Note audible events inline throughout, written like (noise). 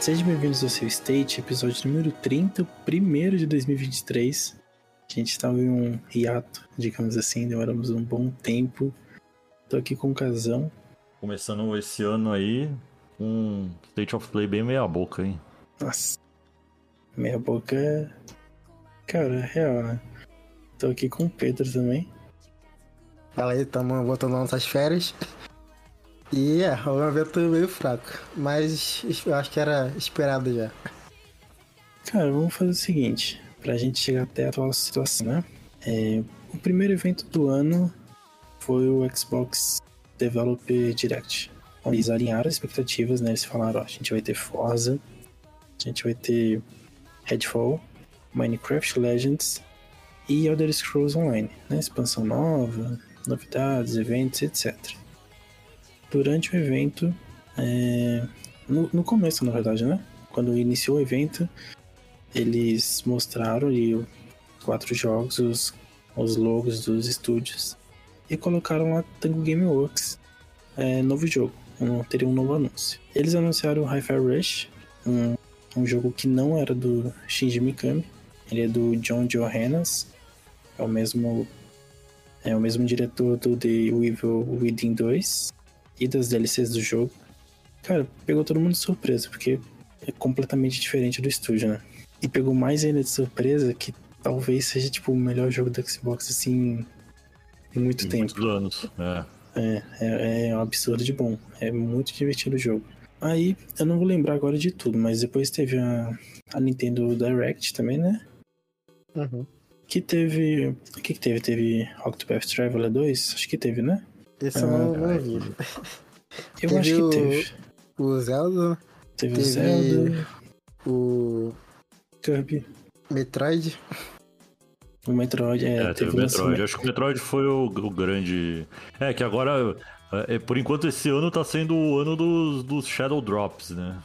Sejam bem-vindos ao seu State, episódio número 30, primeiro de 2023. A gente estava em um hiato, digamos assim, demoramos um bom tempo. Tô aqui com o Casão. Começando esse ano aí, um State of Play bem meia boca, hein? Nossa, meia boca é... Cara, é real, né? Tô aqui com o Pedro também. Fala aí, tamo voltando nossas férias. E é, o evento meio fraco, mas eu acho que era esperado já. Cara, vamos fazer o seguinte, pra gente chegar até a atual situação, né? É, o primeiro evento do ano foi o Xbox Developer Direct. Eles alinharam as expectativas, né? Eles falaram, ó, a gente vai ter Forza, a gente vai ter Redfall, Minecraft Legends e Elder Scrolls Online, né? Expansão nova, novidades, eventos, etc. Durante o evento, é... no, no, começo, na verdade, né? Quando iniciou o evento, eles mostraram ali os quatro jogos, os, os logos dos estúdios e colocaram lá Tango Gameworks, é, novo jogo, um, teria um novo anúncio. Eles anunciaram o Hi-Fi Rush, um, um jogo que não era do Shinji Mikami, ele é do John Johannes, é o mesmo é o mesmo diretor do The Evil Within 2 e das DLCs do jogo. Cara, pegou todo mundo de surpresa, porque é completamente diferente do estúdio, né? E pegou mais ainda de surpresa que talvez seja tipo o melhor jogo do Xbox assim em muito em tempo. Muitos anos, é. É, é, é um absurdo de bom. É muito divertido o jogo. Aí, eu não vou lembrar agora de tudo, mas depois teve a, a Nintendo Direct também, né? Uhum. Que teve. O que, que teve? Teve Octopath Traveler 2? Acho que teve, né? Esse eu não, não vi. Eu Teve acho que o- teve. O Zelda, Teve, o teve- Zelda, o Kirby, Metroid. o Metroid. É, É, teve teve o Metroid. Acho que o Metroid foi o, o grande. É, que agora. é, por enquanto, esse ano tá sendo o ano dos, dos Shadow Drops, né?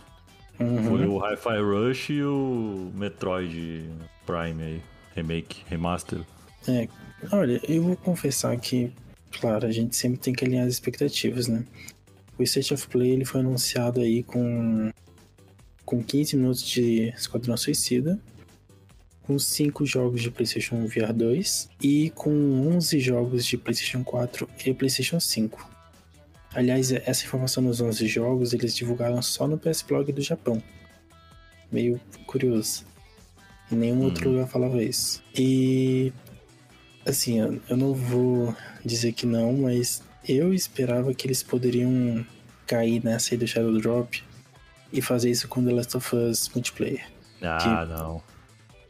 Uhum. Foi o Hi-Fi Rush e o Metroid Prime aí. Remake, remaster. É, olha, eu vou confessar que, claro, a gente sempre tem que alinhar as expectativas, né? O State of Play ele foi anunciado aí com, com 15 minutos de Esquadrão Suicida, com 5 jogos de PlayStation VR 2 e com 11 jogos de PlayStation 4 e PlayStation 5. Aliás, essa informação nos 11 jogos eles divulgaram só no PS Blog do Japão. Meio curioso. Em nenhum outro lugar falava isso. E assim, eu, eu não vou dizer que não, mas eu esperava que eles poderiam cair nessa aí do Shadow Drop e fazer isso com The Last of Us multiplayer. Ah, não.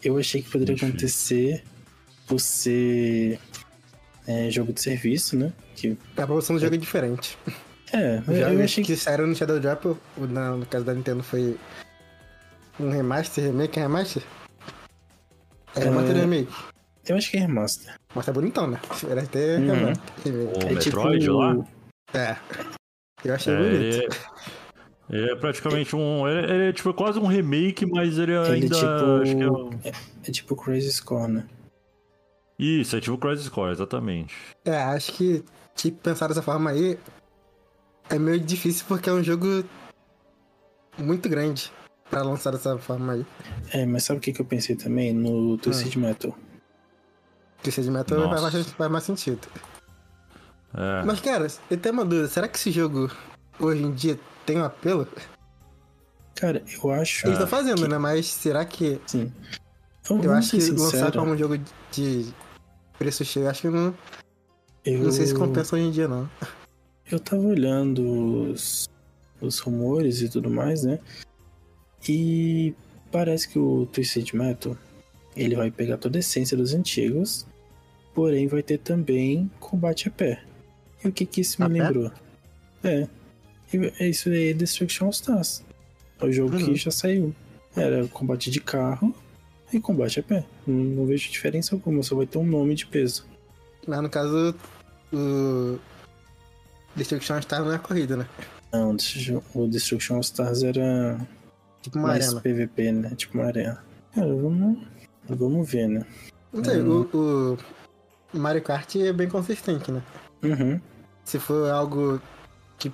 Eu achei que poderia acontecer por ser é, jogo de serviço, né? Que, A promoção do jogo é diferente. é, (laughs) eu, jogos achei que que. saíram no Shadow Drop, na- no caso da Nintendo, foi um remaster, remake, remaster? É remaster remake. Eu acho que é remaster. Mas tá bonitão, né? Era até Uhum. O é Metroid tipo, lá? É. Eu achei É, bonito. ele, é, ele é praticamente um. Ele, ele é tipo quase um remake, mas ele Ele ainda. tipo. acho que é um- É tipo Crazy Score, né? Isso, é tipo Crisis Core, exatamente. É, acho que, que pensar dessa forma aí é meio difícil porque é um jogo muito grande pra lançar dessa forma aí. É, mas sabe o que, que eu pensei também? No Twisted Metal. Twisted Metal Nossa. faz mais, faz mais sentido. É. Mas, cara, eu tenho uma dúvida. Será que esse jogo, hoje em dia, tem um apelo? Cara, eu acho. Eles estão fazendo, que- né? Mas será que... Sim. Eu Vamos acho que ser lançar sincero, como um jogo de preço cheio, acho que não, eu, não sei se compensa hoje em dia, não. Eu tava olhando os, os rumores e tudo mais, né? E parece que o Twisted Metal ele vai pegar toda a essência dos antigos, porém vai ter também combate a pé. E o que que isso me A pé? lembrou? É, é isso aí é Destruction All Stars. É o jogo que Uhum. já saiu. Era combate de carro e combate a pé. Não, não vejo diferença alguma, só vai ter um nome de peso. Mas, no caso, o... Destruction Star não é corrida, né? Não, o Destruction- o Destruction All Stars era Tipo uma mais arena. PVP, né? Tipo uma arena. Cara, vamos, vamos ver, né? Não sei, Hum. o, o Mario Kart é bem consistente, né? Uhum. Se for algo que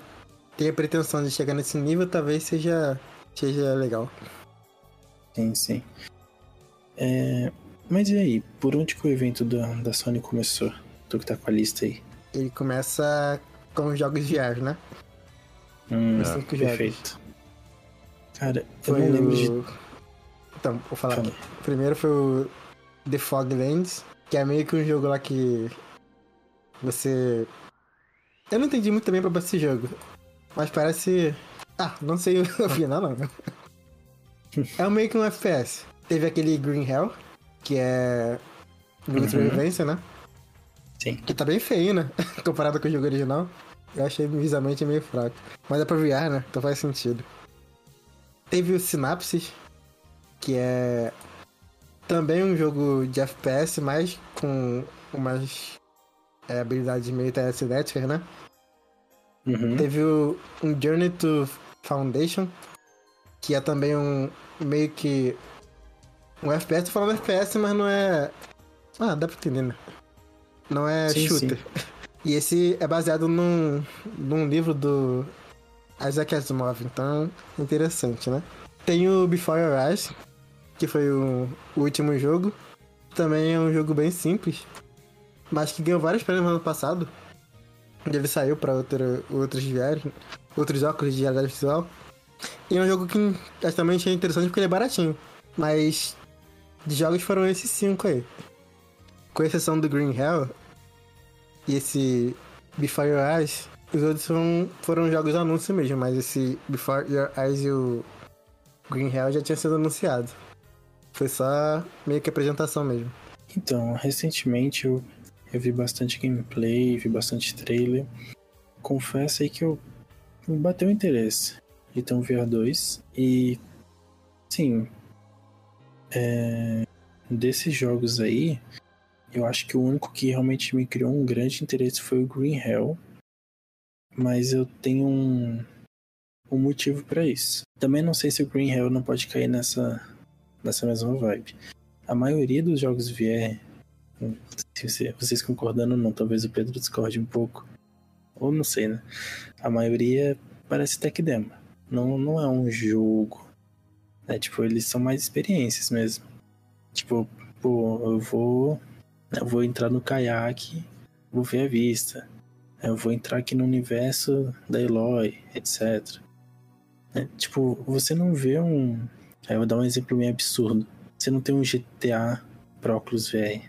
tenha pretensão de chegar nesse nível, talvez seja seja legal. Sim, sim. É, mas e aí, por onde que o evento da, da Sony começou? Tu que tá com a lista aí. Ele começa com os jogos de ar, né? Hum, Os cinco jogos. perfeito. Cara, eu Foi não lembro de. o... Então, vou falar Fala. aqui. Primeiro foi o The Foglands, que é meio que um jogo lá que você... Eu não entendi muito bem pra esse jogo, mas parece... Ah, não sei o (laughs) final não. É meio que um FPS. Teve aquele Green Hell, que é... Green Uhum. Sobrevivência, né? Sim. Que tá bem feio, né? (laughs) Comparado com o jogo original. Eu achei visualmente meio fraco. Mas é pra VR, né? Então faz sentido. Teve o Synapses, que é também um jogo de FPS, mas com umas é, habilidades meio telecinéticas, né? Uhum. Teve o, um Journey to Foundation, que é também um meio que um FPS, tô falando FPS, mas não é. Ah, dá pra entender, né? Não é Sim, shooter. (laughs) E esse é baseado num, num livro do Isaac Asimov, então interessante, né? Tem o Before Your Eyes, que foi o, último jogo. Também é um jogo bem simples, mas que ganhou vários prêmios no ano passado. Ele saiu pra outra, outros VR, outros óculos de realidade visual. E é um jogo que eu também achei interessante porque ele é baratinho. Mas de jogos foram esses cinco aí. Com exceção do Green Hell e esse Before Your Eyes, os outros foram, foram jogos anúncio mesmo, mas esse Before Your Eyes e o Green Hell já tinha sido anunciado. Foi só meio que apresentação mesmo. Então, recentemente eu, eu vi bastante gameplay, vi bastante trailer. Confesso aí que eu me bateu interesse ter um VR2 e sim, é, desses jogos aí, eu acho que o único que realmente me criou um grande interesse foi o Green Hell, mas eu tenho um, um motivo pra isso. Também não sei se o Green Hell não pode cair nessa nessa mesma vibe. A maioria dos jogos VR, se você- vocês concordando ou não, talvez o Pedro discorde um pouco. Ou não sei, né? A maioria parece tech demo. Não, não é um jogo. É tipo, eles são mais experiências mesmo. Tipo, pô, eu vou. Eu vou entrar no caiaque, vou ver a vista. Eu vou entrar aqui no universo da Eloy, etc. É, tipo, você não vê um. Aí eu vou dar um exemplo meio absurdo. Você não tem um GTA para óculos VR.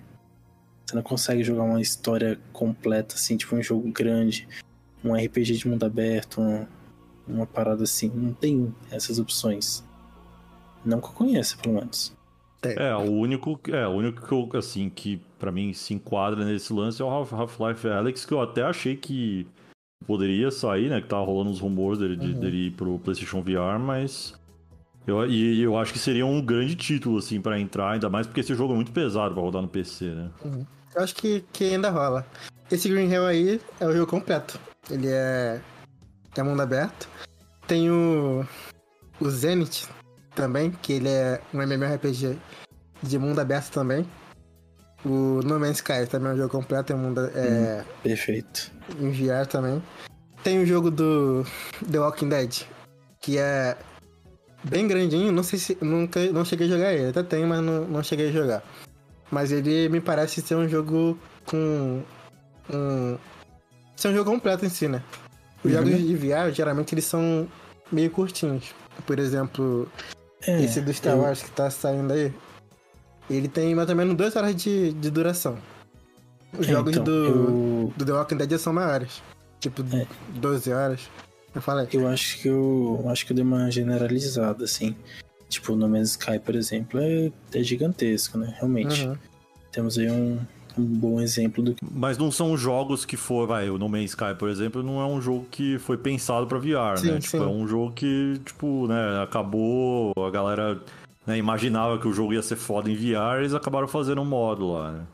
Você não consegue jogar uma história completa, assim, tipo um jogo grande, um RPG de mundo aberto, um- uma parada assim. Não tem essas opções. Não que eu conheça, pelo menos. É, o único, é, o único que eu, assim, que pra mim se enquadra nesse lance é o Half- Half-Life Alyx, que eu até achei que poderia sair, né? Que tava rolando uns rumores dele, de- Uhum. dele ir pro PlayStation VR, mas. Eu, e eu acho que seria um grande título, assim, pra entrar, ainda mais porque esse jogo é muito pesado pra rodar no PC, né? Eu acho que, que ainda rola. Esse Green Hell aí é o jogo completo. Ele é. É mundo aberto. Tem o. O Zenith também, que ele é um MMORPG de mundo aberto também. O No Man's Sky também é um jogo completo, é, mundo, é Perfeito. em VR também. Tem o jogo do The Walking Dead, que é bem grandinho, não sei se. Nunca, não cheguei a jogar ele, até tenho, mas não, não cheguei a jogar. Mas ele me parece ser um jogo com. Um, ser um jogo completo em si, né? Os Uhum. jogos de VR, geralmente, eles são meio curtinhos. Por exemplo, É, esse do Star eu- Wars que tá saindo aí, ele tem mais ou menos duas horas de, de duração. Os é, jogos então, do, eu, do The Walking Dead são maiores. Tipo, É. 12 horas. Eu falei. eu acho que eu acho que eu dei uma generalizada, assim. Tipo, no Man's Sky, por exemplo, é, é gigantesco, né? Realmente. Uhum. Temos aí um, um bom exemplo do que. Mas não são jogos que for, vai, o No Man's Sky, por exemplo, não é um jogo que foi pensado pra VR, Sim, né? Tipo, sim. é um jogo que, tipo, né, acabou, a galera né, imaginava que o jogo ia ser foda em VR, eles acabaram fazendo um modo lá, né?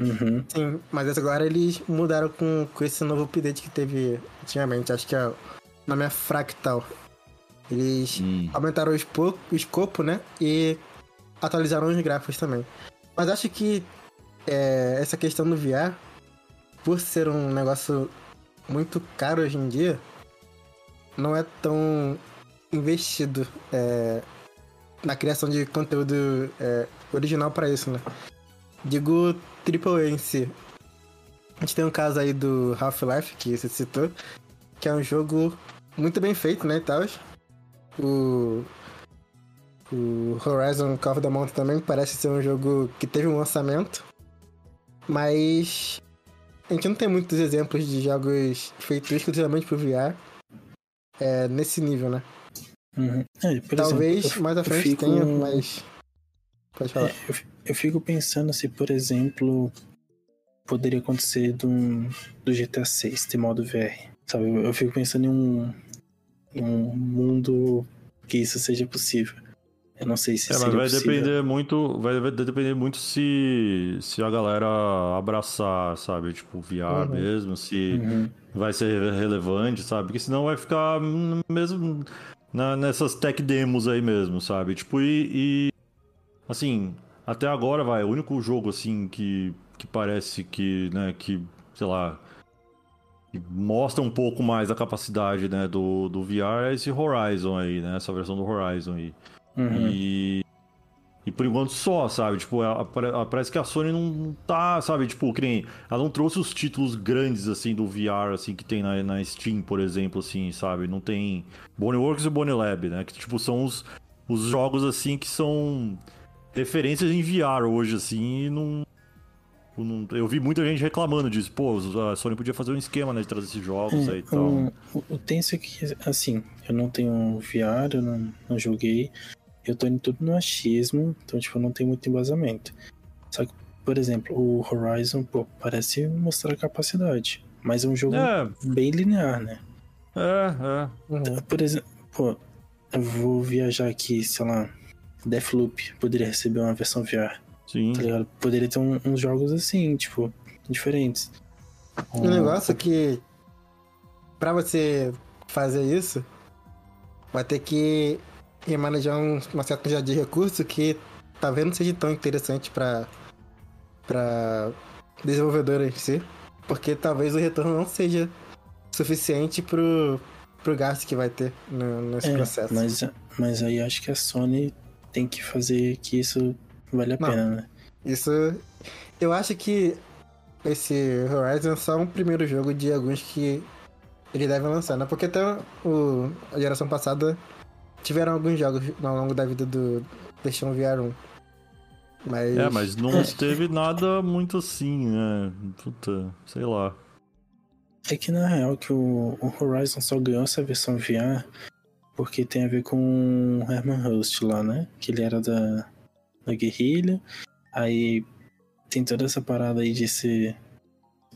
Uhum. Sim, mas agora eles mudaram com, com esse novo update que teve antigamente. Acho que é o nome é Fractal. Eles Hum. aumentaram o escopo, né? E atualizaram os gráficos também. Mas acho que é, essa questão do VR, por ser um negócio muito caro hoje em dia, não é tão investido é, na criação de conteúdo é, original para isso, né? Digo AAA em si. A gente tem um caso aí do Half-Life, que você citou, que é um jogo muito bem feito, né, e tal. O, o Horizon Call of the Mountain também parece ser um jogo que teve um lançamento, mas a gente não tem muitos exemplos de jogos feitos exclusivamente pro VR é, nesse nível, né? Uhum. É, Talvez exemplo, eu- mais à frente fico- tenha, mas. Pode falar. É, eu, eu fico pensando se, por exemplo, poderia acontecer do, do GTA 6 ter modo VR. Sabe, eu, eu fico pensando em um, em um mundo que isso seja possível. Eu não sei se É, vai possível. depender muito. Vai, depender muito se, se a galera abraçar, sabe? Tipo, VR Uhum. mesmo, se Uhum. vai ser relevante, sabe? Porque senão vai ficar mesmo na- nessas tech demos aí mesmo, sabe? Tipo, e, e, assim, até agora vai, o único jogo assim que, que parece que, né, que, sei lá, mostra um pouco mais a capacidade, né, do, do VR é esse Horizon aí, né? Essa versão do Horizon aí. Uhum. E. E por enquanto só, sabe? Tipo, a- a- parece que a Sony não tá, sabe? Tipo, que. Ela não trouxe os títulos grandes, assim, do VR, assim, que tem na, na Steam, por exemplo, assim, sabe? Não tem. Boneworks e Bonnie Lab, né? Que, tipo, são os, os jogos, assim, que são referências em VR hoje, assim, e não. Não- Eu vi muita gente reclamando disso. Pô, a Sony podia fazer um esquema, né? De trazer esses jogos aí e tal. o, o, tenso é que, assim, eu não tenho VR, eu não, não joguei. Eu tô indo tudo no achismo, então, tipo, não tenho muito embasamento. Só que, por exemplo, o Horizon, pô, parece mostrar capacidade. Mas é um jogo É, bem linear, né? é, é. Uhum. Por exemplo, pô, eu vou viajar aqui, sei lá, Deathloop poderia receber uma versão VR, Sim. tá? Poderia ter um- uns jogos assim, tipo, diferentes. O negócio é que pra você fazer isso, vai ter que remanejar um, uma certa quantidade de recurso que talvez não seja tão interessante pra, pra desenvolvedora em si, porque talvez o retorno não seja suficiente pro, pro gasto que vai ter no- nesse É, processo. mas, mas aí acho que a Sony tem que fazer que isso vale a Não. pena, né? Isso. Eu acho que esse Horizon é só um primeiro jogo de alguns que eles devem lançar, né? Porque até o, a geração passada tiveram alguns jogos ao longo da vida do PlayStation VR 1. Mas. É, mas não teve nada muito assim, né? Puta, sei lá. É que na real que o, o Horizon só ganhou essa versão VR porque tem a ver com o Herman Host lá, né? Que ele era da, da guerrilha. Aí tem toda essa parada aí de ser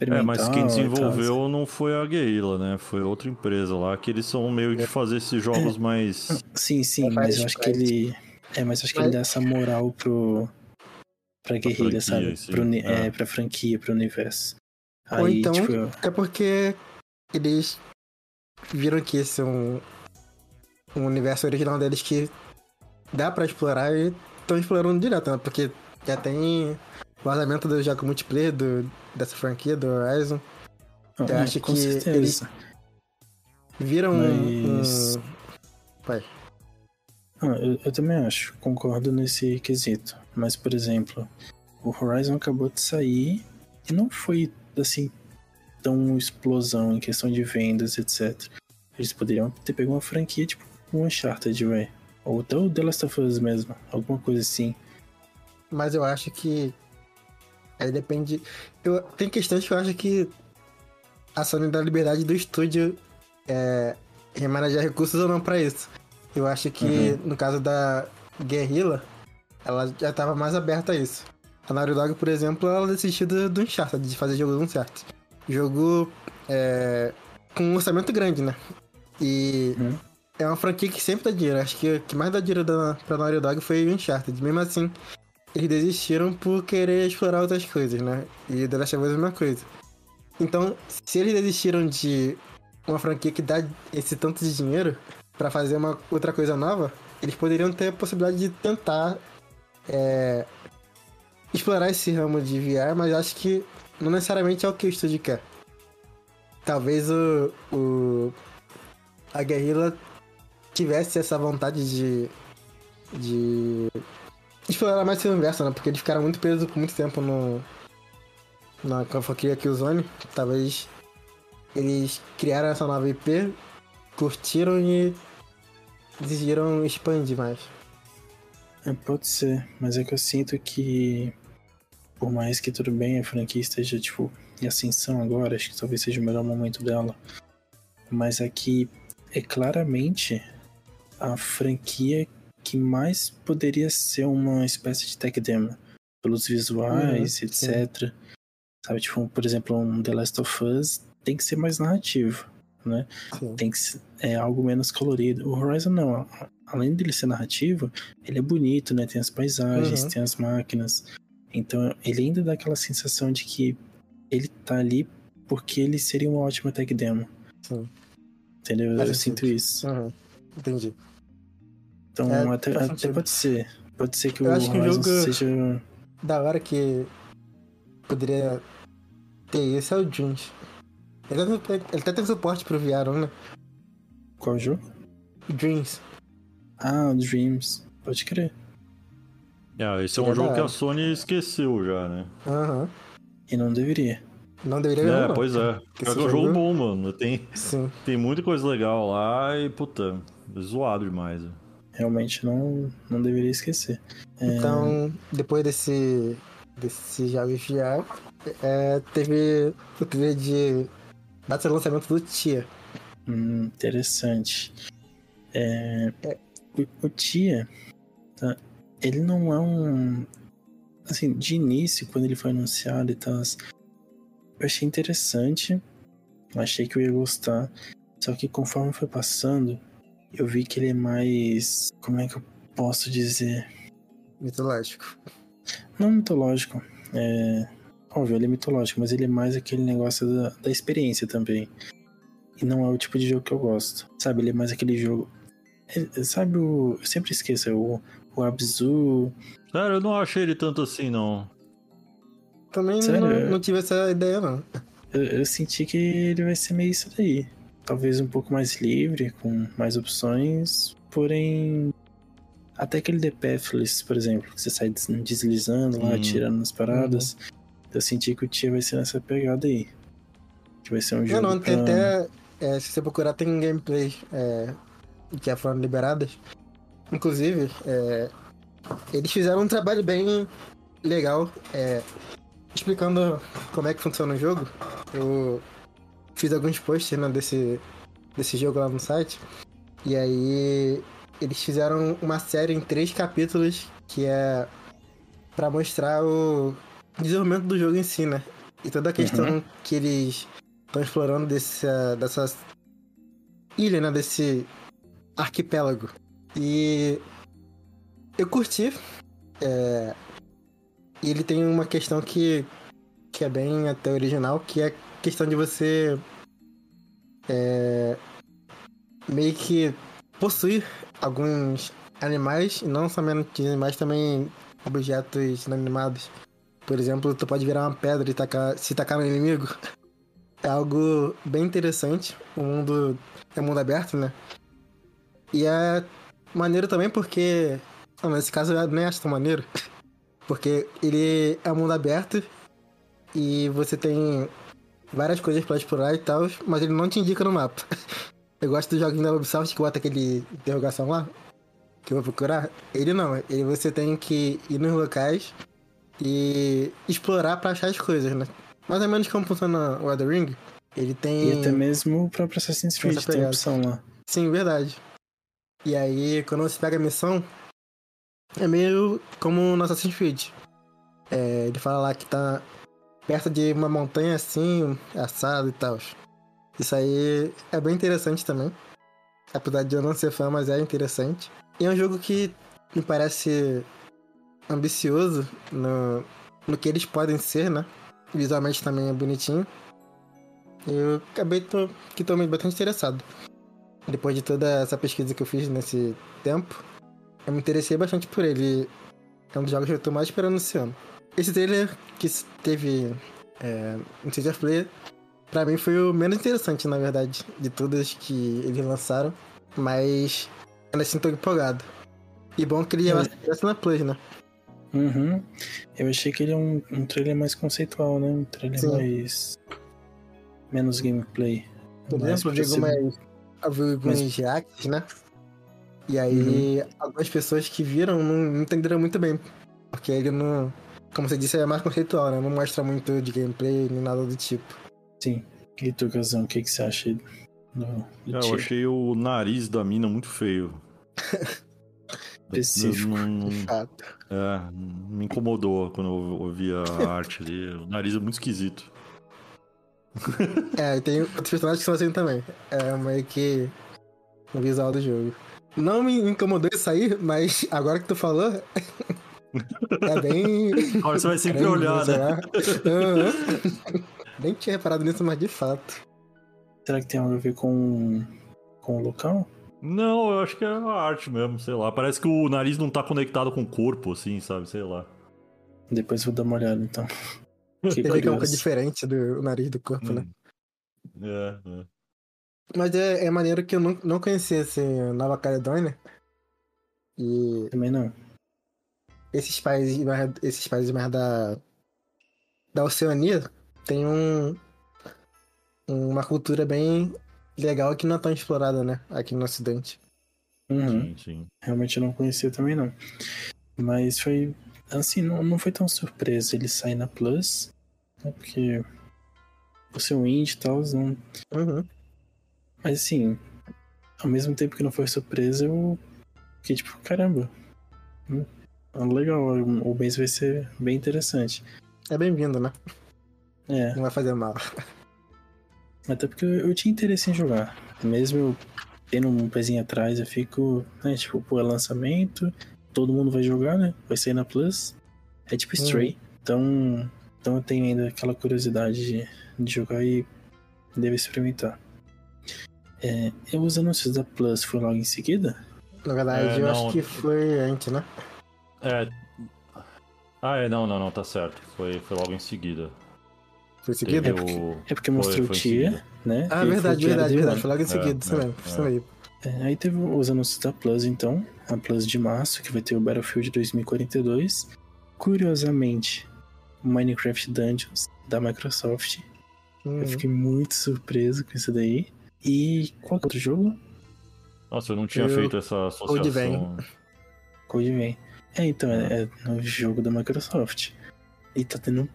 É, mas quem desenvolveu não foi a Guerrilla, né? Foi outra empresa lá, que eles são meio de fazer esses jogos mais. (laughs) Sim, sim, Não mas eu acho que ele. É, mas eu acho que ele dá essa moral pro. Pra guerrilha, franquia, sabe? sim. Pro, É. é, pra franquia, pro universo. Ou Aí, então- tipo, É porque eles viram que esse é um, um universo original deles que dá pra explorar e estão explorando direto, né? Porque já tem vazamento do jogo multiplayer do, dessa franquia, do Horizon. ah, eu acho com que certeza. Viram um- Mas- um. Vai. Ah, eu, eu também acho, concordo nesse quesito. Mas, por exemplo, o Horizon acabou de sair e não foi assim tão explosão em questão de vendas, etc. Eles poderiam ter pego uma franquia tipo um Uncharted, velho. Ou até o The Last of Us mesmo, alguma coisa assim. Mas eu acho que. Aí depende. Eu, tem questões que eu acho que a Sony dá liberdade do estúdio é, remanejar recursos ou não pra isso. Eu acho que no caso da Guerrilla, ela já tava mais aberta a isso. A Naughty Dog, por exemplo, ela desistiu do, do Uncharted, de fazer jogo certo. Jogo é, com um orçamento grande, né? E Uhum. É uma franquia que sempre dá dinheiro. Acho que o que mais dá dinheiro da, pra Naughty Dog foi o Uncharted. Mesmo assim, eles desistiram por querer explorar outras coisas, né? E The Last of Us é a mesma coisa. Então, se eles desistiram de uma franquia que dá esse tanto de dinheiro pra fazer uma outra coisa nova, eles poderiam ter a possibilidade de tentar é, explorar esse ramo de VR, mas acho que não necessariamente é o que o estúdio quer. Talvez o, o a Guerrilla tivesse essa vontade de. de. explorar mais esse universo, né? Porque eles ficaram muito presos por muito tempo no. na franquia Killzone. Talvez eles criaram essa nova IP, curtiram e decidiram expandir mais. É, pode ser, mas é que eu sinto que por mais que tudo bem, a franquia esteja, tipo, em ascensão agora, acho que talvez seja o melhor momento dela. Mas aqui é claramente a franquia que mais poderia ser uma espécie de tech demo. Pelos visuais, Uhum, etc. Sabe, tipo, por exemplo, um The Last of Us tem que ser mais narrativo, né? Sim. Tem que ser é, algo menos colorido. O Horizon não. Além dele ser narrativo, ele é bonito, né? Tem as paisagens, Uhum. tem as máquinas. Então, ele ainda dá aquela sensação de que ele tá ali porque ele seria uma ótima tech demo. Sim. Entendeu? Eu sinto isso. Uhum. Entendi. Então, É, até, faz até pode ser. Pode ser que Eu o acho que Horizon jogo- seja. Da hora que poderia ter isso é o Dreams. Ele até, ele até tem suporte pro VR, né? Qual jogo? Dreams. Ah, Dreams. Pode crer. É, esse é um jogo da que a. Sony esqueceu já, né? Aham. E não deveria. Não deveria É, mesmo, não. pois é. Esse É um jogo jogo- bom, mano. Tem, Sim. tem muita coisa legal lá e, puta, zoado demais. Realmente não, não deveria esquecer. É, Então, depois desse, desse jogo VR, é, teve o trailer de data de lançamento do Tia. Hum, interessante. É, o, o Tia, tá, ele não é um. Assim, de início, quando ele foi anunciado e tal, eu achei interessante. eu Achei que eu ia gostar. Só que conforme foi passando, eu vi que ele é mais. Como é que eu posso dizer? Mitológico. Não mitológico. É. Óbvio, ele é mitológico, mas ele é mais aquele negócio da, da experiência também. E não é o tipo de jogo que eu gosto. Sabe, ele é mais aquele jogo. é- sabe o. Eu sempre esqueço, é o, o Abzu. Sério, eu não achei ele tanto assim, não. Também Sério? não, não tive essa ideia, não. Eu, eu senti que ele vai ser meio isso daí. Talvez um pouco mais livre, com mais opções, porém. Até aquele The Pathless, por exemplo, que você sai des- deslizando lá, Hum. atirando nas paradas. Eu senti que o Tia vai ser nessa pegada aí. Que vai ser um Não, jogo. não, tem pra- até. é, se você procurar, tem gameplay é, que já foram liberadas. Inclusive, é, eles fizeram um trabalho bem legal é, explicando como é que funciona o jogo. Eu fiz alguns posts né, desse, desse jogo lá no site. E aí eles fizeram uma série em três capítulos que é pra mostrar o desenvolvimento do jogo em si, né? E toda a questão que eles estão explorando desse, dessa ilha, né? Desse arquipélago. E eu curti. é, E ele tem uma questão que, que é bem até original, que é questão de você é, meio que possuir alguns animais, e não somente animais, também objetos inanimados. Por exemplo, tu pode virar uma pedra e tacar, se tacar no inimigo. (laughs) É algo bem interessante. O mundo é mundo aberto, né? E é maneiro também porque. Não, nesse caso eu nem acho tão maneiro. (laughs) Porque ele é mundo aberto e você tem várias coisas pra explorar e tal, mas ele não te indica no mapa. (laughs) Eu gosto dos joguinhos da Ubisoft que bota aquele interrogação lá, que eu vou procurar. Ele não, ele você tem que ir nos locais e explorar pra achar as coisas, né? Mais ou menos como funciona o Elden Ring. Ele tem. E até mesmo o próprio Assassin's Creed tem opção lá. Sim, verdade. E aí, quando você pega a missão, é meio como no Assassin's Creed. É, ele fala lá que tá perto de uma montanha assim, assado e tal. Isso aí é bem interessante também. Apesar de eu não ser fã, mas é interessante. E é um jogo que me parece ambicioso no, no que eles podem ser, né? Visualmente também é bonitinho. Eu acabei tô, que tô bastante interessado. Depois de toda essa pesquisa que eu fiz nesse tempo, eu me interessei bastante por ele. É um dos jogos que eu tô mais esperando esse ano. Esse trailer que teve é, no of Play, pra mim foi o menos interessante, na verdade, de todas que eles lançaram. Mas ainda assim tô empolgado. E bom que ele ia É. na Plus, né? Uhum. Eu achei que ele é um, um trailer mais conceitual, né? Um trailer Sim. mais. menos gameplay. Por Mais exemplo, eu eu vi alguns reacts, né? E aí, algumas pessoas que viram não, não entenderam muito bem. Porque ele não. Como você disse, é mais conceitual, né? Não mostra muito de gameplay nem nada do tipo. Sim. E tu, Gazão, o que, que você acha do, do É, eu achei o nariz da mina muito feio. (laughs) Específico. Não- não- Fato. é, me incomodou quando eu ouvi a (laughs) arte ali. O nariz é muito esquisito. É, e tem (laughs) outros personagens que são assim também. É meio que o visual do jogo. Não me incomodou isso aí, mas agora que tu falou. É bem. (laughs) Agora você vai sempre Caramba, olhar, né? Aham. Nem tinha reparado nisso, mas de fato. Será que tem algo a ver com, com o local? Não, eu acho que é a arte mesmo, sei lá. Parece que o nariz não tá conectado com o corpo, assim, sabe? Sei lá. Depois eu vou dar uma olhada, então. (laughs) Que Ele vê que é coisa curioso. diferente do nariz do corpo, né? Hum. É, é. Mas é, é maneiro que eu não, não conhecia esse Nova Caledônia. E Também não. Esses países mais, esses países mais da, da Oceania tem um, uma cultura bem legal que não é tão explorada, né? Aqui no Ocidente. Uhum. Sim, sim. Realmente eu não conhecia também, não. Mas foi. Assim, não, não foi tão surpresa ele sair na Plus. Né, porque. Por ser um indie e tal, não. Uhum. Mas assim. Ao mesmo tempo que não foi surpresa, eu. Fiquei tipo, caramba. Hum, Legal, o mês vai ser bem interessante. É bem-vindo, né? É, Não vai fazer mal. até porque eu, eu tinha interesse em jogar. Mesmo eu tendo um pezinho atrás, eu fico, né, tipo, pô, é lançamento, todo mundo vai jogar, né? Vai sair na Plus. É tipo Stray. Então, então eu tenho ainda aquela curiosidade de, de jogar e devo experimentar. É, eu os anúncios da Plus foi logo em seguida? Na verdade, É, eu não. acho que foi antes, né? É. Ah, é, não, não, não, tá certo. Foi, foi logo em seguida. Foi em seguida? Teve o... É porque Foi- mostrou foi o Tia, né? Ah, E verdade, verdade, verdade. Foi logo em É, seguida, isso é, mesmo. é. Isso aí. É, aí teve os anúncios da Plus, então. A Plus de março, que vai ter o Battlefield 2042. Curiosamente, o Minecraft Dungeons da Microsoft. Uhum. Eu fiquei muito surpreso com isso daí. E qual que é outro jogo? Nossa, eu não tinha Eu- feito essa Code associação. Code Vein. É, então, é, é um jogo da Microsoft. E tá tendo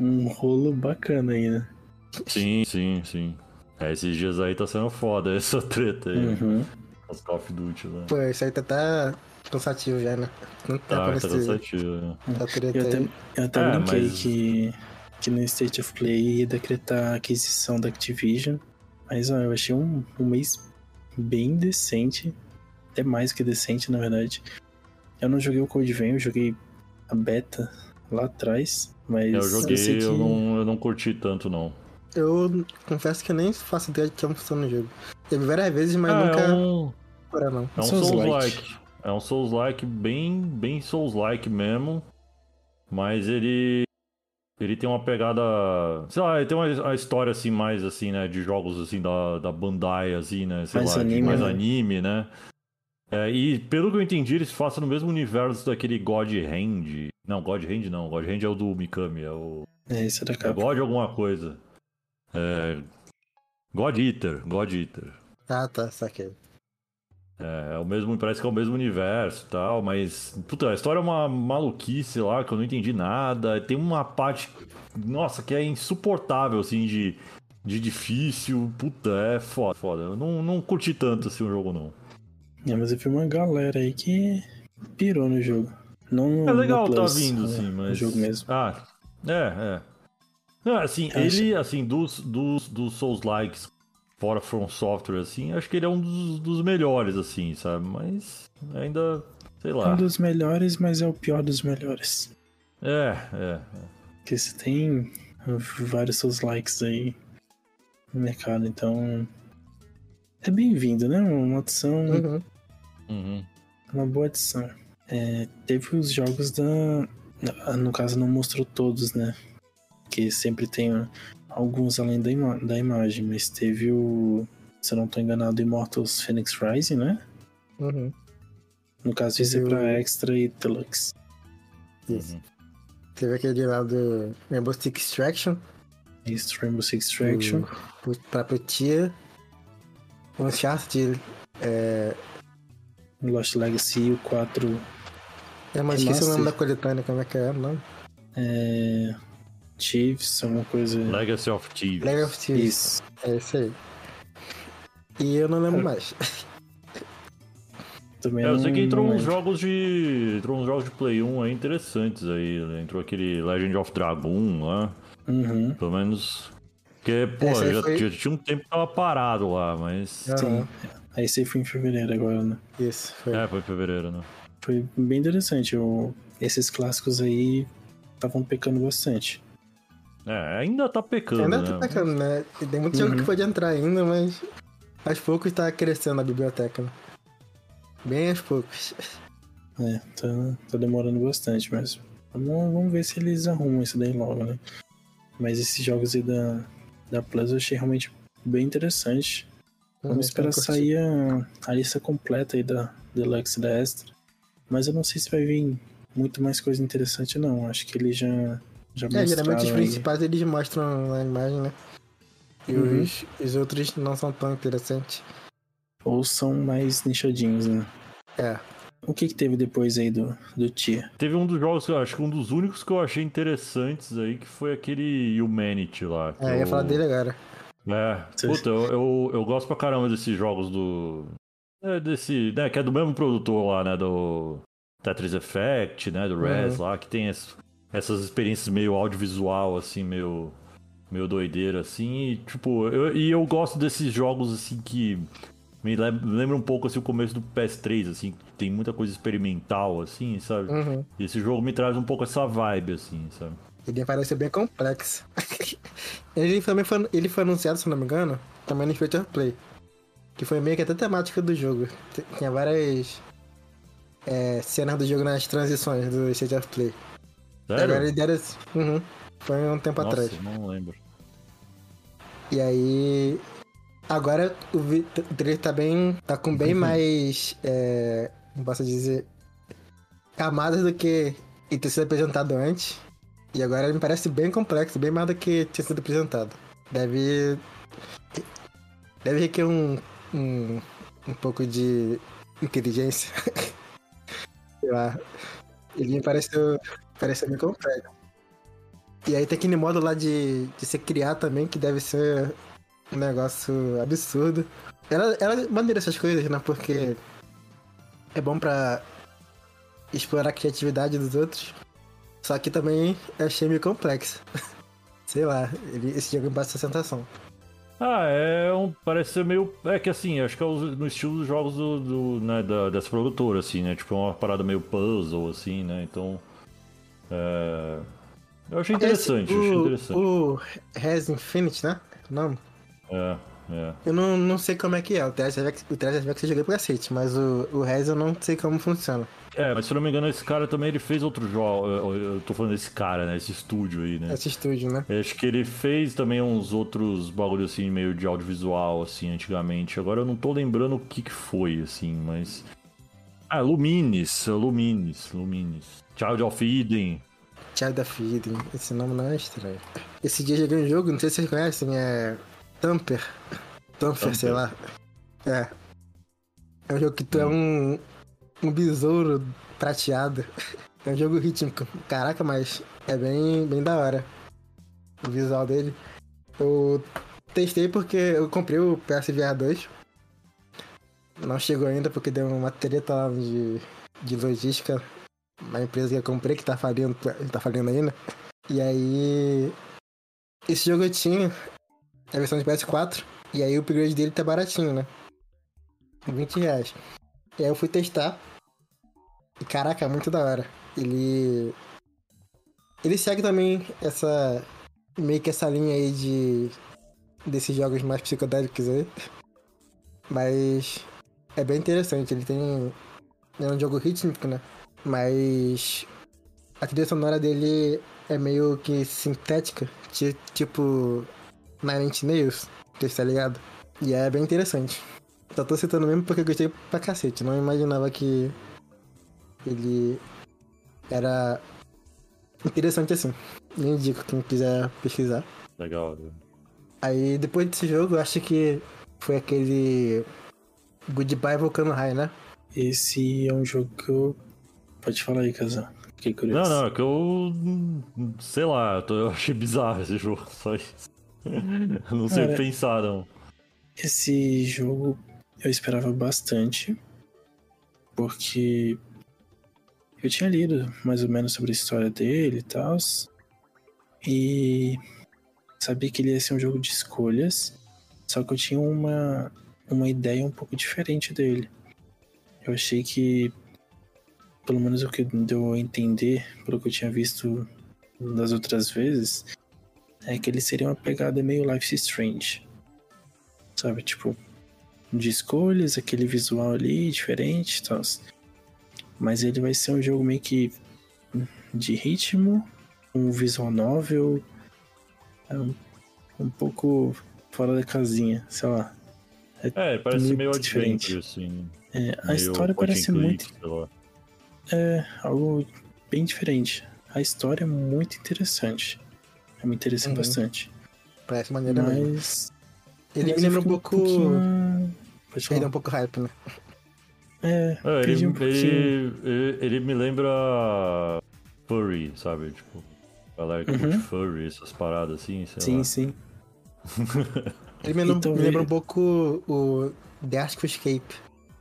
um rolo bacana aí, né? Sim, sim, sim. É, esses dias aí tá sendo foda (laughs) essa treta aí. Uhum. Os Call of Duty, né? Pô, isso aí tá até cansativo já, né? Não tá Tá, tá nesse cansativo, né? tá treta Eu até, aí. eu até É, brinquei mas- que, que no State of Play ia decretar a aquisição da Activision. Mas ó, eu achei um, um mês bem decente. Até mais que decente, na verdade. Eu não joguei o Code Vein, eu joguei a beta lá atrás. Mas Eu joguei, sei que... eu, não, eu não curti tanto, não. Eu confesso que eu nem faço ideia de como funciona o jogo. Teve várias vezes, mas Ah, nunca é um, fora não. é um Souls-like. É um Souls-like bem, bem Souls-like mesmo. Mas ele. Ele tem uma pegada. Sei lá, ele tem uma, história assim, mais assim, né? De jogos assim da, da Bandai, assim, né? Sei Mais lá, anime, mais né? anime, né? É, e pelo que eu entendi, eles passam no mesmo universo daquele God Hand. Não, God Hand não. God Hand é o do Mikami, é o. É, isso é da É capa. God alguma coisa. É. God Eater, God Eater. Ah, tá, saquei. É, é o mesmo, parece que é o mesmo universo e tal, mas. Puta, a história é uma maluquice lá, que eu não entendi nada. Tem uma parte. Nossa, que é insuportável, assim, de, de difícil. Puta, é foda, foda. Eu não, não curti tanto assim o jogo, não. É, mas eu vi uma galera aí que pirou no jogo. Não no, É legal no tá Plus, vindo, no- assim, no mas. jogo mesmo. Ah, é, é. Não, assim, Acho- ele, assim, dos, dos, dos Souls Likes fora From Software, assim, acho que ele é um dos, dos melhores, assim, sabe? Mas ainda, sei É lá. um dos melhores, mas é o pior dos melhores. É, é. Porque você tem vários seus likes aí no mercado, então. É bem-vindo, né? Uma adição, Uhum. Uhum. uma boa adição. É, teve os jogos da. No caso, não mostrou todos, né? Que sempre tem alguns além da, ima- da imagem, mas teve o. Se eu não tô enganado, Immortals Phoenix Rising, né? Uhum. No caso, isso é pra o- Extra e Deluxe. Isso. Uhum. Teve aquele lá do Rainbow Six Extraction. Isso, Rainbow Six Extraction. pro- Pra Putia. O Uncharted. É... Lost Legacy e o 4 Eu mas esqueci o nome da coletânea, como é que é? Não? é, Chiefs, alguma coisa. Legacy of Thieves. Legacy of Thieves. Isso. É isso aí. E eu não lembro mais. (laughs) Também É, eu sei que entrou uns jogos de. Entrou uns jogos de Play 1 aí interessantes aí. né? Entrou aquele Legend of Dragon lá. Uhum. Pelo menos. Porque, pô, já, foi- já tinha um tempo que tava parado lá, mas. Sim. Aí aí foi em fevereiro agora, né? Isso, foi. É, foi em fevereiro, né? Foi bem interessante. Eu- esses clássicos aí estavam pecando bastante. É, ainda tá pecando, Ainda né? tá pecando, né? Tem muito jogo Uhum. que pode entrar ainda, mas aos poucos tá crescendo a biblioteca, né? Bem aos poucos. É, tá, tá demorando bastante, mas vamos, vamos ver se eles arrumam isso daí logo, né? Mas esses jogos aí da, da Plus eu achei realmente bem interessante. Uhum, Vamos esperar sair a, a lista completa aí da Deluxe da Extra. Mas eu não sei se vai vir muito mais coisa interessante, não. Acho que eles já, já É, geralmente os mostraram aí. principais eles mostram na imagem, né? E Uhum. os, os outros não são tão interessantes. Ou são mais nichadinhos, né? É. O que que teve depois aí do, do Tia? Teve um dos jogos que eu acho que um dos únicos que eu achei interessantes aí, que foi aquele Humanity lá. É, eu ia falar dele agora. É, puta, eu, eu, eu gosto pra caramba desses jogos do. É, desse. Né, que é do mesmo produtor lá, né? Do Tetris Effect, né? Do Res Uhum. lá, que tem es- essas experiências meio audiovisual, assim, meio. meio doideira, assim. E, tipo, eu, e eu gosto desses jogos, assim, que. Me lem- lembra um pouco assim o começo do PS3, assim, que tem muita coisa experimental, assim, sabe? Uhum. E esse jogo me traz um pouco essa vibe, assim, sabe? Ele parece bem complexo. (laughs) ele também foi, ele foi anunciado, se não me engano, também no of Play. Que foi meio que até temática do jogo. Tinha várias é, cenas do jogo nas transições do State of Play. Sério? Agora ele deram. Uhum. Foi um tempo Nossa, atrás. não lembro. E aí. Agora o, vi- o trailer tá bem. tá com bem mais. É, como posso dizer? Camadas do que ele ter sido apresentado antes. E agora ele me parece bem complexo, bem mais do que tinha sido apresentado. Deve. Deve requerer um. um, um pouco de inteligência. (laughs) Sei lá. Ele me pareceu. pareceu bem complexo. E aí tem aquele modo lá de, de se criar também, que deve ser um negócio absurdo. Ela, ela é maneira essas coisas, né? Porque é bom pra explorar a criatividade dos outros. Só que também eu achei meio complexo. (laughs) Sei lá, ele, esse jogo me passa essa sensação. Ah, é um. Parece ser meio. É que assim, acho que é no estilo dos jogos do, do, né, da, dessa produtora, assim, né? Tipo, é uma parada meio puzzle, assim, né? Então. É... Eu achei interessante, Esse- eu achei o, interessante. O Res Infinite, né? O nome? É, é. Eu não, não sei como é que é. O Treasure Vex, o Treasure Vex eu joguei pro cacete, mas o, o Res eu não sei como funciona. É, mas se eu não me engano, esse cara também ele fez outro jogo. Eu, eu tô falando desse cara, né? Esse estúdio aí, né? Esse estúdio, né? Eu Acho que ele fez também uns outros bagulhos assim, meio de audiovisual, assim, antigamente. Agora eu não tô lembrando o que que foi, assim, mas. Ah, Lumines, Lumines, Lumines. Child of Eden. Child of Eden. Esse nome não é estranho. Esse dia eu joguei um jogo, não sei se vocês conhecem, é. Tamper. Tamper, sei lá. É. É um jogo que tu é um. Um besouro prateado. (laughs) É um jogo rítmico. Caraca, mas é bem, bem da hora. O visual dele. Eu testei porque eu comprei o PSVR 2. Não chegou ainda porque deu uma treta lá de, de logística na empresa que eu comprei, que tá falindo, tá falindo ainda. E aí. Esse jogo eu tinha a versão de PS4. E aí o upgrade dele tá baratinho, né? 20 reais. E aí eu fui testar. E caraca, é muito da hora. Ele. Ele segue também essa. Meio que essa linha aí de. Desses jogos mais psicodélicos aí. Mas. É bem interessante. Ele tem. É um jogo rítmico, né? Mas. A trilha sonora dele é meio que sintética. ti- Tipo. Nine Inch Nails. Você tá ligado? E é bem interessante. Só tô citando mesmo porque eu gostei pra cacete. Não imaginava que ele era interessante assim. Nem indico quem quiser pesquisar. Legal. né? Aí depois desse jogo, eu acho que foi aquele Goodbye Volcano High, né? Esse é um jogo que eu. Pode falar aí, Kazan. Fiquei Não, curioso. não, é que eu. Sei lá, eu achei bizarro esse jogo, (laughs) só isso. Não sei o que Cara, pensar, não. Esse jogo eu esperava bastante, porque eu tinha lido mais ou menos sobre a história dele e tal, e sabia que ele ia ser um jogo de escolhas, só que eu tinha uma, uma ideia um pouco diferente dele. Eu achei que, pelo menos o que deu a entender, pelo que eu tinha visto das outras vezes, é que ele seria uma pegada meio Life Strange sabe? Tipo, de escolhas, aquele visual ali diferente e tal. Mas ele vai ser um jogo meio que de ritmo, um visual novel, é um, um pouco fora da casinha, sei lá. É, parece muito meio diferente. assim. É, a meio história parece muito. É, algo bem diferente. A história é muito interessante. Eu me interessei Uhum. bastante. Parece maneiro mesmo. Mas. Ele mas me lembra um pouco. pouquinho- Pode Perdeu falar. um pouco hype, né? É, É, perdi ele, um ele, ele, ele me lembra furry, sabe? Tipo, galera que Uhum. furry, essas paradas assim, sei Sim, lá. sim. (laughs) Ele me, lembra- Então, me lembra ele- um pouco o The Artful Escape.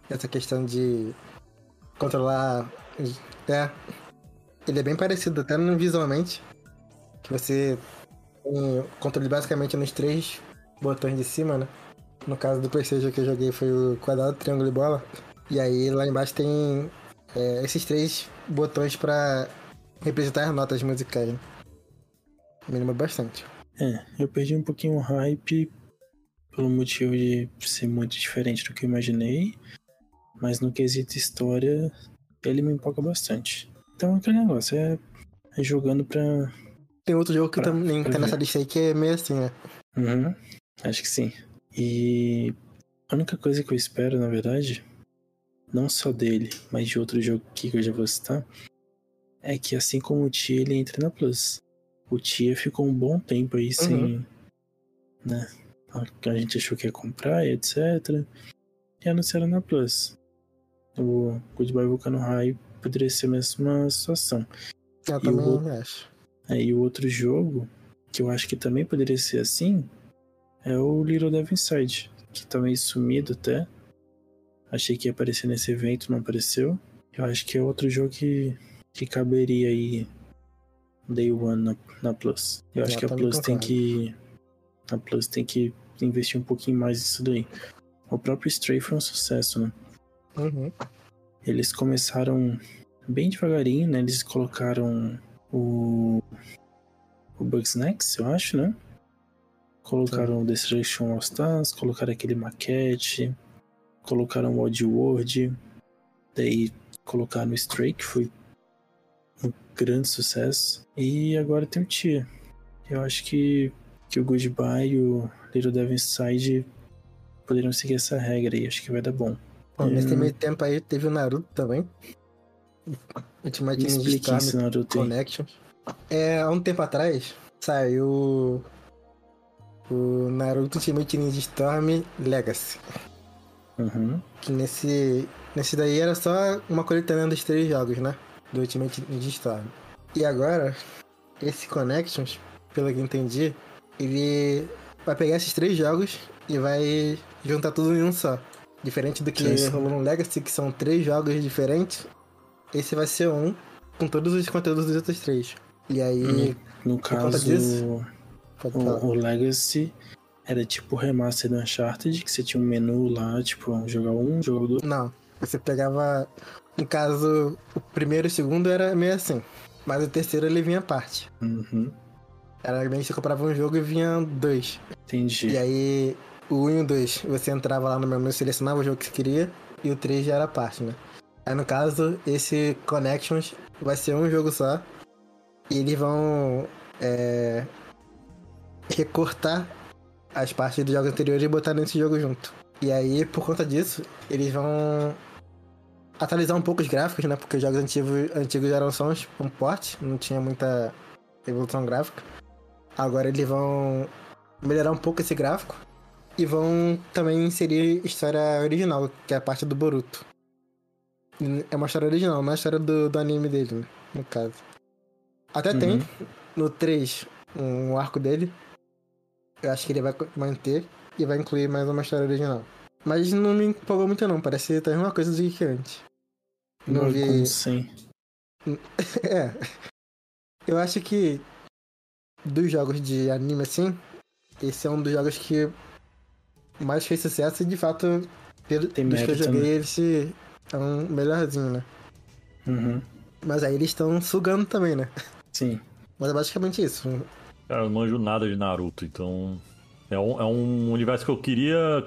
Essa questão de controlar. É. Ele é bem parecido, até visualmente. Que você tem controle basicamente nos três botões de cima, né? No caso do PlayStation que eu joguei foi o quadrado, triângulo e bola. E aí lá embaixo tem é, esses três botões pra representar as notas musicais. né? Me lembra bastante. É, eu perdi um pouquinho o hype pelo motivo de ser muito diferente do que eu imaginei. Mas no quesito história, ele me empolga bastante. Então aquele negócio, é, é jogando pra. Tem outro jogo que Pra- também pra tá nessa lista aí que é meio assim, né? Uhum, acho que sim. E a única coisa que eu espero, na verdade, não só dele, mas de outro jogo aqui que eu já vou citar, é que assim como o Tia, ele entre na Plus. O Tia ficou um bom tempo aí sem. né? A a gente achou que ia comprar e etc. E anunciaram na Plus. O Goodbye Volcano High poderia ser a mesma situação. Eu E também o acho. E o outro jogo, que eu acho que também poderia ser assim, é o Little Devil Inside, que tá meio sumido até. Achei que ia aparecer nesse evento, não apareceu. Eu acho que é outro jogo que, que caberia aí Day One na, na Plus. Eu acho Eu que a Plus tem que. A Plus tem que investir um pouquinho mais nisso daí. O próprio Stray foi um sucesso, né? Uhum. Eles começaram bem devagarinho, né? Eles colocaram o. O Bugsnax, eu acho, né? Colocaram o Destruction All Stars, colocaram aquele maquete, colocaram o Oddworld, daí colocaram o Stray, que foi um grande sucesso. E agora tem o Tia. Eu acho que, que o Goodbye e o Little Devil Inside poderiam seguir essa regra aí, acho que vai dar bom. Bom, nesse Hum. meio tempo aí teve o Naruto também. Ultimate Me Ninja explique Storm aí. Connection. É, há um tempo atrás saiu o Naruto Ultimate Ninja Storm Legacy. Uhum. Que nesse, nesse daí era só uma coletânea dos três jogos, né? Do Ultimate Ninja Storm. E agora, esse Connections, pelo que eu entendi, ele vai pegar esses três jogos e vai juntar tudo em um só. Diferente do que sim. rolou no Legacy, que são três jogos diferentes, esse vai ser um com todos os conteúdos dos outros três. E aí, No conta caso, disso? o, o Legacy era tipo o remaster do Uncharted, que você tinha um menu lá, tipo, jogar um, jogar dois. Não, você pegava. No caso, o primeiro e o segundo era meio assim. Mas o terceiro ele vinha à parte. Uhum. Era bem que você comprava um jogo e vinha dois. Entendi. E aí, o 1 e o 2, você entrava lá no menu, selecionava o jogo que você queria, e o 3 já era parte, né? Aí no caso, esse Connections vai ser um jogo só. E eles vão é, recortar as partes do jogo anterior e botar nesse jogo junto. E aí, por conta disso, eles vão atualizar um pouco os gráficos, né? Porque os jogos antigos, antigos eram só um porte, não tinha muita evolução gráfica. Agora eles vão melhorar um pouco esse gráfico e vão também inserir história original, que é a parte do Boruto. É uma história original, não é a história do, do anime dele, né? no caso. Até uhum. tem no 3 um arco dele. Eu acho que ele vai manter e vai incluir mais uma história original. Mas não me empolgou muito não, parece até uma coisa do que antes. Não, não vi. Sim. (laughs) é. Eu acho que dos jogos de anime assim, esse é um dos jogos que mais fez sucesso e de fato, pelo, Tem dos que eu joguei, ele é um melhorzinho, né? Uhum. Mas aí eles estão sugando também, né? Sim. Mas é basicamente isso. Cara, eu não manjo nada de Naruto, então. É um, é um universo que eu queria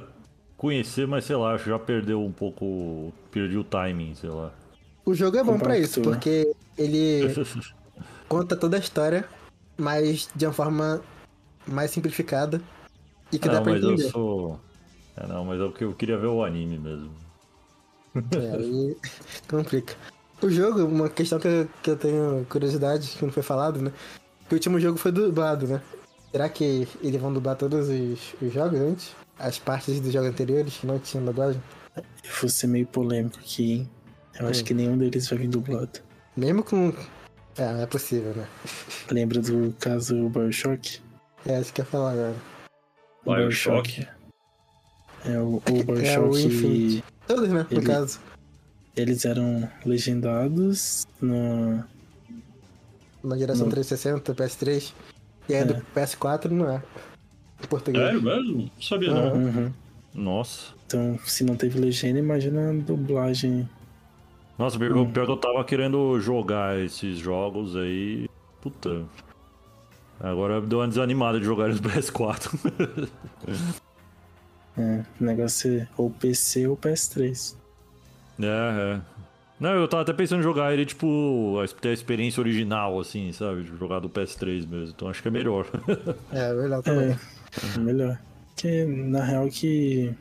conhecer, mas sei lá, acho que já perdeu um pouco. Perdi o timing, sei lá. O jogo é bom para isso, porque ele (laughs) conta toda a história, mas de uma forma mais simplificada e que não, dá pra mas entender. Eu sou... É, não, mas é porque eu queria ver o anime mesmo. É, aí (laughs) complica. O jogo, uma questão que eu, que eu tenho curiosidade, que não foi falado, né? Que o último jogo foi dublado, né? Será que eles vão dublar todos os, os jogos antes? As partes dos jogos anteriores que não tinham dublagem? Eu vou ser meio polêmico aqui, hein? Eu hum. acho que nenhum deles vai vir dublado. Mesmo com. É, não é possível, né? (laughs) Lembra do caso Bioshock? É, acho que ia falar agora. Bioshock. É o, o Bioshock. é o Infinite. Todos, né? No caso. Eles eram legendados no. Na geração no... 360, PS3. E aí é. do PS4 não é. Em português. Sério mesmo? Não sabia não. Uhum. Nossa. Então, se não teve legenda, imagina a dublagem. Nossa, o hum. pior que eu tava querendo jogar esses jogos aí. Puta. Agora deu uma desanimada de jogar no PS4. (laughs) é, o negócio é ou PC ou PS3. É, é. Não, eu tava até pensando em jogar ele, tipo, ter a experiência original, assim, sabe? De jogar do PS3 mesmo. Então acho que é melhor. (laughs) é, melhor também. É, é melhor. Porque, na real, que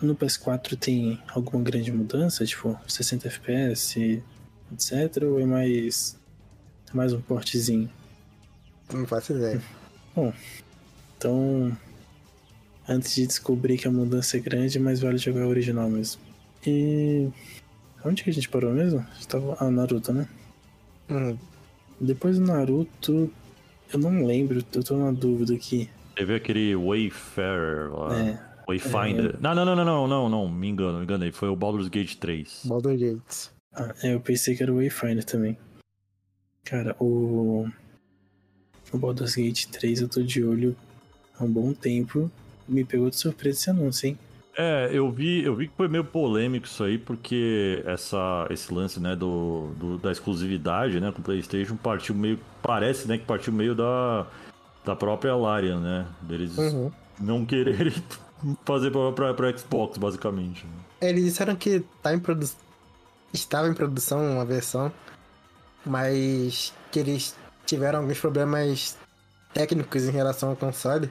no PS4 tem alguma grande mudança, tipo 60 FPS, etc, ou é mais mais um portezinho? Não faço ideia. Bom, então antes de descobrir que a mudança é grande, mais vale jogar o original mesmo. E. Onde que a gente parou mesmo? Estava. Ah, Naruto, né? Hum. Depois do Naruto, eu não lembro, eu tô na dúvida aqui. Teve aquele Wayfarer lá. É. Wayfinder. É, não, não, não, não, não, não, não, me engano, me enganei. Foi o Baldur's Gate 3. Baldur's Gate. Ah, eu pensei que era o Wayfinder também. Cara, o. O Baldur's Gate 3 eu tô de olho há um bom tempo. Me pegou de surpresa esse anúncio, hein? É, eu vi, eu vi que foi meio polêmico isso aí, porque essa, esse lance, né, do, do da exclusividade, né, com o PlayStation partiu meio, parece, né, que partiu meio da, da própria Larian, né, deles uhum. não quererem (laughs) fazer pra, pra, pra, Xbox, basicamente. Eles disseram que tá em produ... estava em produção uma versão, mas que eles tiveram alguns problemas técnicos em relação ao console.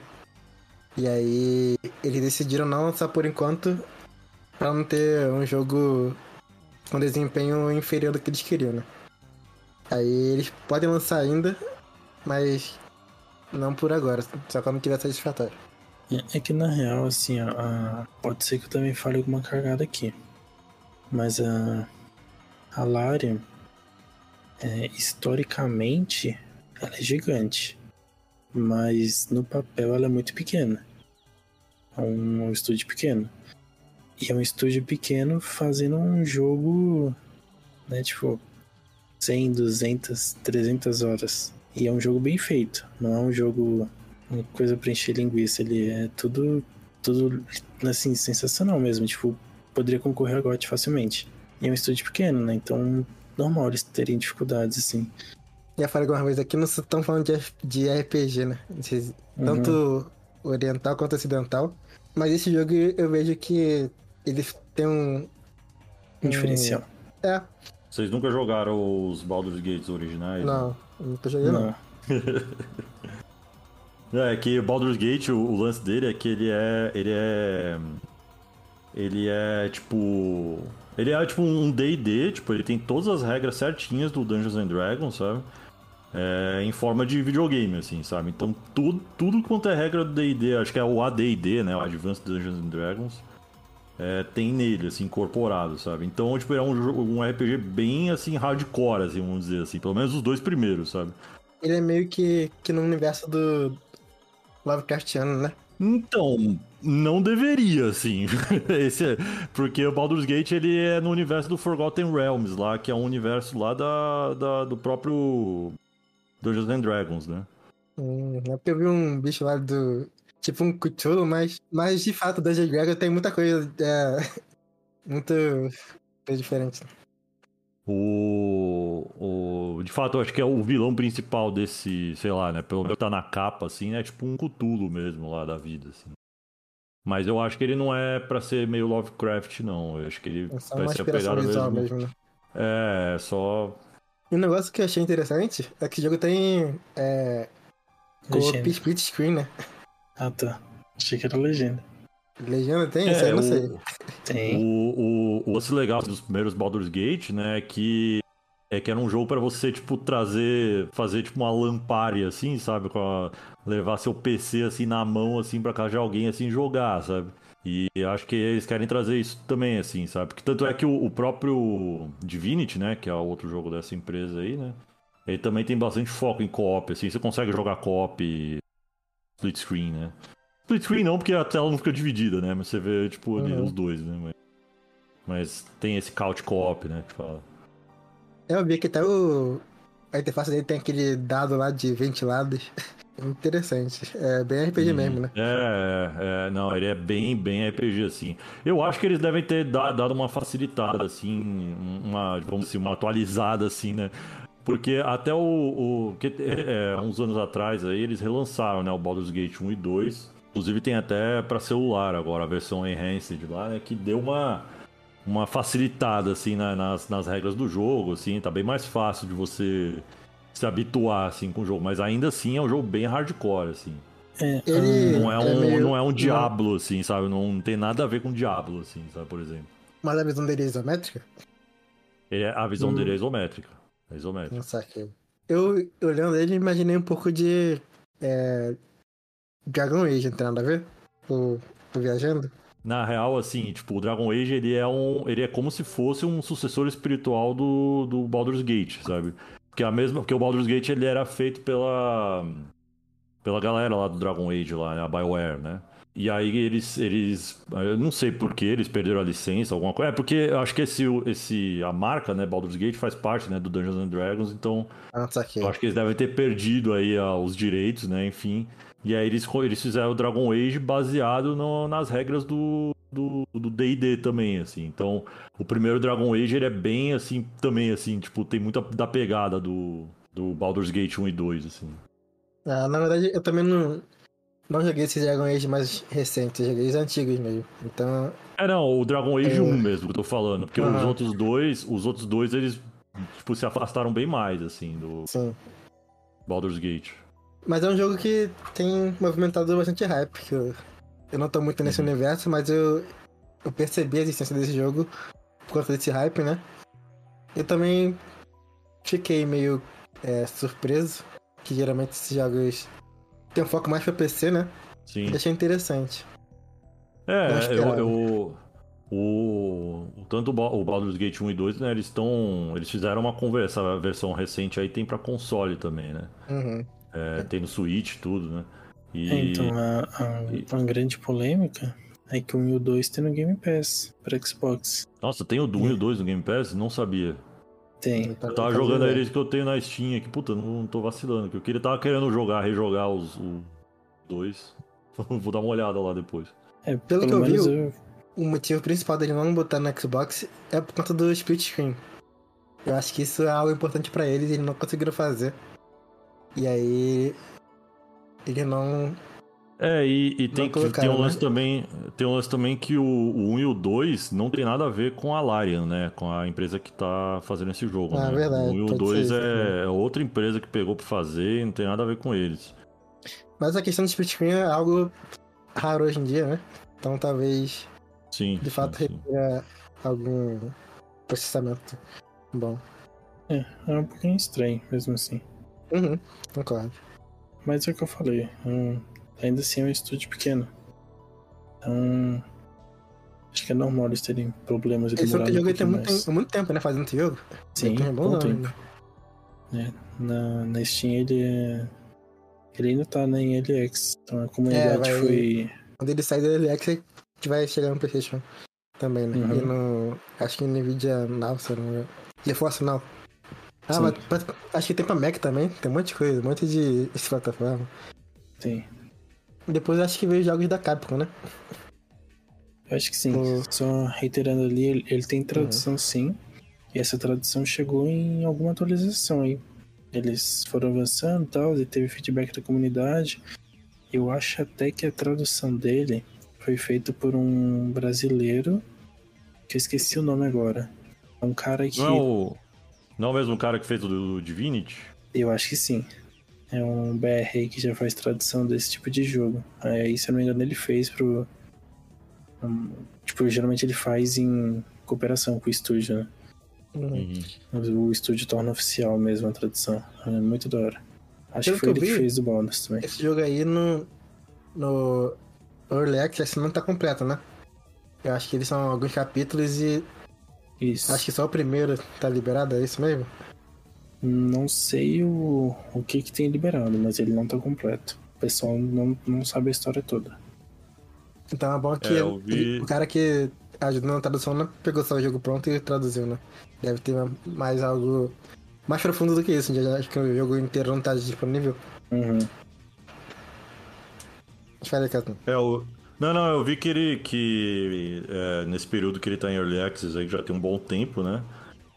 E aí eles decidiram não lançar por enquanto para não ter um jogo com desempenho inferior do que eles queriam, né? Aí eles podem lançar ainda, mas não por agora, só quando tiver satisfatório. É, é que na real, assim, a, a, pode ser que eu também fale alguma cargada aqui. Mas a, a Larian, é, historicamente, ela é gigante mas no papel ela é muito pequena. É um, estúdio pequeno. E é um estúdio pequeno fazendo um jogo, né, tipo, 100, 200, 300 horas. E é um jogo bem feito, não é um jogo uma coisa pra encher linguiça, ele é tudo, tudo, assim, sensacional mesmo, tipo, poderia concorrer a GOT facilmente. E é um estúdio pequeno, né, então normal eles terem dificuldades, assim já falei alguma vez aqui, não estão falando de, de RPG, né? Uhum. Tanto uhum. oriental quanto ocidental. Mas esse jogo eu vejo que ele tem um. Um diferencial. É. Vocês nunca jogaram os Baldur's Gates originais? Não, né? nunca joguei não. não. (laughs) É, que o Baldur's Gate, o, o lance dele é que ele é. Ele é. Ele é tipo. Ele é tipo um DD, tipo, ele tem todas as regras certinhas do Dungeons and Dragons, sabe? É, em forma de videogame, assim, sabe? Então tudo, tudo quanto é regra do DD, acho que é o ADD, né? O Advanced Dungeons and Dragons. É, tem nele, assim, incorporado, sabe? Então, tipo, é um, um RPG bem, assim, hardcore, assim, vamos dizer assim. Pelo menos os dois primeiros, sabe? Ele é meio que, que no universo do Lovecraftiano, né? Então, não deveria, assim. (laughs) Esse é, porque o Baldur's Gate ele é no universo do Forgotten Realms lá, que é um universo lá da, da do próprio Dungeons and Dragons, né? Hum, é porque eu vi um bicho lá do. Tipo um Cthulhu, mas, mas de fato, Dungeons and Dragons tem muita coisa. É, (laughs) muito coisa diferente. O, o. De fato, eu acho que é o vilão principal desse, sei lá, né? Pelo menos tá na capa, assim, né? Tipo um Cthulhu mesmo lá da vida, assim. Mas eu acho que ele não é pra ser meio Lovecraft, não. Eu acho que ele É vai ser pegado visual mesmo. mesmo, né? É, só. E um negócio que eu achei interessante é que o jogo tem. É, co-op split screen, né? Ah, tá. Achei que era legenda. Legenda tem? Isso aí É, eu não o, sei. Tem. O, o, o lance legal dos primeiros Baldur's Gate, né, é que é que era um jogo pra você, tipo, trazer, fazer tipo uma lampária, assim, sabe? Com a- levar seu PC, assim, na mão, assim, pra casa de alguém, assim, jogar, sabe? E acho que eles querem trazer isso também, assim, sabe? Porque tanto é que o, o próprio Divinity, né, que é o outro jogo dessa empresa aí, né, ele também tem bastante foco em co-op, assim, você consegue jogar co-op split screen, né? Split screen não, porque a tela não fica dividida, né? Mas você vê, tipo, ali Uhum. os dois, né? Mas, mas tem esse couch co-op, né? Que fala. Eu vi que até o. A interface dele tem aquele dado lá de ventilados. (laughs) Interessante. É bem RPG Uhum. mesmo, né? É, é, é, não, ele é bem, bem RPG, assim. Eu acho que eles devem ter da- dado uma facilitada, assim, uma, vamos dizer, uma atualizada, assim, né? Porque até o. o que, é, uns anos atrás aí eles relançaram, né? O Baldur's Gate 1 e 2. Inclusive tem até pra celular agora, a versão Enhanced lá, né? Que deu uma, uma facilitada, assim, na- nas, nas regras do jogo, assim. Tá bem mais fácil de você se habituar, assim, com o jogo. Mas ainda assim é um jogo bem hardcore, assim. É, Ele- Não é É um, meio- não é um Diablo, assim, sabe? Não tem nada a ver com Diablo, assim, sabe, por exemplo. Mas a visão dele é isométrica? Ele é- a visão Hum. dele é isométrica. É isométrica. Não saquei. Eu, olhando ele, imaginei um pouco de. É, Dragon Age, não tem nada a ver? O, o Viajando? Na real, assim, tipo, o Dragon Age, ele é um. Ele é como se fosse um sucessor espiritual do, do Baldur's Gate, sabe? Porque a mesma. Porque o Baldur's Gate ele era feito pela. Pela galera lá do Dragon Age, lá? A Bioware, né? E aí eles. eles eu não sei por que eles perderam a licença, alguma coisa. É porque eu acho que esse, esse, a marca, né, Baldur's Gate, faz parte né, do Dungeons and Dragons, então Ah. Eu acho que eles devem ter perdido aí ah, os direitos, né? Enfim. E aí eles, eles fizeram o Dragon Age baseado no- nas regras do do D&D também, assim. Então, o primeiro Dragon Age, ele é bem, assim, também, assim, tipo, tem muita da pegada do, do Baldur's Gate 1 e 2, assim. Ah, na verdade, eu também não, não joguei esses Dragon Age mais recentes, eu joguei os antigos mesmo. Então, É, não, o Dragon Age É. 1 mesmo que eu tô falando. Porque os outros dois, os outros dois, eles, tipo, se afastaram bem mais, assim, do sim. Baldur's Gate. Mas é um jogo que tem movimentado bastante hype. Que eu, eu não tô muito nesse universo, mas eu, eu percebi a existência desse jogo por conta desse hype, né? Eu também fiquei meio é, surpreso, que geralmente esses jogos têm um foco mais pra PC, né? Sim. E achei interessante. É, eu, eu- o, o- tanto o Ba- o Baldur's Gate 1 e 2, né, eles estão, eles fizeram uma conversa, a versão recente aí tem pra console também, né? Uhum. É, tem no Switch tudo, né? E É, então, a, a, uma grande polêmica é que o 1 e o 2 tem no Game Pass pra Xbox. nossa, tem o do 1 e o 2 no Game Pass? Não sabia. Tem. Eu tava jogando eles que eu tenho na Steam aqui, puta, não, não tô vacilando, que eu queria tava querendo jogar, rejogar os o dois. (laughs) Vou dar uma olhada lá depois. É, Pelo pelo, que eu vi, eu, O motivo principal dele não botar no Xbox é por conta do split screen. Eu acho que isso é algo importante pra eles e eles não conseguiram fazer. E aí. Ele não. É, e, e tem, colocaram, tem um lance né? também. Tem um lance também que o, o 1 e o 2 não tem nada a ver com a Larian, né? Com a empresa que tá fazendo esse jogo. Ah, né? verdade, O 1 e o pode 2 ser isso, é, é outra empresa que pegou pra fazer e não tem nada a ver com eles. Mas a questão do split screen é algo raro hoje em dia, né? Então talvez, Sim. de fato, sim, sim. requer algum processamento bom. É, é um pouquinho estranho, mesmo assim. Uhum, concordo. Mas é o que eu falei. hum, ainda assim é um estúdio pequeno. Então. Acho que é normal eles terem problemas e Esse demorarem jogo um tem muito, mais. muito tempo, né? Fazendo esse jogo. Sim, tem um bom tempo. né? Na, na Steam ele é. Ele ainda tá na em LX. Então a comunidade vai- foi. Quando ele sair da LX, a gente vai chegar no PlayStation também, né? Uhum. E no. Acho que no Nvidia Now, se não me engano. GeForce Now. Ah, Sim. mas, mas acho que tem pra Mac também. Tem um monte de coisa, um monte de plataforma. Tem. Depois acho que veio jogos da Capcom, né? Eu acho que sim. Uhum. Só reiterando ali, ele, ele tem tradução sim. E essa tradução chegou em alguma atualização aí. Eles foram avançando e tal, e teve feedback da comunidade. Eu acho até que a tradução dele foi feita por um brasileiro, que eu esqueci o nome agora. É um cara que. Não é o. Não é o mesmo cara que fez o do Divinity? Eu acho que sim. É um BR aí que já faz tradução desse tipo de jogo. Aí, se eu não me engano, ele fez pro. um, tipo, geralmente ele faz em cooperação com o estúdio, né? Uhum. O estúdio torna oficial mesmo a tradução. É muito da hora. Acho Pelo que foi que ele eu que vi- fez o bônus também. Esse jogo aí no. No. Early Access não tá completo, né? Eu acho que eles são alguns capítulos e Isso. acho que só o primeiro tá liberado, é isso mesmo? Não sei o, o que que tem liberado, mas ele não tá completo. O pessoal não, não sabe a história toda. Então é bom que É, vi- o cara que ajudou na tradução não pegou só o jogo pronto e traduziu, né? Deve ter mais algo mais profundo do que isso. Já acho que o jogo inteiro não tá disponível. Uhum. Fala aí, Cato. É, o. Não, não, eu vi que ele. que é, nesse período que ele tá em Early Access aí, já tem um bom tempo, né?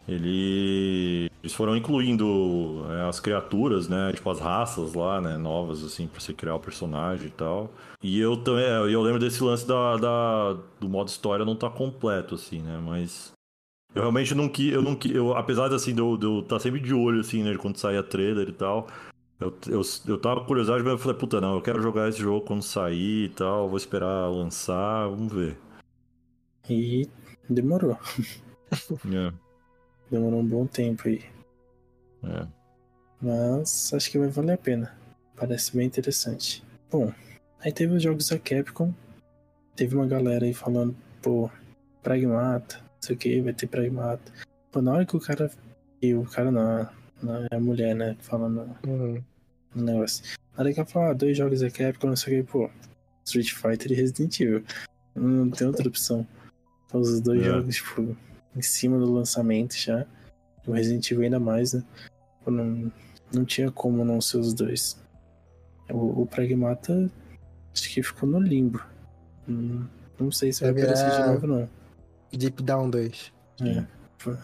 Ele. Eles foram incluindo é, as criaturas, né? Tipo as raças lá, né? Novas, assim, pra você criar o personagem e tal. E eu também. é, eu lembro desse lance da, da- do modo história não tá completo, assim, né? Mas. Eu realmente não quis. Eu não. Eu, apesar de, assim, de eu, eu tá sempre de olho, assim, né? Quando sair a trailer e tal. Eu, eu, eu tava com curiosidade, mas eu falei, puta, não, eu quero jogar esse jogo quando sair e tal, vou esperar lançar, vamos ver. E demorou. É, (laughs) Demorou um bom tempo aí. é. Mas acho que vai valer a pena. Parece bem interessante. Bom, aí teve os jogos da Capcom. Teve uma galera aí falando, pô, Pragmata, não sei o que, vai ter Pragmata. Pô, na hora que o cara. E o cara não, não é a mulher, né? Falando Uhum. no negócio. Na hora que ela fala, ah, dois jogos da Capcom, não sei o que, pô, Street Fighter e Resident Evil. Não tem outra opção. Então, os dois É. jogos, tipo, em cima do lançamento já. O Resident Evil ainda mais, né? Pô, Não, não tinha como não ser os dois. O, o Pragmata acho que ficou no limbo. Não, não sei se vai Vai aparecer de virar- novo, não. Deep Down 2. É.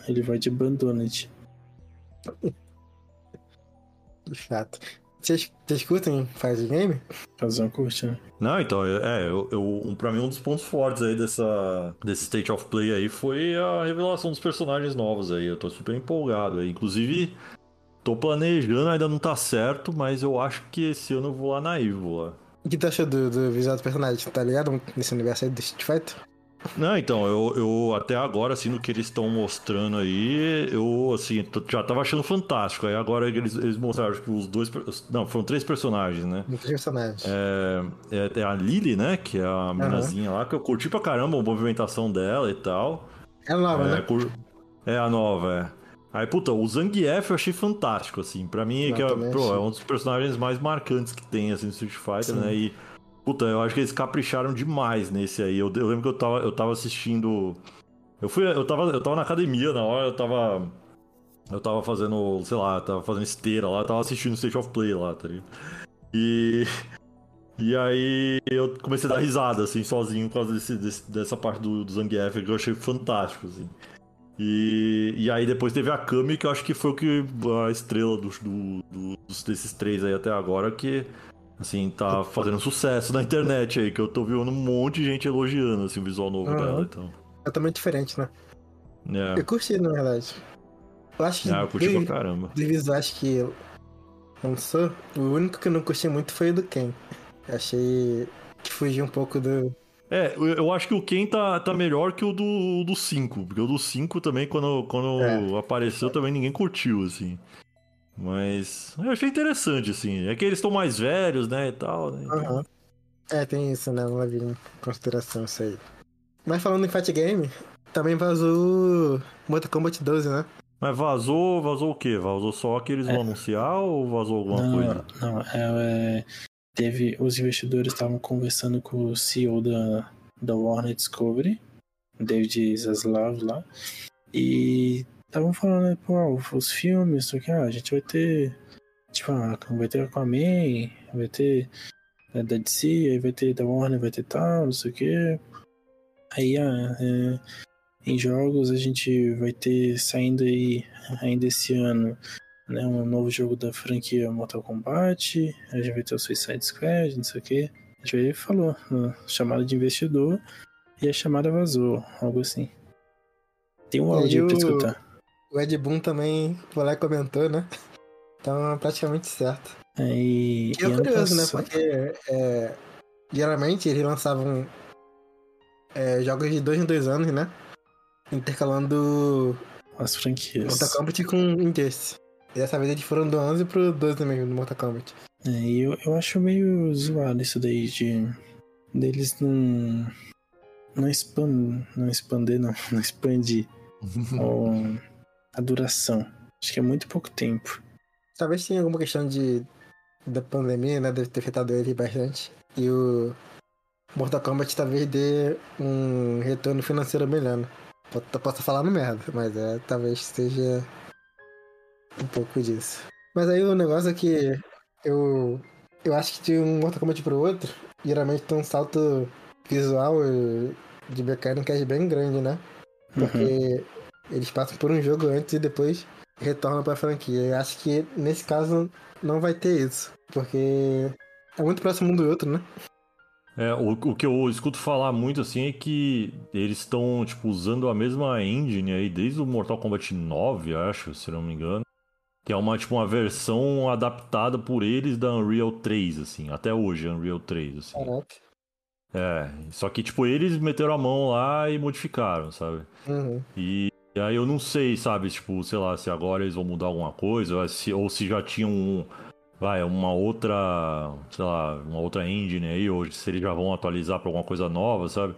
Ele vai de Abandoned. Chato. Vocês, vocês curtem Fire Game? Fazer uma curte, né? Não, então, é, eu, eu, um, pra mim um dos pontos fortes aí dessa, desse State of Play aí foi a revelação dos personagens novos aí, eu tô super empolgado aí, inclusive tô planejando, ainda não tá certo, mas eu acho que esse ano eu vou lá na Evo lá. O que tu achou do, do visual do personagem? Tá ligado nesse universo aí do Street Fighter? Não, então, eu, eu até agora, assim, no que eles estão mostrando aí, eu, assim, já tava achando fantástico. Aí agora eles, eles mostraram que os dois. Não, foram três personagens, né? Muitos personagens. É, é, é a Lily, né? Que é a minazinha lá, que eu curti pra caramba a movimentação dela e tal. É nova, É, né? cur- é a nova, é. Aí, puta, o Zangief eu achei fantástico, assim. Pra mim, Eu que é, pô, é um dos personagens mais marcantes que tem, assim, no Street Fighter, Sim. né? E, puta, eu acho que eles capricharam demais nesse aí. Eu, eu lembro que eu tava, eu tava assistindo... Eu fui, eu tava, eu tava na academia na hora, eu tava... Eu tava fazendo, sei lá, tava fazendo esteira lá, tava assistindo State of Play lá, tá ligado? E... E aí eu comecei a dar risada, assim, sozinho, por causa desse, desse- dessa parte do, do Zangief, que eu achei fantástico, assim. E, e aí depois teve a Kami, que eu acho que foi o que a estrela dos, do- desses três aí até agora, que assim, tá fazendo sucesso na internet aí, que eu tô vendo um monte de gente elogiando assim, o visual novo Aham. dela. Então. Totalmente diferente, né? É, Eu curti, na verdade. Eu acho que ah, eu curti dos, pra caramba. dos visuais que lançou, o único que eu não curti muito foi o do Ken. Achei que fugiu um pouco do. É, eu- eu acho que o Ken tá, tá melhor que o do, do 5. Porque o do 5 também, quando, quando É. apareceu, também ninguém curtiu, assim. Mas eu achei interessante, assim. É que eles estão mais velhos, né, e tal, né? Aham. É, tem isso, né? Não leva em consideração isso aí. Mas falando em Fight Game, também vazou Mortal Kombat 12, né? Mas vazou, vazou o quê? Vazou só que eles vão anunciar ou vazou alguma não, coisa? não, é, é, teve os investidores estavam conversando com o CEO da, da Warner Discovery, David Zaslav lá, e estavam falando, né, pô, ah, os filmes, isso aqui, ah, a gente vai ter, tipo, ah, vai ter Aquaman, vai ter da, da DC, aí vai ter da Warner, vai ter tal, não sei o que. Aí, ah, é, em jogos a gente vai ter saindo aí ainda esse ano né, um novo jogo da franquia Mortal Kombat, a gente vai ter o Suicide Squad, não sei o que. A gente e falou, ah, chamada de investidor, e a chamada vazou, algo assim. Tem um aí áudio pra o- escutar. O Ed Boon também foi lá e comentou, né? Então, praticamente certo. É, e, E é curioso, né? Porque é, geralmente eles lançavam é, jogos de dois em dois anos, né? Intercalando As franquias. Mortal Kombat com Injustice. E dessa vez eles foram do 11 pro 12 mesmo, do Mortal Kombat. É, e eu, eu acho meio zoado isso daí de deles não não expan, não expander não, (laughs) não expandir (laughs) o- a duração. Acho que é muito pouco tempo. Talvez tenha alguma questão de da pandemia, né? Deve ter afetado ele bastante. E o Mortal Kombat talvez dê um retorno financeiro melhor. Né? Posso, falar no merda, mas é, talvez seja um pouco disso. Mas aí o negócio é que eu, eu acho que de um Mortal Kombat pro outro, geralmente tem um salto visual de mecânicas bem grande, né? Uhum. Eles passam por um jogo antes e depois retornam pra franquia. Eu acho que nesse caso não vai ter isso. Porque é muito próximo um do outro, né? É, o, o que eu escuto falar muito assim é que eles estão, tipo, usando a mesma engine aí desde o Mortal Kombat 9, acho, se não me engano. Que é uma, tipo, uma versão adaptada por eles da Unreal 3, assim, até hoje, Unreal 3, assim. Caraca. É, só que, tipo, eles meteram a mão lá e modificaram, sabe? Uhum. E, e aí eu não sei, sabe, tipo, sei lá, se agora eles vão mudar alguma coisa, ou se, ou se já tinham um, vai, uma outra, sei lá, uma outra engine aí, ou se eles já vão atualizar pra alguma coisa nova, sabe?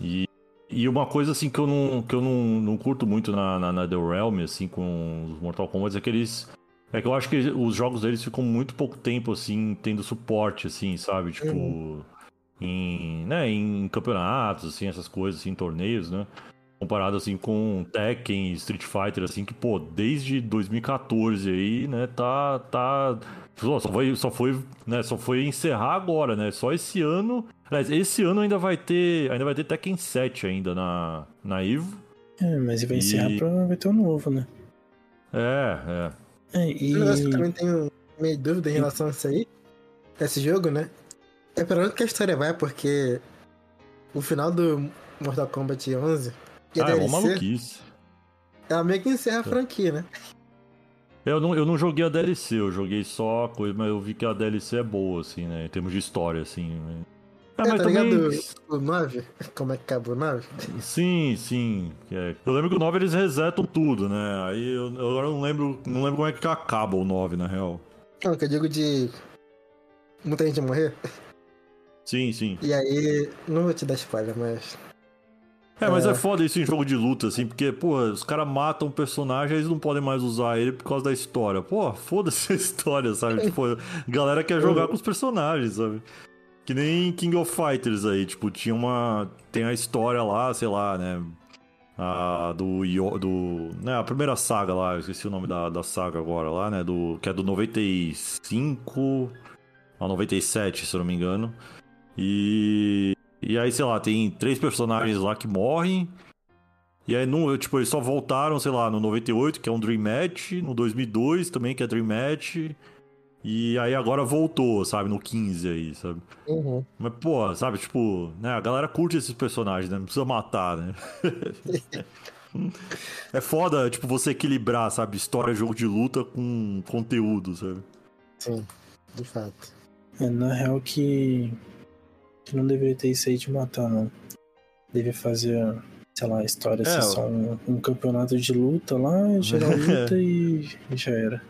E, e uma coisa assim que eu não, que eu não, não curto muito na, na, na The Realm, assim, com os Mortal Kombat, é que eles. É que eu acho que os jogos deles ficam muito pouco tempo, assim, tendo suporte, assim, sabe? Tipo. Em, né, em campeonatos, assim, essas coisas, assim, em torneios, né? Comparado, assim, com Tekken, Street Fighter, assim, que, pô, desde 2014 aí, né, tá, tá... Só foi, só foi, né, só foi encerrar agora, né? Só esse ano... Aliás, esse ano ainda vai ter, ainda vai ter Tekken 7 ainda na, na EVO. É, mas vai encerrar E- pra vai ter um novo, né? É, é. É, e Um negócio que eu também tenho meio dúvida em relação a isso aí, esse jogo, né? É pra onde que a história vai, porque o final do Mortal Kombat 11 e a Ah, é uma maluquice. ela meio que encerra a franquia, né? Eu não, eu não joguei a DLC, eu joguei só a coisa, mas eu vi que a DLC é boa, assim, né? Em termos de história, assim. É, É, mas tá também. ligado o 9? Como é que acabou o 9? Sim, sim. É, Eu lembro que o 9 eles resetam tudo, né? Aí eu, eu agora não lembro, não lembro como é que acaba o 9, na real. Não, que eu digo de muita gente morrer. Sim, sim. E aí, não vou te dar spoiler, mas. É, mas é, É. foda isso em jogo de luta, assim, porque, pô, os caras matam o personagem, eles não podem mais usar ele por causa da história. Pô, foda-se (laughs) a história, sabe? tipo, a galera quer jogar com os personagens, sabe? Que nem King of Fighters aí, tipo, tinha uma. Tem a história lá, sei lá, né? A do. Do né, a primeira saga lá, eu esqueci o nome da, da saga agora lá, né? Do, que é do 95 ao 97, se eu não me engano. E. E aí, sei lá, tem três personagens lá que morrem. E aí, no, tipo, eles só voltaram, sei lá, no 98, que é um Dream Match, no 2002 também, que é Dream Match. E aí agora voltou, sabe, no 15 aí, sabe? Uhum. Mas, pô, sabe, tipo, né, a galera curte esses personagens, né? Não precisa matar, né? (laughs) é foda, tipo, você equilibrar, sabe, história, jogo de luta com conteúdo, sabe? Sim, de fato. É, na real que, que não deveria ter isso aí de matar, não. Devia fazer, sei lá, a história É, ser só um, um campeonato de luta lá, geral (laughs) luta e, e já era.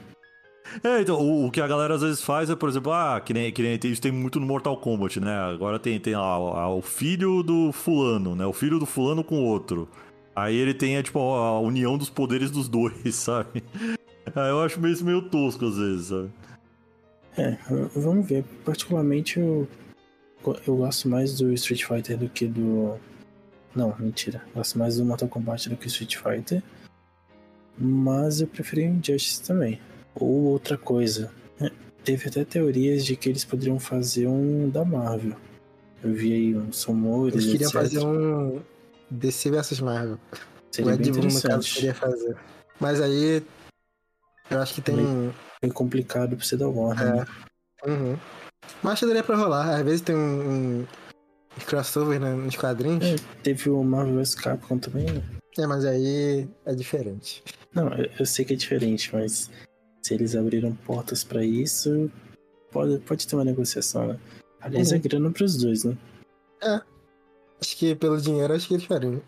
É, então, o, o que a galera às vezes faz é, por exemplo, ah, que nem, que nem tem- isso tem muito no Mortal Kombat, né? Agora tem, tem lá o, o filho do fulano, né? O filho do fulano com o outro. Aí ele tem, é, tipo, a união dos poderes dos dois, (laughs) sabe? Aí eu acho isso meio tosco às vezes, sabe? É, vamos ver. Particularmente eu, eu gosto mais do Street Fighter do que do. Não, mentira. Gosto mais do Mortal Kombat do que Street Fighter. Mas eu preferi o Injustice também. Ou outra coisa. é, Teve até teorias de que eles poderiam fazer um da Marvel. Eu vi aí uns rumores. Eles queriam etc. fazer um DC vs Marvel. Seria o Ed Boon, no caso, queria fazer. Mas aí. Eu acho que tem. Bem complicado pra você dar Warner. É. né? Uhum. Mas acho que daria pra rolar. Às vezes tem um, um crossover né, nos quadrinhos. É, teve o Marvel vs Capcom também. né? É, mas aí é diferente. Não, eu, sei que é diferente, mas se eles abriram portas pra isso, pode, pode ter uma negociação, né? Aliás, Uhum. é grana pros dois, né? Acho que pelo dinheiro, acho que eles fariam.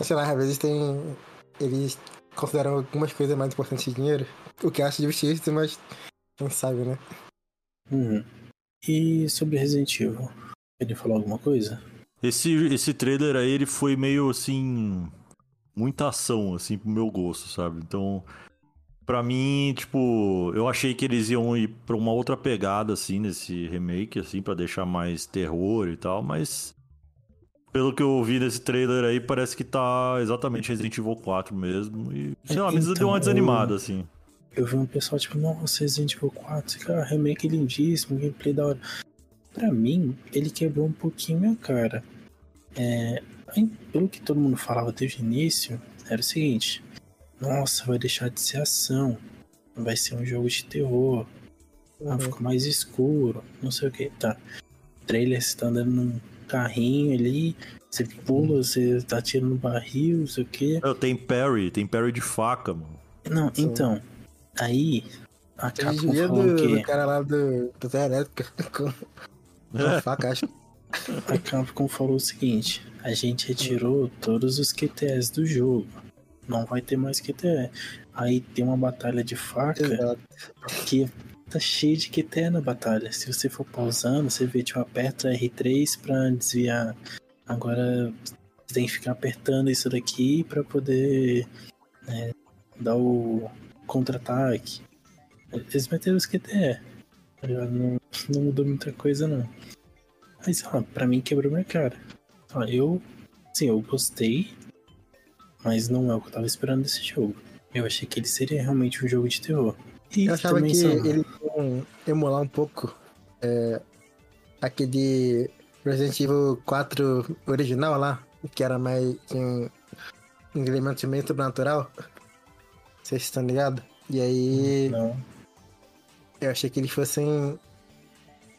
Sei lá, às vezes tem. Eles consideram algumas coisas mais importantes que dinheiro. O que eu acho justiça, mas. Quem sabe, né? Uhum. E sobre Resident Evil? Ele falou alguma coisa? Esse, esse trailer aí, ele foi meio assim. Muita ação, assim, pro meu gosto, sabe? Então, pra mim, tipo, eu achei que eles iam ir pra uma outra pegada, assim, nesse remake, assim, pra deixar mais terror e tal, mas. Pelo que eu vi nesse trailer aí, parece que tá exatamente Resident Evil 4 mesmo. E, sei lá, me Então, deu uma desanimada, assim. Eu vi um pessoal tipo, nossa, Resident Evil 4, cara, remake lindíssimo, gameplay da hora. Pra mim, ele quebrou um pouquinho minha cara. É, aí, pelo que todo mundo falava desde o início, era o seguinte: nossa, vai deixar de ser ação, vai ser um jogo de terror, vai Uhum. ficar mais escuro, não sei o que. Tá, trailer, você tá andando num carrinho ali, você pula, você tá atirando no barril, não sei o que. É, Tem parry, tem parry de faca, mano. Não, então, aí a Capcom falou do, que do cara lá do, do Terra Elétrica (laughs) com, com a faca, acho. (laughs) a Capcom falou o seguinte: a gente retirou todos os QTEs do jogo. Não vai ter mais QTE. Aí tem uma batalha de faca Exato. que tá cheio de QTE na batalha. Se você for pausando, você vê, tipo, aperta R3 pra desviar. Agora você tem que ficar apertando isso daqui pra poder né, dar o contra-ataque. Eles meteram os QTE. tá ligado? Não, não mudou muita coisa, não. Mas, sei lá, pra mim quebrou minha cara. Ó, eu, sim, eu gostei, mas não é o que eu tava esperando desse jogo. Eu achei que ele seria realmente um jogo de terror. E Eu achava que são- eles iam emular um pouco é, aquele Resident Evil 4 original lá, que era mais um um elemento meio sobrenatural. Vocês estão ligados? E aí Não. eu achei que eles fossem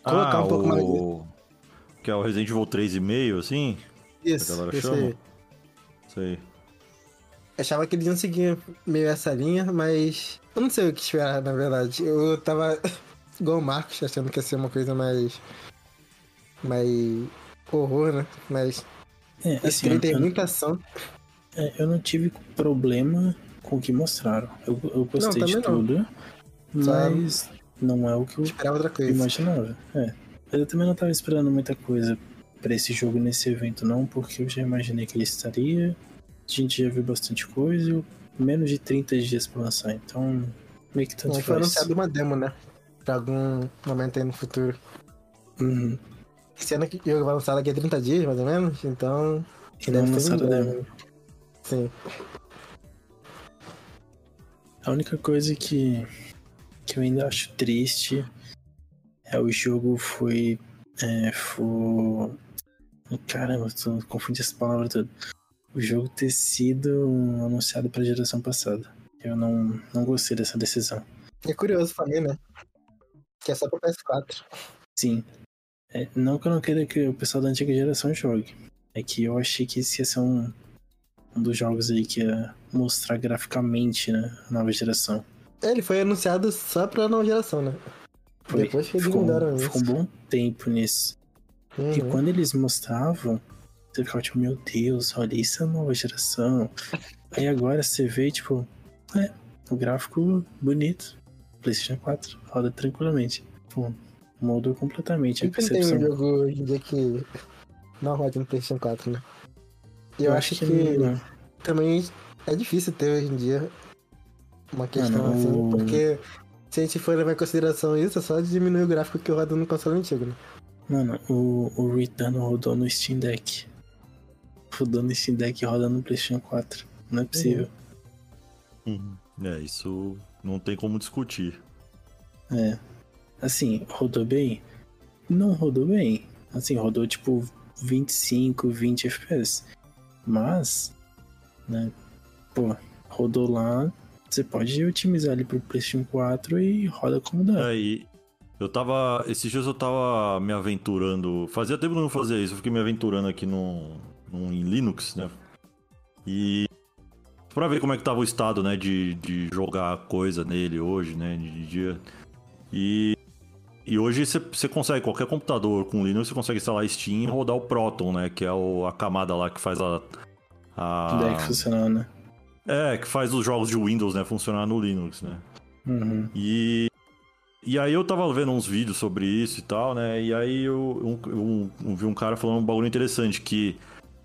colocar ah, um pouco mais. o... Que é o Resident Evil 3,5, assim? Isso, a galera isso chama? aí. Sei. Achava que eles iam seguir meio essa linha, mas eu não sei o que esperar, na verdade. Eu tava (coughs) igual o Marcos, achando que ia ser uma coisa mais. mais. horror, né? Mas É, esse assim, trailer eu, tem eu, muita ação. é, eu não tive problema com o que mostraram. Eu, eu gostei de também não. tudo, Só- mas não é o que eu Esperava outra coisa. imaginava. É. Eu também não tava esperando muita coisa pra esse jogo nesse evento, não, porque eu já imaginei que ele estaria. A gente já viu bastante coisa, e menos de 30 dias pra lançar, então meio que tanto Não, foi faz. anunciado uma demo, né? Pra algum momento aí no futuro. Uhum. Sendo que o jogo vai lançar daqui a 30 dias, mais ou menos, então. E não lançaram demo. Sim. A única coisa que, que eu ainda acho triste é o jogo foi. É, foi. Caramba, tô confundindo as palavras todas. O jogo ter sido anunciado pra geração passada. Eu não, não gostei dessa decisão. É curioso também, né? Que é só pro PS4. Sim. É, não que eu não queira que o pessoal da antiga geração jogue. É que eu achei que esse ia ser um, um dos jogos aí que ia mostrar graficamente né, a nova geração. Ele foi anunciado só pra nova geração, né? Foi. Depois que eles ficou, mudaram isso. ficou um bom tempo nisso. E Uhum. quando eles mostravam, você ficava tipo, meu Deus, olha, isso é nova geração. (laughs) Aí agora você vê, tipo, é, o gráfico bonito. PlayStation 4 roda tranquilamente. Tipo, mudou completamente a Sempre tem um percepção. jogo hoje em dia que não roda no PlayStation 4, né? E eu, acho que, não. também é difícil ter hoje em dia uma questão Mano, assim, porque se a gente for levar em consideração isso, é só diminuir o gráfico que roda no console antigo, né? Mano, o, o Returnal rodou no Steam Deck. Rodou no Steam Deck e roda no PlayStation 4. Não é possível. Uhum. É, isso não tem como discutir. É. Assim, rodou bem? Não rodou bem. Assim, rodou tipo 25, 20 FPS. Mas, né, pô, rodou lá, você pode otimizar ali pro PlayStation 4 e roda como dá. Aí, eu tava. Esses dias eu tava me aventurando. Fazia tempo que eu não fazia isso, eu fiquei me aventurando aqui no, no, em Linux, né? E. Pra ver como é que tava o estado, né? De, de jogar coisa nele hoje, né? De dia. E. E hoje você- consegue, qualquer computador com Linux, você consegue instalar Steam e rodar o Proton, né? Que é o- a camada lá que faz a. a... Deck funcionando, né? É, que faz os jogos de Windows, né? Funcionar no Linux, né? Uhum. E, e aí eu tava vendo uns vídeos sobre isso e tal, né? E aí eu, eu vi um cara falando um bagulho interessante, que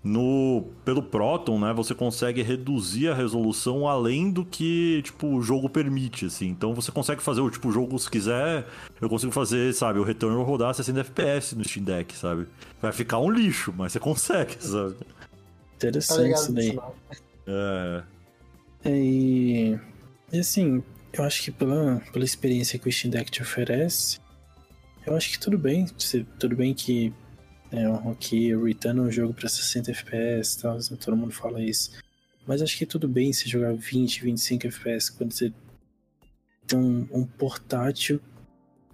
no pelo Proton, né, você consegue reduzir a resolução além do que, tipo, o jogo permite, assim. Então você consegue fazer o tipo o jogo se quiser, eu consigo fazer, sabe, o Returnal rodar 60 FPS no Steam Deck, sabe? Vai ficar um lixo, mas você (laughs) consegue, sabe? Tá Interessante ligado isso daí. É, É, E, e assim, eu acho que pela, pela experiência que o Steam Deck te oferece, eu acho que tudo bem. Tudo bem que é, ok, o Return é um jogo pra 60 FPS e tal, né, todo mundo fala isso. Mas acho que tudo bem se jogar 20, 25 FPS quando você tem um, um portátil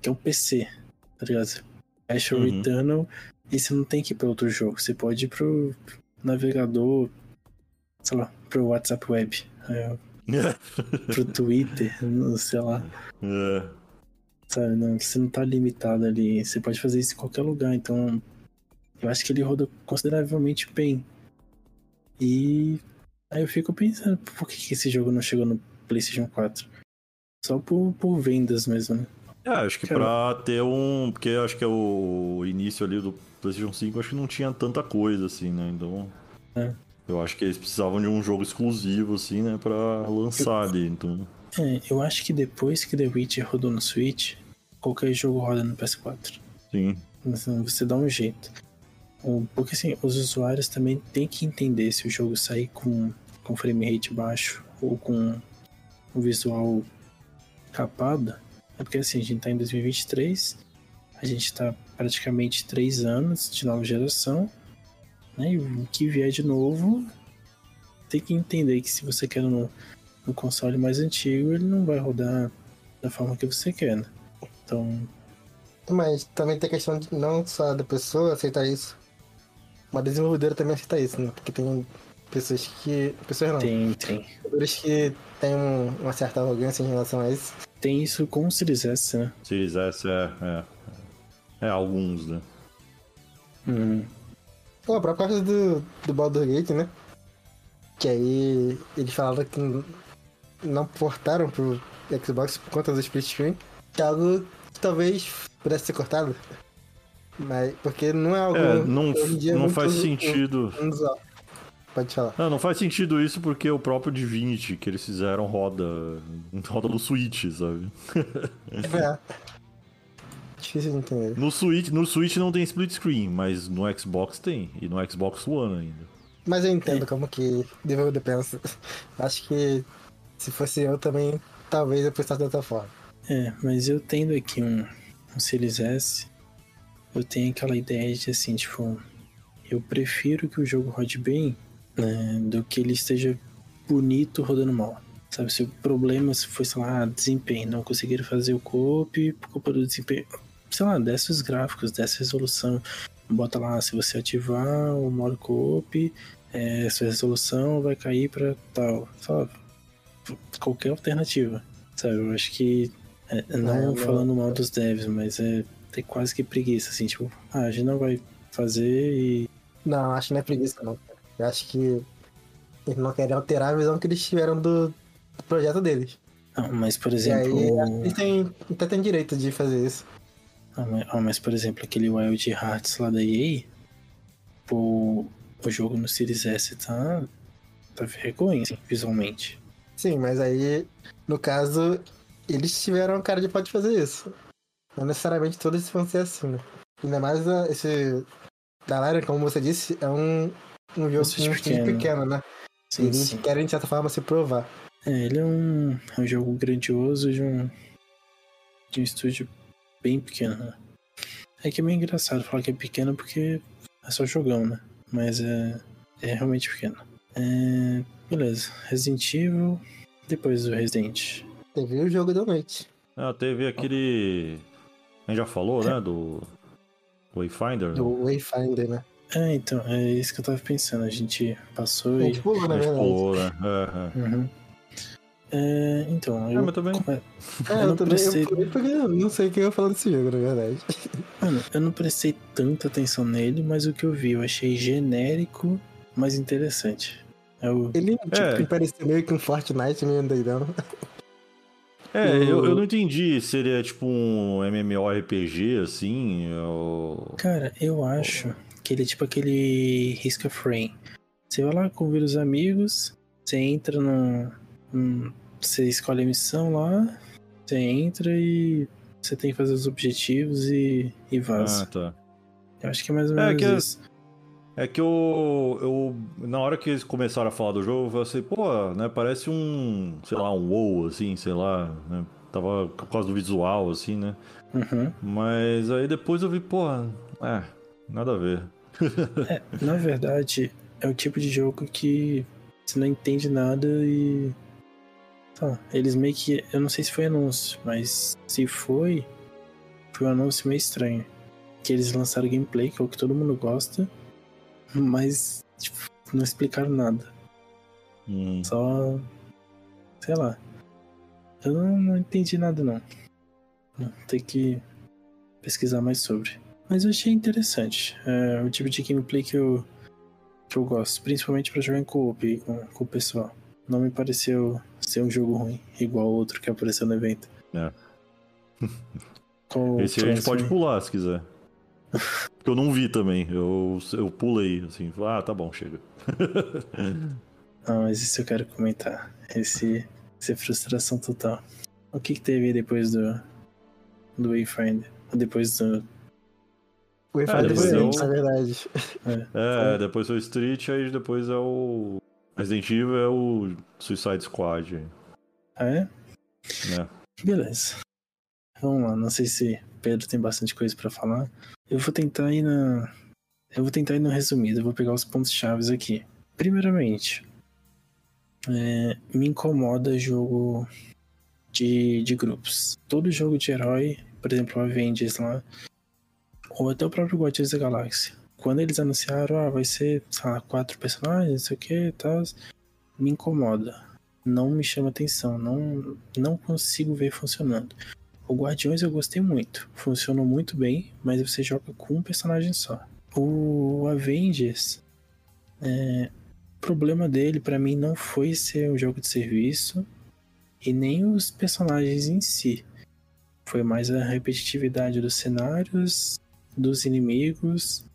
que é o PC, tá ligado? Você Fecha o Uhum. Returnal e você não tem que ir pra outro jogo. Você pode ir pro navegador, sei lá, pro WhatsApp Web. É, (laughs) pro Twitter, não sei lá, é. sabe? Não, você não tá limitado ali, você pode fazer isso em qualquer lugar, então eu acho que ele roda consideravelmente bem. E aí eu fico pensando, por que, que esse jogo não chegou no PlayStation 4? Só por, por vendas mesmo, né? É, acho que Cara. pra ter um. Porque acho que é o início ali do PlayStation 5, acho que não tinha tanta coisa, assim, né? Então. É. Eu acho que eles precisavam de um jogo exclusivo, assim, né? Pra lançar ali. Então. É, eu acho que depois que The Witcher rodou no Switch, qualquer jogo roda no PS4. Sim. Então você dá um jeito. Porque assim, os usuários também têm que entender se o jogo sair com, com frame rate baixo ou com o visual capado. É porque assim, a gente tá em 2023, a gente tá praticamente 3 anos de nova geração, né? E o que vier de novo tem que entender que se você quer no, no console mais antigo, ele não vai rodar da forma que você quer, né? Então, Mas também tem questão de não só da pessoa aceitar isso, mas a desenvolvedora também aceita isso, né? Porque tem pessoas que. Pessoas não. tem, tem. Desenvolvedores que têm um- uma certa arrogância em relação a isso. Tem isso com o Series S, né? Series S é. É, é alguns, né? Hum, Pô, a própria coisa do, do Baldur Gate, né? Que aí eles falaram que não portaram pro Xbox por conta do split screen. Que é algo que talvez pudesse ser cortado. Mas, porque não é algo. É, não, não muito faz sentido. Pode falar. Não, não faz sentido isso porque o próprio Divinity que eles fizeram roda. roda no Switch, sabe? É. Difícil de entender. No Switch, no Switch não tem split screen, mas no Xbox tem. E no Xbox One ainda. Mas eu entendo como que desenvolvedor pensa. (laughs) Acho que se fosse eu também, talvez eu pensasse de outra forma. é, mas eu tendo aqui um, um Series S, eu tenho aquela ideia de assim, tipo, eu prefiro que o jogo rode bem né, do que ele esteja bonito rodando mal. Sabe, se o problema se fosse lá, desempenho, não conseguiram fazer o coop por culpa do desempenho. Sei lá, desce os gráficos, desce a resolução. Bota lá, se você ativar o modo coop, é, sua resolução vai cair pra tal. Sabe? Qualquer alternativa. Sabe, eu acho que É, não Ah, falando mal dos devs, mas é ter quase que preguiça, assim, tipo, ah, a gente não vai fazer e. Não, acho que não é preguiça, não. Eu acho que eles não querem alterar a visão que eles tiveram do, do projeto deles. Ah, mas, por E exemplo. aí, acho que eles têm, até têm direito de fazer isso. Ah, mas, ah, mas, por exemplo, aquele Wild Hearts lá da EA, pô, o jogo no Series S tá. tá vergonha, assim, visualmente. Sim, mas aí, no caso, eles tiveram a cara de pode fazer isso. Não necessariamente todos vão ser assim, né? Ainda mais a- esse. Da Lyra, como você disse, é um, um jogo um estúdio pequeno. pequeno, né? Sim, eles sim. querem, de certa forma, se provar. É, ele é um, é um jogo grandioso de um. de um estúdio bem pequeno, né? É que é meio engraçado falar que é pequeno porque é só jogão, né? Mas é, é realmente pequeno. É, beleza. Resident Evil, depois do Resident. Teve o jogo da noite. Ah, teve aquele. A gente já falou, né? Do. Wayfinder? Do Wayfinder, né? É, então, é isso que eu tava pensando. A gente passou A e. gente pulou, na A gente verdade. pulou, né? É, é. Uhum. É, então, eu, mas também- (laughs) É, Eu eu, não também prestei- eu porque eu não sei o que eu ia falar desse jogo, na verdade. Mano, eu não prestei tanta atenção nele, mas o que eu vi eu achei genérico, mas interessante. É o. Ele, tipo, É. parecia meio que um Fortnite meio doidão. É, O- eu, eu não entendi se ele é tipo um MMORPG, assim, ou... Cara, eu acho que ele é tipo aquele Risk of Rain. Você vai lá, convida os amigos, você entra no. num- você escolhe a missão lá, você entra e você tem que fazer os objetivos e, e vaza. Ah, tá. Eu acho que é mais ou É, menos que é- isso. É que eu, eu. Na hora que eles começaram a falar do jogo, eu falei assim, pô, né? Parece um. Sei lá, um WoW, assim, sei lá. Né, tava por causa do visual, assim, né? Uhum. Mas aí depois eu vi, pô, é, nada a ver. (laughs) É, na verdade, é o tipo de jogo que você não entende nada e. Tá, eles meio que. Eu não sei se foi anúncio, mas se foi, foi um anúncio meio estranho. Que eles lançaram gameplay, que é o que todo mundo gosta, mas, tipo, não explicaram nada. Hum, Só. Sei lá. Eu não, não entendi nada, não. Tem que pesquisar mais sobre. Mas eu achei interessante. É o tipo de gameplay que eu, que eu gosto, principalmente pra jogar em co-op com, com o pessoal. Não me pareceu ser um jogo ruim, igual o outro que apareceu no evento. É. Qual Esse a gente pode pular se quiser. Porque eu não vi também. Eu, eu pulei, assim. Ah, tá bom, chega. (laughs) Ah, mas isso eu quero comentar. Esse, é frustração total. O que, que teve aí depois do, do Wayfinder? Depois do, O Wayfinder depois foi antes, na verdade. (laughs) É, depois foi o Street, aí depois é o. Resident Evil é o Suicide Squad. Ah, é? Né? Beleza. Vamos lá, não sei se Pedro tem bastante coisa pra falar. Eu vou tentar ir na. Eu vou tentar ir no resumido, eu vou pegar os pontos chaves aqui. Primeiramente, é, me incomoda jogo de, de grupos. Todo jogo de herói, por exemplo, Avengers lá, ou até o próprio Guardiões da Galáxia. Quando eles anunciaram, ah, vai ser, sei lá, quatro personagens, não sei o que e tal, me incomoda não me chama atenção, não, não consigo ver funcionando. O Guardiões eu gostei muito, funcionou muito bem, mas você joga com um personagem só. O Avengers, é, o problema dele pra mim não foi ser um jogo de serviço e nem os personagens em si. Foi mais a repetitividade dos cenários, dos inimigos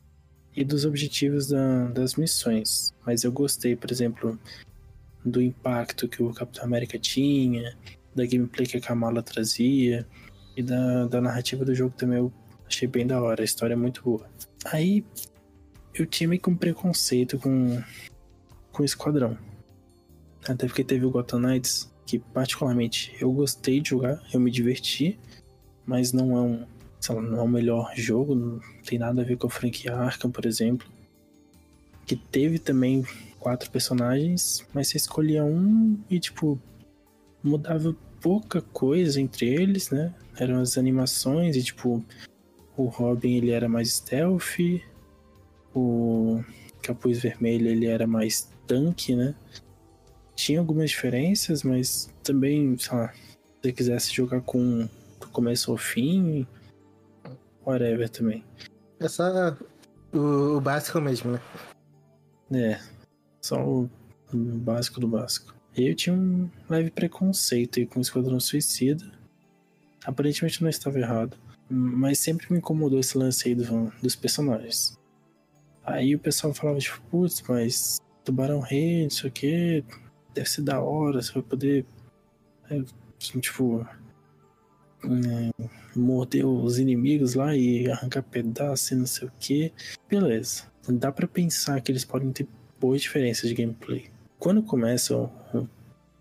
e dos objetivos da- das missões. Mas eu gostei, por exemplo, do impacto que o Capitão América tinha, da gameplay que a Kamala trazia e da, da narrativa do jogo também eu achei bem da hora, a história é muito boa. Aí eu tinha meio que um preconceito com, com o Esquadrão. Até porque teve o Gotham Knights, que particularmente eu gostei de jogar, eu me diverti, mas não é um, lá, não é o melhor jogo, não tem nada a ver com a franquia Arkham, por exemplo. Que teve também quatro personagens, mas você escolhia um e, tipo, mudava pouca coisa entre eles, né? Eram as animações e, tipo, o Robin ele era mais stealth, o Capuz Vermelho ele era mais tanque, né? Tinha algumas diferenças, mas também, sei lá, se você quisesse jogar com começo ao fim, whatever também. É só o, o básico mesmo, né? É, só o, o básico do básico. Eu tinha um leve preconceito aí com o Esquadrão Suicida. Aparentemente não estava errado. Mas sempre me incomodou esse lance aí do, dos personagens. Aí o pessoal falava, tipo, putz, mas Tubarão Rei, não sei o que, deve ser da hora, você vai poder. É, tipo. É, morder os inimigos lá e arrancar pedaço e não sei o que. Beleza. Dá para pensar que eles podem ter boas diferenças de gameplay. Quando começa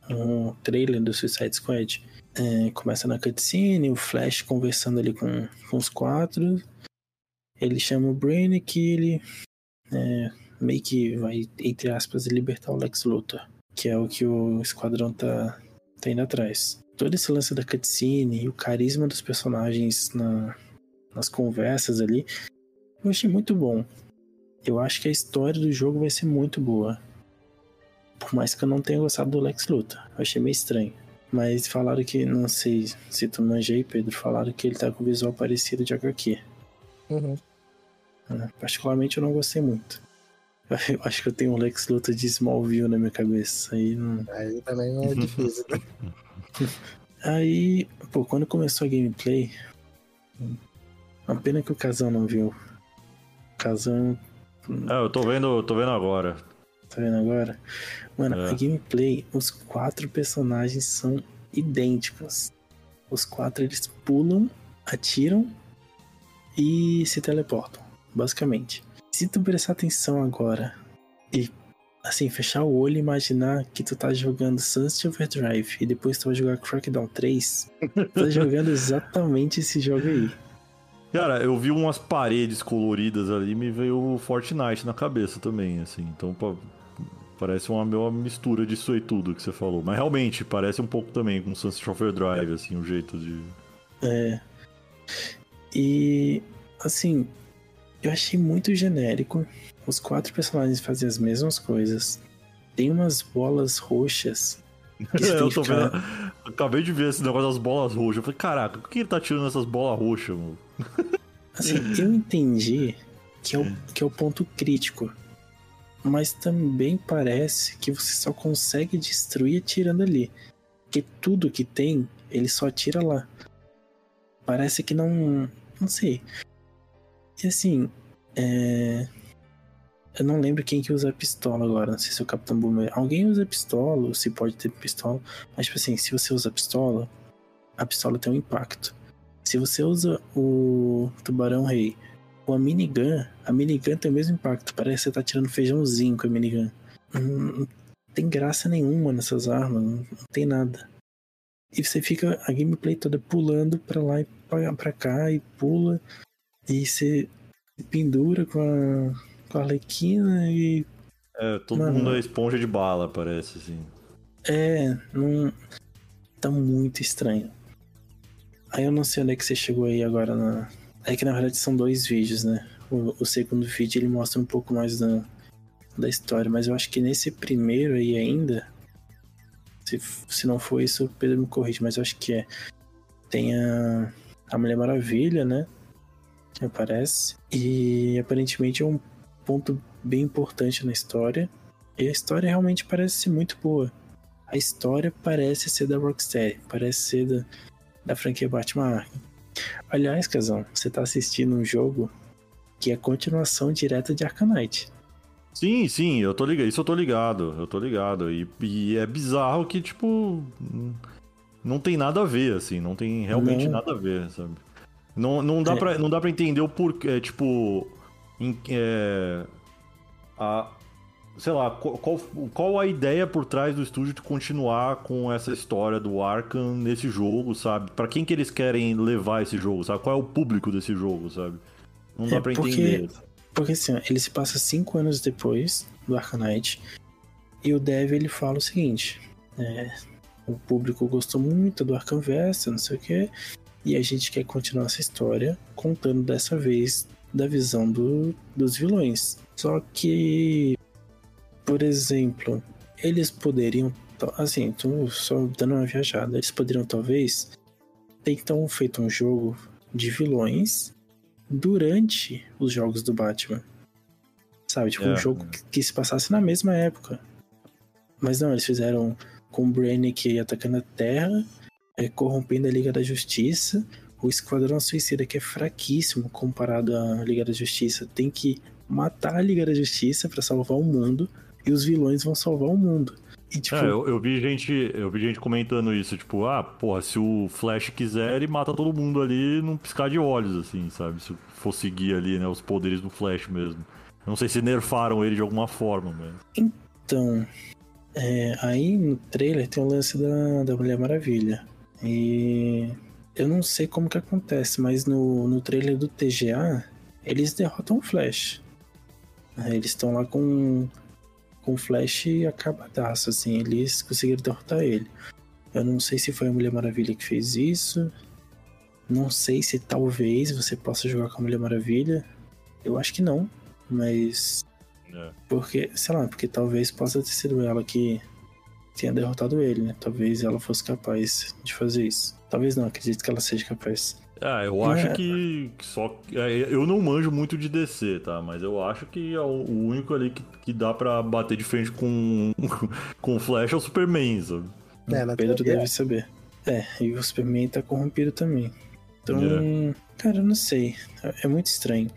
um trailer do Suicide Squad, é, começa na cutscene, o Flash conversando ali com, com os quatro. Ele chama o Brain que ele é, meio que vai, entre aspas, libertar o Lex Luthor, que é o que o Esquadrão tá, tá indo atrás. Todo esse lance da cutscene e o carisma dos personagens na, nas conversas ali, eu achei muito bom. Eu acho que a história do jogo vai ser muito boa. Por mais que eu não tenha gostado do Lex Luthor. Eu achei meio estranho. Mas falaram que, não sei se tu manjei, Pedro, falaram que ele tá com o visual parecido de HQ. Uhum. É, particularmente eu não gostei muito. (laughs) Eu acho que eu tenho um Lex Luthor de Smallville na minha cabeça. Aí não. Aí também é difícil, né? (laughs) Aí, pô, quando começou a gameplay. Uma pena que o Casão não viu. O Casão. É, eu tô vendo, tô vendo agora. Tá vendo agora? Mano, É. a gameplay, os quatro personagens são idênticos. Os quatro eles pulam, atiram e se teleportam, basicamente. Se tu prestar atenção agora e assim, fechar o olho e imaginar que tu tá jogando Sunset Overdrive e depois tu vai jogar Crackdown 3, tu tá jogando exatamente esse jogo aí. Cara, eu vi umas paredes coloridas ali e me veio o Fortnite na cabeça também, assim. Então parece uma, uma mistura disso aí tudo que você falou. Mas realmente, parece um pouco também com Sunset Overdrive, assim, o jeito de... É. E assim, eu achei muito genérico. Os quatro personagens fazem as mesmas coisas. Tem umas bolas roxas. tem (laughs) eu tô ficar- vendo... Acabei de ver esse negócio das bolas roxas. Eu falei, caraca, por que ele tá tirando essas bolas roxas, mano? Assim, eu entendi que é, o, que é o ponto crítico. Mas também parece que você só consegue destruir atirando ali. Porque tudo que tem, ele só atira lá. Parece que não. Não sei. E assim. É... Eu não lembro quem que usa a pistola agora. Não sei se é o Capitão Boomer. Alguém usa pistola, se pode ter pistola. Mas, tipo assim, se você usa pistola, a pistola tem um impacto. Se você usa o Tubarão Rei ou a minigun, a minigun tem o mesmo impacto. Parece que você tá tirando feijãozinho com a minigun. Não, não tem graça nenhuma nessas armas, não, não tem nada. E você fica a gameplay toda pulando pra lá e pra, pra cá e pula. E você se pendura com a, com a Arlequina e. É, todo Mano. mundo é esponja de bala, parece, assim. É, não. Tá muito estranho. Aí eu não sei onde é que você chegou aí agora na. É que na verdade são dois vídeos, né? O, o segundo vídeo ele mostra um pouco mais da, da história, mas eu acho que nesse primeiro aí ainda. Se, se não for isso, o Pedro me corrige, mas eu acho que é. Tem a, a Mulher Maravilha, né? Aparece. E aparentemente é um ponto bem importante na história. E a história realmente parece ser muito boa a história parece ser da Rocksteady, parece ser da, da franquia Batman. Aliás, Casão, você tá assistindo um jogo que é continuação direta de Knight. Sim, sim, eu tô ligado. Isso eu tô ligado, eu tô ligado. E, e é bizarro que, tipo. Não tem nada a ver, assim, não tem realmente Não. nada a ver, sabe? Não, não, dá, É. pra, não dá pra entender o porquê, tipo. em- é, a, sei lá, qual, qual- a ideia por trás do estúdio de continuar com essa história do Arkham nesse jogo, sabe? Pra quem que eles querem levar esse jogo, sabe? Qual é o público desse jogo, sabe? Não dá É, pra porque- entender. Porque assim, ele se passa cinco anos depois do Arkham Knight e o Dev ele fala o seguinte: é, o público gostou muito do Arkham Versa, não sei o que, e a gente quer continuar essa história contando dessa vez da visão do- dos vilões. Só que, por exemplo, eles poderiam, assim, tô só dando uma viajada, eles poderiam talvez tem então feito um jogo de vilões durante os jogos do Batman. Sabe? Tipo, É. um jogo que, que se passasse na mesma época. Mas não, eles fizeram com o Brainiac atacando a Terra, é, corrompendo a Liga da Justiça. O Esquadrão Suicida, que é fraquíssimo comparado à Liga da Justiça, tem que matar a Liga da Justiça pra salvar o mundo. E os vilões vão salvar o mundo. E tipo, É, eu, eu vi gente, eu vi gente comentando isso, tipo, ah, porra, se o Flash quiser, ele mata todo mundo ali num piscar de olhos, assim, sabe? Se for seguir ali, né, os poderes do Flash mesmo. Não sei se nerfaram ele de alguma forma, mas. Então, é, aí no trailer tem o lance da, da Mulher Maravilha. E eu não sei como que acontece, mas no, no trailer do TGA, eles derrotam o Flash. Eles estão lá com, com o Flash acabadaço, assim, eles conseguiram derrotar ele. Eu não sei se foi a Mulher Maravilha que fez isso. Não sei se talvez você possa jogar com a Mulher Maravilha. Eu acho que não, mas É. porque, sei lá, porque talvez possa ter sido ela que tenha derrotado ele, né? Talvez ela fosse capaz de fazer isso. Talvez não, acredito que ela seja capaz. Ah, eu É. acho que, que só. é, eu não manjo muito de DC, tá? Mas eu acho que é o, único ali que, que dá pra bater de frente com, (laughs) com o Flash é o Superman, sabe? É, na Pedro teoria, deve saber. É, e o Superman tá corrompido também. Então, É. cara, eu não sei. É é muito estranho.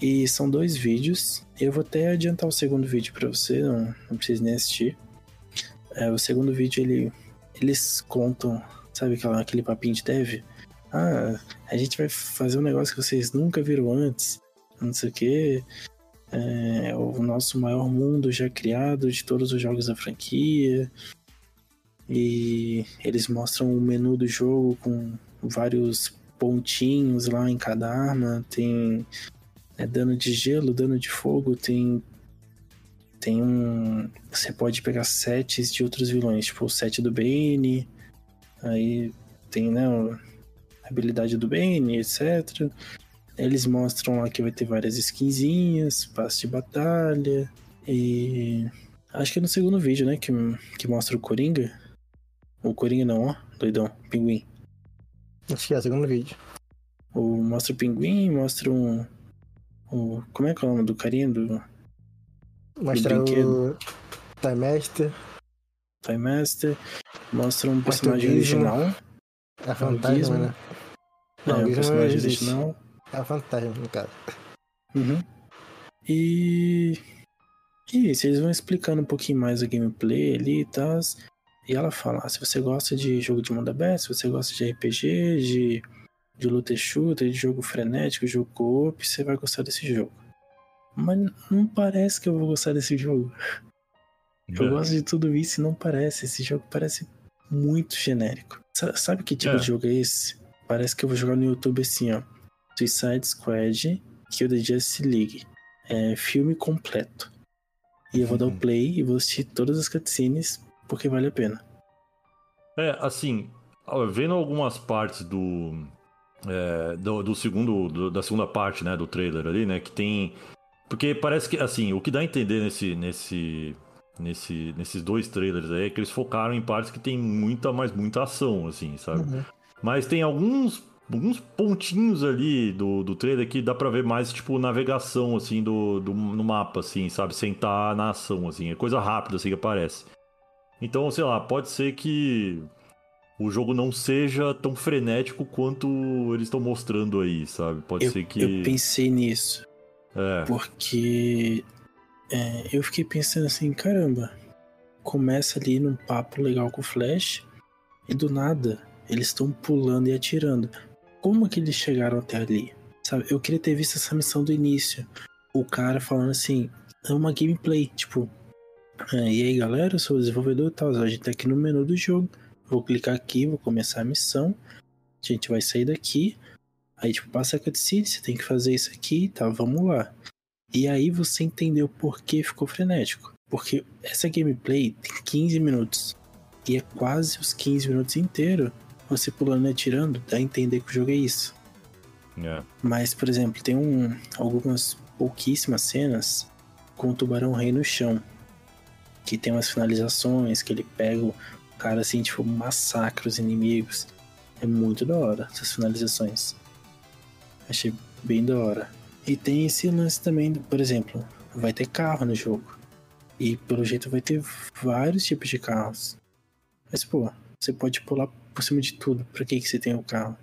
E são dois vídeos. Eu vou até adiantar o segundo vídeo pra você, não, não precisa nem assistir. É, o segundo vídeo, ele, eles contam, sabe aquela, aquele papinho de dev? Ah, a gente vai fazer um negócio que vocês nunca viram antes. Não sei o quê. É o nosso maior mundo já criado de todos os jogos da franquia. E eles mostram o menu do jogo com vários pontinhos lá em cada arma. Tem é, dano de gelo, dano de fogo, tem. Tem um. Você pode pegar sets de outros vilões, tipo o set do Bane. Aí tem, né? Habilidade do Bane, etc. Eles mostram lá que vai ter várias skinzinhas, passe de batalha. E. Acho que é no segundo vídeo, né? Que, que mostra o Coringa. O Coringa não, ó. Doidão. Pinguim. Acho que é o segundo vídeo. O, mostra o pinguim, mostra um. O, como é que é o nome do carinha do Mostra brinquedo. o Time Master, Time Master? Mostra um personagem original. a fantasma, Gizmo. né? É, Não, o o personagem existe. original. É a fantasma, no caso. Uhum. E. E isso, eles vão explicando um pouquinho mais a gameplay ali e tal. E ela fala: ah, se você gosta de jogo de mundo aberto, se você gosta de RPG, de, de luta e shooter, de jogo frenético, jogo co-op, você vai gostar desse jogo. Mas não parece que eu vou gostar desse jogo. Eu É. gosto de tudo isso e não parece. Esse jogo parece muito genérico. Sa- Sabe que tipo É. de jogo é esse? Parece que eu vou jogar no YouTube assim, ó. Suicide Squad, Kill the Justice League. É filme completo. E eu vou dar o Uhum. play e vou assistir todas as cutscenes porque vale a pena. É, assim, vendo algumas partes do, é, do, do segundo, do- da segunda parte, né, do trailer ali, né, que tem... Porque parece que, assim, o que dá a entender nesse, nesse, nesse, nesses dois trailers aí é que eles focaram em partes que tem muita, mas muita ação, assim, sabe? Uhum. Mas tem alguns, alguns pontinhos ali do, do trailer que dá pra ver mais, tipo, navegação, assim, do, do, no mapa, assim, sabe? Sentar na ação, assim. É coisa rápida, assim, que aparece. Então, sei lá, pode ser que o jogo não seja tão frenético quanto eles estão mostrando aí, sabe? Pode Eu, ser que... eu pensei nisso. É, Porque é, eu fiquei pensando assim, caramba, começa ali num papo legal com o Flash e do nada eles estão pulando e atirando. Como que eles chegaram até ali? Sabe, eu queria ter visto essa missão do início. O cara falando assim, é uma gameplay, tipo, "Ah, e aí galera, eu sou o desenvolvedor e tal, a gente tá aqui no menu do jogo, vou clicar aqui, vou começar a missão, a gente vai sair daqui, Aí, tipo, passa a cutscene, você tem que fazer isso aqui, tá, vamos lá. E aí você entendeu por que ficou frenético. Porque essa gameplay tem 15 minutos. E é quase os 15 minutos inteiros você pulando e atirando, dá a entender que o jogo é isso. é. Mas, por exemplo, tem um, algumas pouquíssimas cenas com o tubarão rei no chão. Que tem umas finalizações, que ele pega o cara assim, tipo, massacra os inimigos. É muito da hora essas finalizações. Achei bem da hora. E tem esse lance também, por exemplo, vai ter carro no jogo. E pelo jeito vai ter vários tipos de carros. Mas, pô, você pode pular por cima de tudo. Pra que, que você tem o carro?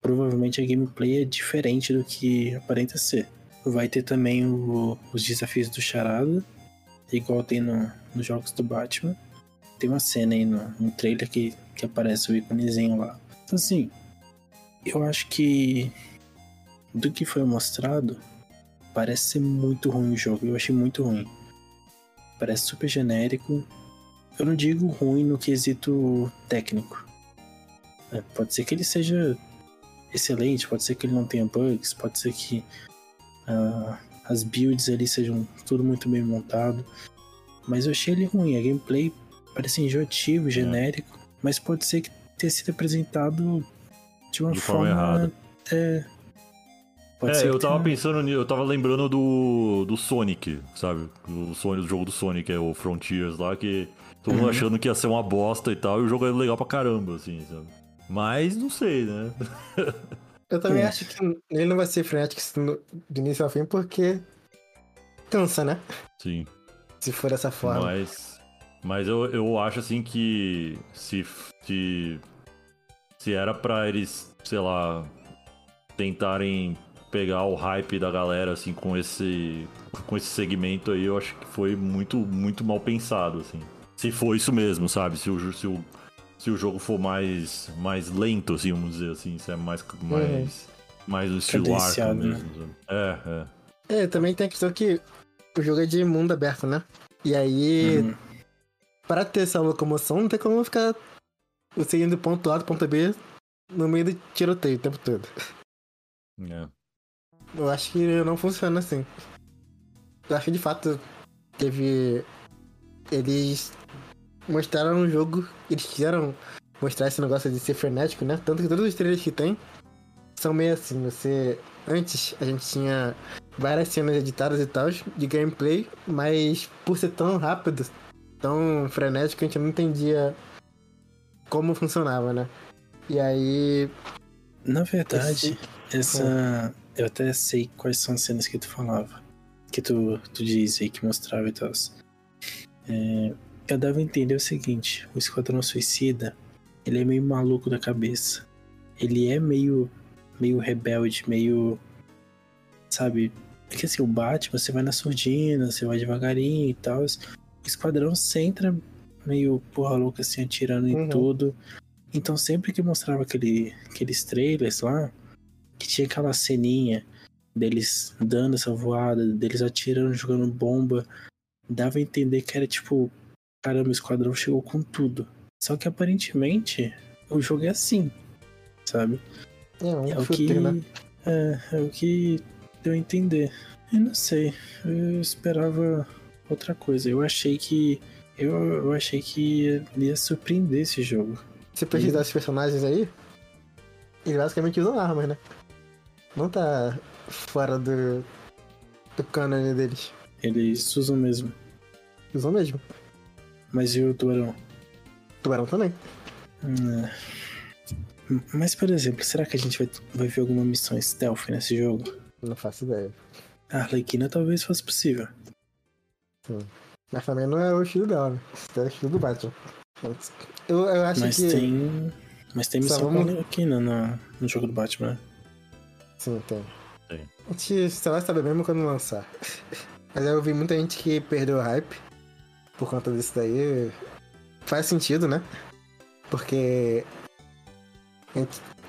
Provavelmente a gameplay é diferente do que aparenta ser. Vai ter também o, os desafios do Charada, igual tem no, nos jogos do Batman. Tem uma cena aí no, no trailer que, que aparece o íconezinho lá. Então, assim, eu acho que do que foi mostrado, parece ser muito ruim o jogo. Eu achei muito ruim. Parece super genérico. Eu não digo ruim no quesito técnico. É, pode ser que ele seja excelente, pode ser que ele não tenha bugs, pode ser que uh, as builds ali sejam tudo muito bem montado. Mas eu achei ele ruim. A gameplay parece enjoativo, é. genérico, é. mas pode ser que tenha sido apresentado de uma de forma, forma errada. É, é, eu tava tenha... pensando, eu tava lembrando do, do Sonic, sabe? O, Sonic, o jogo do Sonic, é o Frontiers lá, que todo mundo uhum. achando que ia ser uma bosta e tal, e o jogo é legal pra caramba, assim, sabe? Mas não sei, né? eu também é. acho que ele não vai ser frenético do início ao fim, porque cansa, né? Sim. Se for dessa forma. Mas, mas eu, eu acho assim que se, se, se era pra eles, sei lá, tentarem pegar o hype da galera, assim, com esse, com esse segmento aí, eu acho que foi muito, muito mal pensado, assim. Se for isso mesmo, sabe? Se o, se o, se o jogo for mais, mais lento, assim, vamos dizer assim, se é mais, mais, uhum. mais o estilo arco né? mesmo. Né? É, é. É, também tem a questão que o jogo é de mundo aberto, né? E aí, uhum. para ter essa locomoção, não tem como ficar você indo do ponto A do ponto B no meio do tiroteio o tempo todo. É. Eu acho que não funciona assim. Eu acho que de fato teve. Eles mostraram no jogo. Eles quiseram mostrar esse negócio de ser frenético, né? Tanto que todos os trailers que tem são meio assim. Você. Antes a gente tinha várias cenas editadas e tal de gameplay, mas por ser tão rápido, tão frenético, a gente não entendia como funcionava, né? E aí. Na verdade, esse... essa. Eu até sei quais são as cenas que tu falava. Que tu, tu diz aí, que mostrava e tal. É, eu dava a entender o seguinte: o Esquadrão Suicida, ele é meio maluco da cabeça. Ele é meio, meio rebelde, meio. Sabe? É que assim, o Batman, você vai na surdina, você vai devagarinho e tal. O Esquadrão centra meio porra louca assim, atirando uhum. em tudo. Então sempre que mostrava aquele, aqueles trailers lá, que tinha aquela ceninha deles dando essa voada, deles atirando, jogando bomba, dava a entender que era tipo, caramba, o esquadrão chegou com tudo. Só que aparentemente o jogo é assim, sabe? É, um é o que né? é, é o que deu a entender. Eu não sei, eu esperava outra coisa. Eu achei que eu, eu achei que ia surpreender esse jogo. Você pesquisar e... esses personagens aí, eles basicamente usam armas, né? não tá fora do, do cânone deles. Eles usam mesmo. Usam mesmo. Mas e o tubarão? Tubarão também. Hum, é. Mas, por exemplo, será que a gente vai, vai ver alguma missão stealth nesse jogo? Não faço ideia. A Arlequina talvez fosse possível. Sim. Mas também não é o estilo dela, né? É o estilo do Batman. Eu, eu acho mas que. Tem, mas tem missão vamos... com a Arlequina no, no jogo do Batman. Sim, tem. tem. A gente só vai saber mesmo quando lançar. (laughs) Mas eu vi muita gente que perdeu o hype por conta disso daí. Faz sentido, né? Porque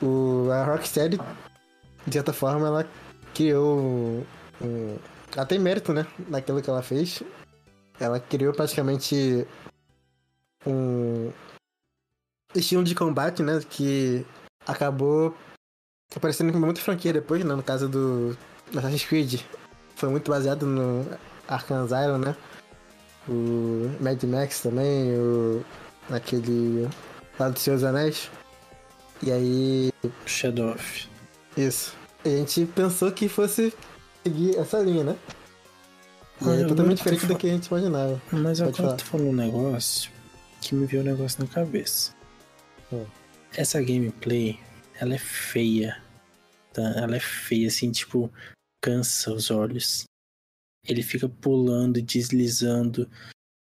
o, a Rocksteady, de certa forma, ela criou um, Ela tem mérito, né? Naquilo que ela fez. Ela criou praticamente um estilo de combate, né? Que acabou aparecendo em muita franquia depois, né? No caso do Assassin's Creed. Foi muito baseado no Arkham Asylum, né? O Mad Max também, o... aquele lá dos Seus Anéis. E aí... Shadow of. Isso. E a gente pensou que fosse seguir essa linha, né? E é totalmente diferente do que a gente imaginava. Mas agora tu falou um negócio que me veio um negócio na cabeça. Hum. Essa gameplay ela é feia. Tá? Ela é feia, assim, tipo, cansa os olhos. Ele fica pulando e deslizando.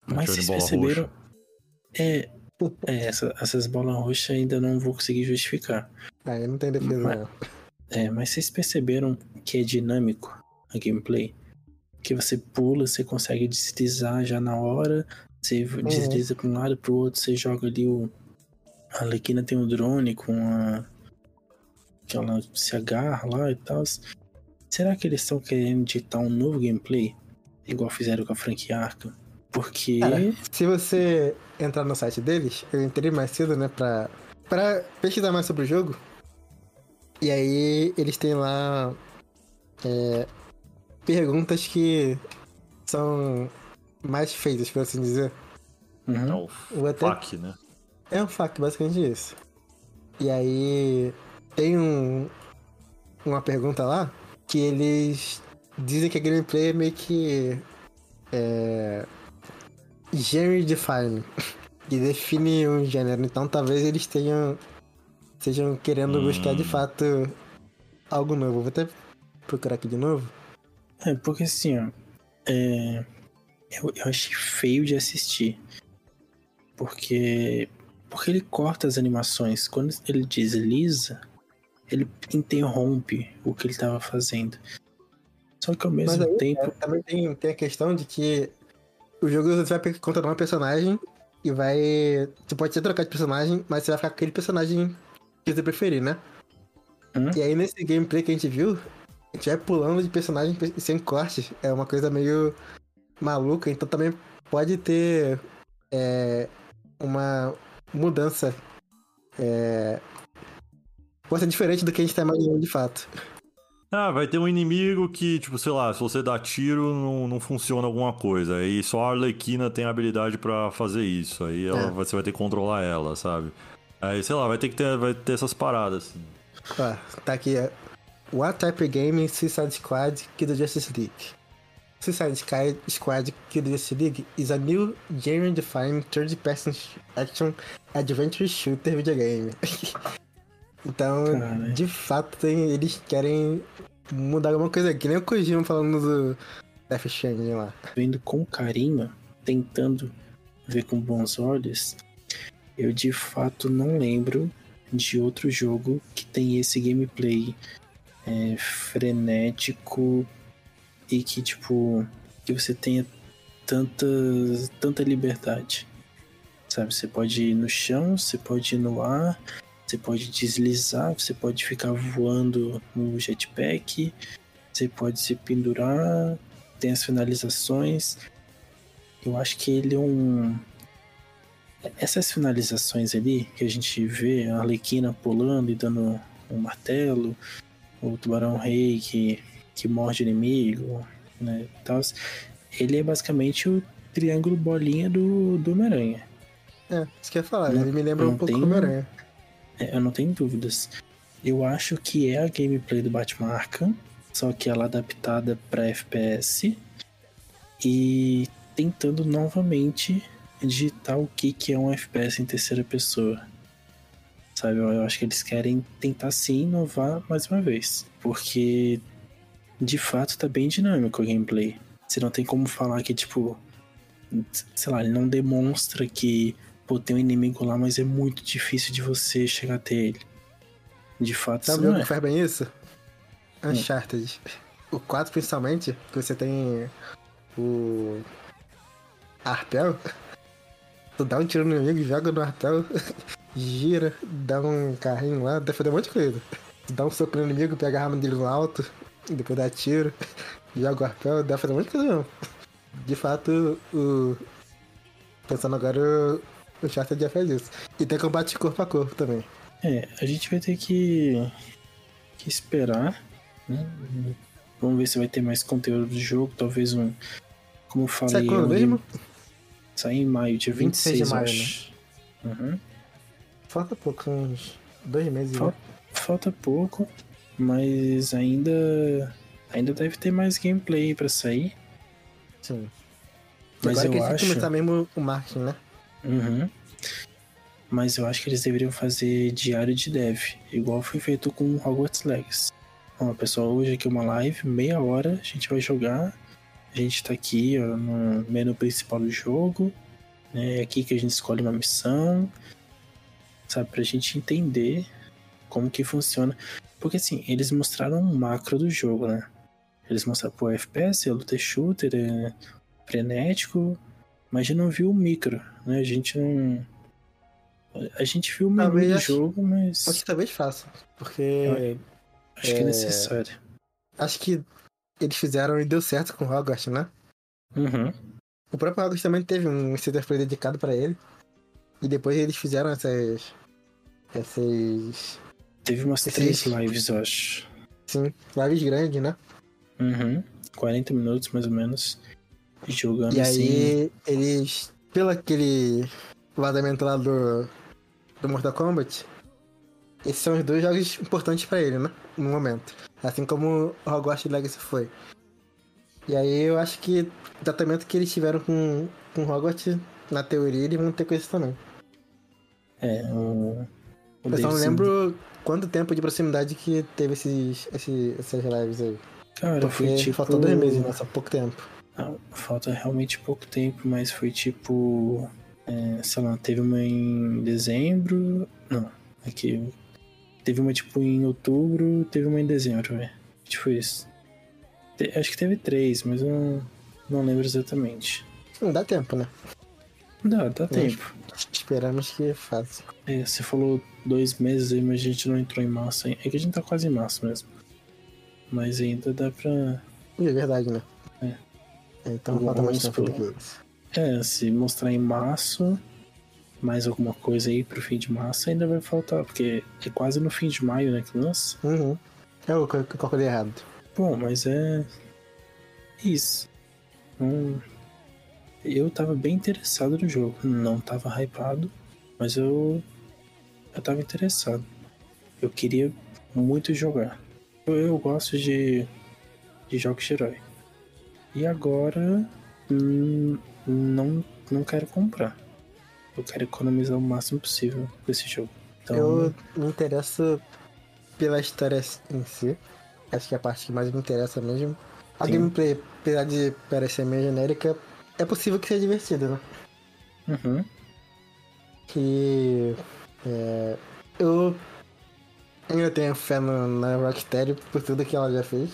Mas vocês perceberam? roxa. É, é essa- essas bolas roxas ainda não vou conseguir justificar. Aí não tem defesa, Mas- não. É, mas vocês perceberam que é dinâmico a gameplay? Que você pula, você consegue deslizar já na hora, você desliza para um lado para o outro, você joga ali o. A Alequina tem um drone com a. que ela se agarra lá e tal. Será que eles estão querendo digitar um novo gameplay? Igual fizeram com a franquia Arkham? Porque. Cara, se você entrar no site deles, eu entrei mais cedo, né, pra, pra pesquisar mais sobre o jogo. E aí eles têm lá é, perguntas que são mais feitas, por assim dizer. Uhum. É o Vou até FAQ, né? É um fact, basicamente isso. E aí tem um, uma pergunta lá que eles dizem que a gameplay é meio que é, genre define, (laughs) que define um gênero. Então talvez eles tenham estejam querendo buscar de Hum. fato algo novo. Vou até procurar aqui de novo. É, porque assim, ó. é, eu, eu achei feio de assistir. Porque. Porque ele corta as animações. Quando ele desliza, ele interrompe o que ele tava fazendo. Só que ao mesmo aí, tempo. Também tem, tem a questão de que o jogo você vai controlar um personagem e vai. Você pode ser trocar de personagem, mas você vai ficar com aquele personagem que você preferir, né? Hum? E aí nesse gameplay que a gente viu, a gente vai pulando de personagem sem corte. É uma coisa meio maluca, então também pode ter é, uma mudança. É, pode ser diferente do que a gente tá imaginando de fato. Ah, vai ter um inimigo que, tipo, sei lá, se você dá tiro, não, não funciona alguma coisa. Aí só a Arlequina tem habilidade pra fazer isso. Aí ela, É. você vai ter que controlar ela, sabe? Aí, sei lá, vai ter que ter, vai ter essas paradas. Ó, tá aqui, ó. What type of game Suicide Squad the Justice League? Suicide Squad the Justice League is a new genre-defined third-person action adventure shooter videogame. (laughs) então, Cara. de fato, tem- eles querem mudar alguma coisa aqui. Nem o Kojima falando do Death Stranding lá. vendo com carinho, tentando ver com bons olhos, eu de fato não lembro de outro jogo que tem esse gameplay é, frenético e que tipo que você tenha tanta tanta liberdade. Sabe, você pode ir no chão, você pode ir no ar, você pode deslizar, você pode ficar voando no jetpack, você pode se pendurar, tem as finalizações. Eu acho que ele é um. Essas finalizações ali que a gente vê, a Arlequina pulando e dando um martelo, o Tubarão Rei que, que morde o inimigo, né? tal, ele é basicamente o triângulo bolinha do, do Homem-Aranha. É, isso que eu ia falar. Não- Ele me lembra um pouco tem- do Homem-Aranha. É, eu não tenho dúvidas. Eu acho que é a gameplay do Batman Arkham, só que ela é adaptada para FPS e tentando novamente digitar o que, que é um FPS em terceira pessoa. Sabe, eu acho que eles querem tentar sim inovar mais uma vez, porque de fato tá bem dinâmico o gameplay. Você não tem como falar que, tipo, sei lá, ele não demonstra que pô, tem um inimigo lá, mas é muito difícil de você chegar até ele. De fato, Sabe o que é. faz bem isso? Uncharted. O 4 principalmente, que você tem o arpel. Tu dá um tiro no inimigo, joga no arpel, (laughs) gira, dá um carrinho lá, dá fazer um monte de coisa. Tu dá um soco no inimigo, pega a arma dele no alto, depois dá tiro, (laughs) joga o arpel, dá fazer um monte de coisa mesmo. De fato, o... Pensando agora, o Uncharted já faz isso. E tem combate corpo a corpo também. É, a gente vai ter que, que esperar, né? Vamos ver se vai ter mais conteúdo do jogo, talvez um. Como eu falei, Sai quando mesmo? Sai em maio, dia 26 26, de maio, acho. Uhum. Falta pouco, são uns dois meses. né? Falta, falta pouco, mas ainda. Ainda deve ter mais gameplay pra sair. Sim. Mas Agora eu que a gente acho. começar mesmo o marketing, né? Uhum. Mas eu acho que eles deveriam fazer diário de dev, igual foi feito com Hogwarts Legacy. Ó, pessoal, hoje aqui é uma live, meia hora, a gente vai jogar. A gente tá aqui ó, no menu principal do jogo. Né? É aqui que a gente escolhe uma missão. Sabe, pra gente entender como que funciona. Porque assim, eles mostraram um macro do jogo, né? Eles mostraram, pô, FPS, é luta shooter, é frenético, mas a gente não viu o micro, né? A gente não. A gente viu o menu Talvez do jogo, mas que talvez faça. Porque acho que é é- necessário. acho que eles fizeram e deu certo com o Hogwarts, né? Uhum. O próprio Hogwarts também teve um play dedicado pra ele. E depois eles fizeram essas. Essas. Teve umas Esse- três lives, eu acho. Sim, lives grandes, né? Uhum. 40 minutos, mais ou menos. Jogando E assim. aí eles. Pelo aquele vazamento lá do. Do Mortal Kombat. Esses são os dois jogos importantes pra ele, né? No momento. Assim como o Hogwarts Legacy foi. E aí eu acho que o tratamento que eles tiveram com, com o Hogwarts, na teoria, eles vão ter com isso também. É, o. Eu só não lembro quanto tempo de proximidade que teve esses, esses, essas lives aí. Cara, foi Porque tipo. faltou dois meses, né? Só pouco tempo. Falta realmente pouco tempo, mas foi tipo. é, sei lá, teve uma em dezembro. Não, aqui. Teve uma tipo em outubro, teve uma em dezembro, velho. Tipo isso. Te- acho que teve três, mas eu não, não lembro exatamente. Não dá tempo, né? Dá, dá tempo. Esperamos que faça. É, você falou dois meses aí, mas a gente não entrou em março ainda. É que a gente tá quase em março mesmo. Mas ainda dá pra. É verdade, né? É. Então falta mais tempo isso. É, se mostrar em março, mais alguma coisa aí pro fim de março, ainda vai faltar, porque é quase no fim de maio, né, que lança. Uhum. É o que eu calculei errado. Bom, mas é. Isso. Não- Eu tava bem interessado no jogo. Não tava hypado, mas eu. Eu tava interessado. Eu queria muito jogar. Eu, eu gosto de. de jogos de herói. E agora. hum, não, não quero comprar. Eu quero economizar o máximo possível com esse jogo. Então, Eu me interesso pela história em si. Acho que é a parte que mais me interessa mesmo. A Sim. gameplay, apesar de parecer meio genérica, é possível que seja divertida, né? uhum, Que. é, eu ainda tenho fé no, na Rocksteady por tudo que ela já fez.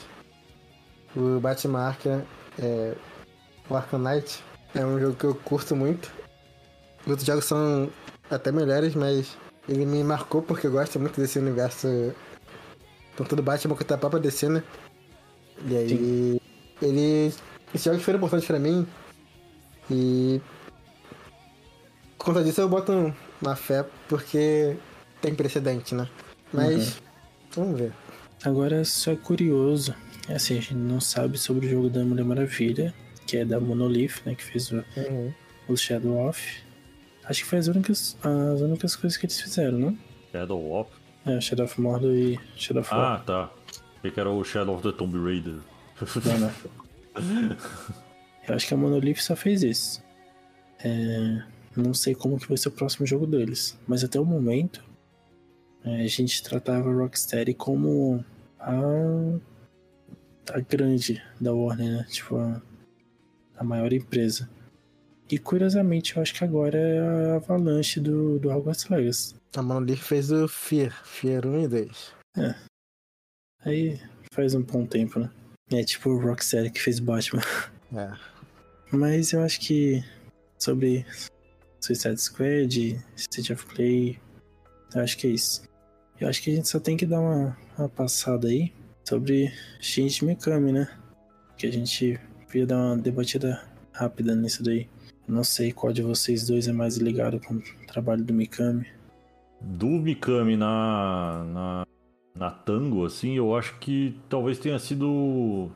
O Batman Arkham, é, o Arkham Knight, é um jogo que eu curto muito. Os outros jogos são até melhores, mas ele me marcou porque eu gosto muito desse universo. Tanto do Batman quanto da própria DC, né? E aí. Ele. Esses jogos foram importantes pra mim. E por conta disso eu boto na fé porque tem precedente, né? Mas vamos ver. Agora só é curioso, assim, a gente não sabe sobre o jogo da Mulher Maravilha, que é da Monolith, né, que fez o, Uhum. o Shadow Off. Acho que foi as únicas, as únicas coisas que eles fizeram, né? Shadow of. É, Shadow of Mordor e Shadow of War. Ah, tá. Achei que era o Shadow of the Tomb Raider. Não, não. (laughs) Eu acho que a Monolith só fez isso. É, não sei como que vai ser o próximo jogo deles, mas até o momento é, a gente tratava a Rocksteady como a, a grande da Warner, né? Tipo, a, a maior empresa. E curiosamente, eu acho que agora é a Avalanche do, do Hogwarts Legacy. A Monolith fez o Fear, Fear 1 e 2. Aí faz um bom tempo, né? É tipo o Rocksteady que fez Batman. É. Mas eu acho que sobre Suicide Squad, State of Play, eu acho que é isso. Eu acho que a gente só tem que dar uma, uma passada aí sobre Shinji Mikami, né? Que a gente ia dar uma debatida rápida nisso daí. Não sei qual de vocês dois é mais ligado com o trabalho do Mikami. Do Mikami na, na, na Tango, assim, eu acho que talvez tenha sido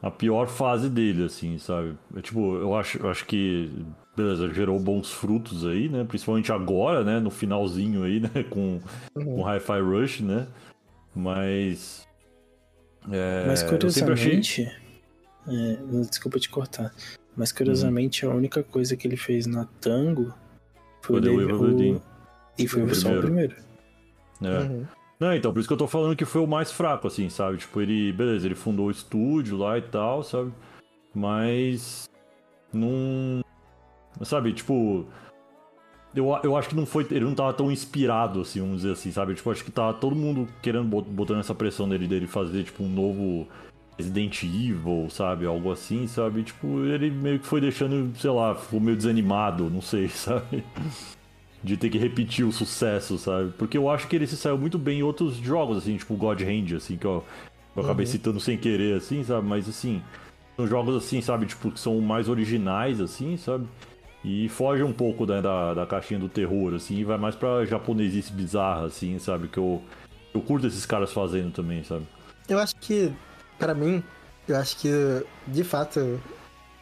a pior fase dele, assim, sabe? É, tipo, eu acho, eu acho que, beleza, gerou bons frutos aí, né? Principalmente agora, né? No finalzinho aí, né? (laughs) Com, com Hi-Fi Rush, né? Mas. É, Mas eu sempre achei. curiosamente. é, desculpa te cortar. Mas curiosamente a única coisa que ele fez na Tango foi Foi The o, o-. E foi O só o primeiro. É. Uhum. Não, então, por isso que eu tô falando que foi o mais fraco, assim, sabe? Tipo, ele, beleza, ele fundou o estúdio lá e tal, sabe? Mas. Não. Sabe, tipo. Eu, eu acho que não foi. Ele não tava tão inspirado, assim, vamos dizer assim, sabe? Tipo, acho que tava todo mundo querendo bot- botando essa pressão nele dele fazer, tipo, um novo Resident Evil, sabe? Algo assim, sabe? Tipo, ele meio que foi deixando, sei lá, ficou meio desanimado, não sei, (laughs) sabe? De ter que repetir o sucesso, sabe? Porque eu acho que ele se saiu muito bem em outros jogos, assim, tipo God Hand, assim, que eu, eu acabei citando sem querer, assim, sabe? Mas assim, são jogos assim, sabe, tipo, que são mais originais, assim, sabe? E foge um pouco né, da, da caixinha do terror, assim, e vai mais pra japonesice bizarra, assim, sabe? Que eu, eu curto esses caras fazendo também, sabe? Eu acho que, pra mim, eu acho que, de fato,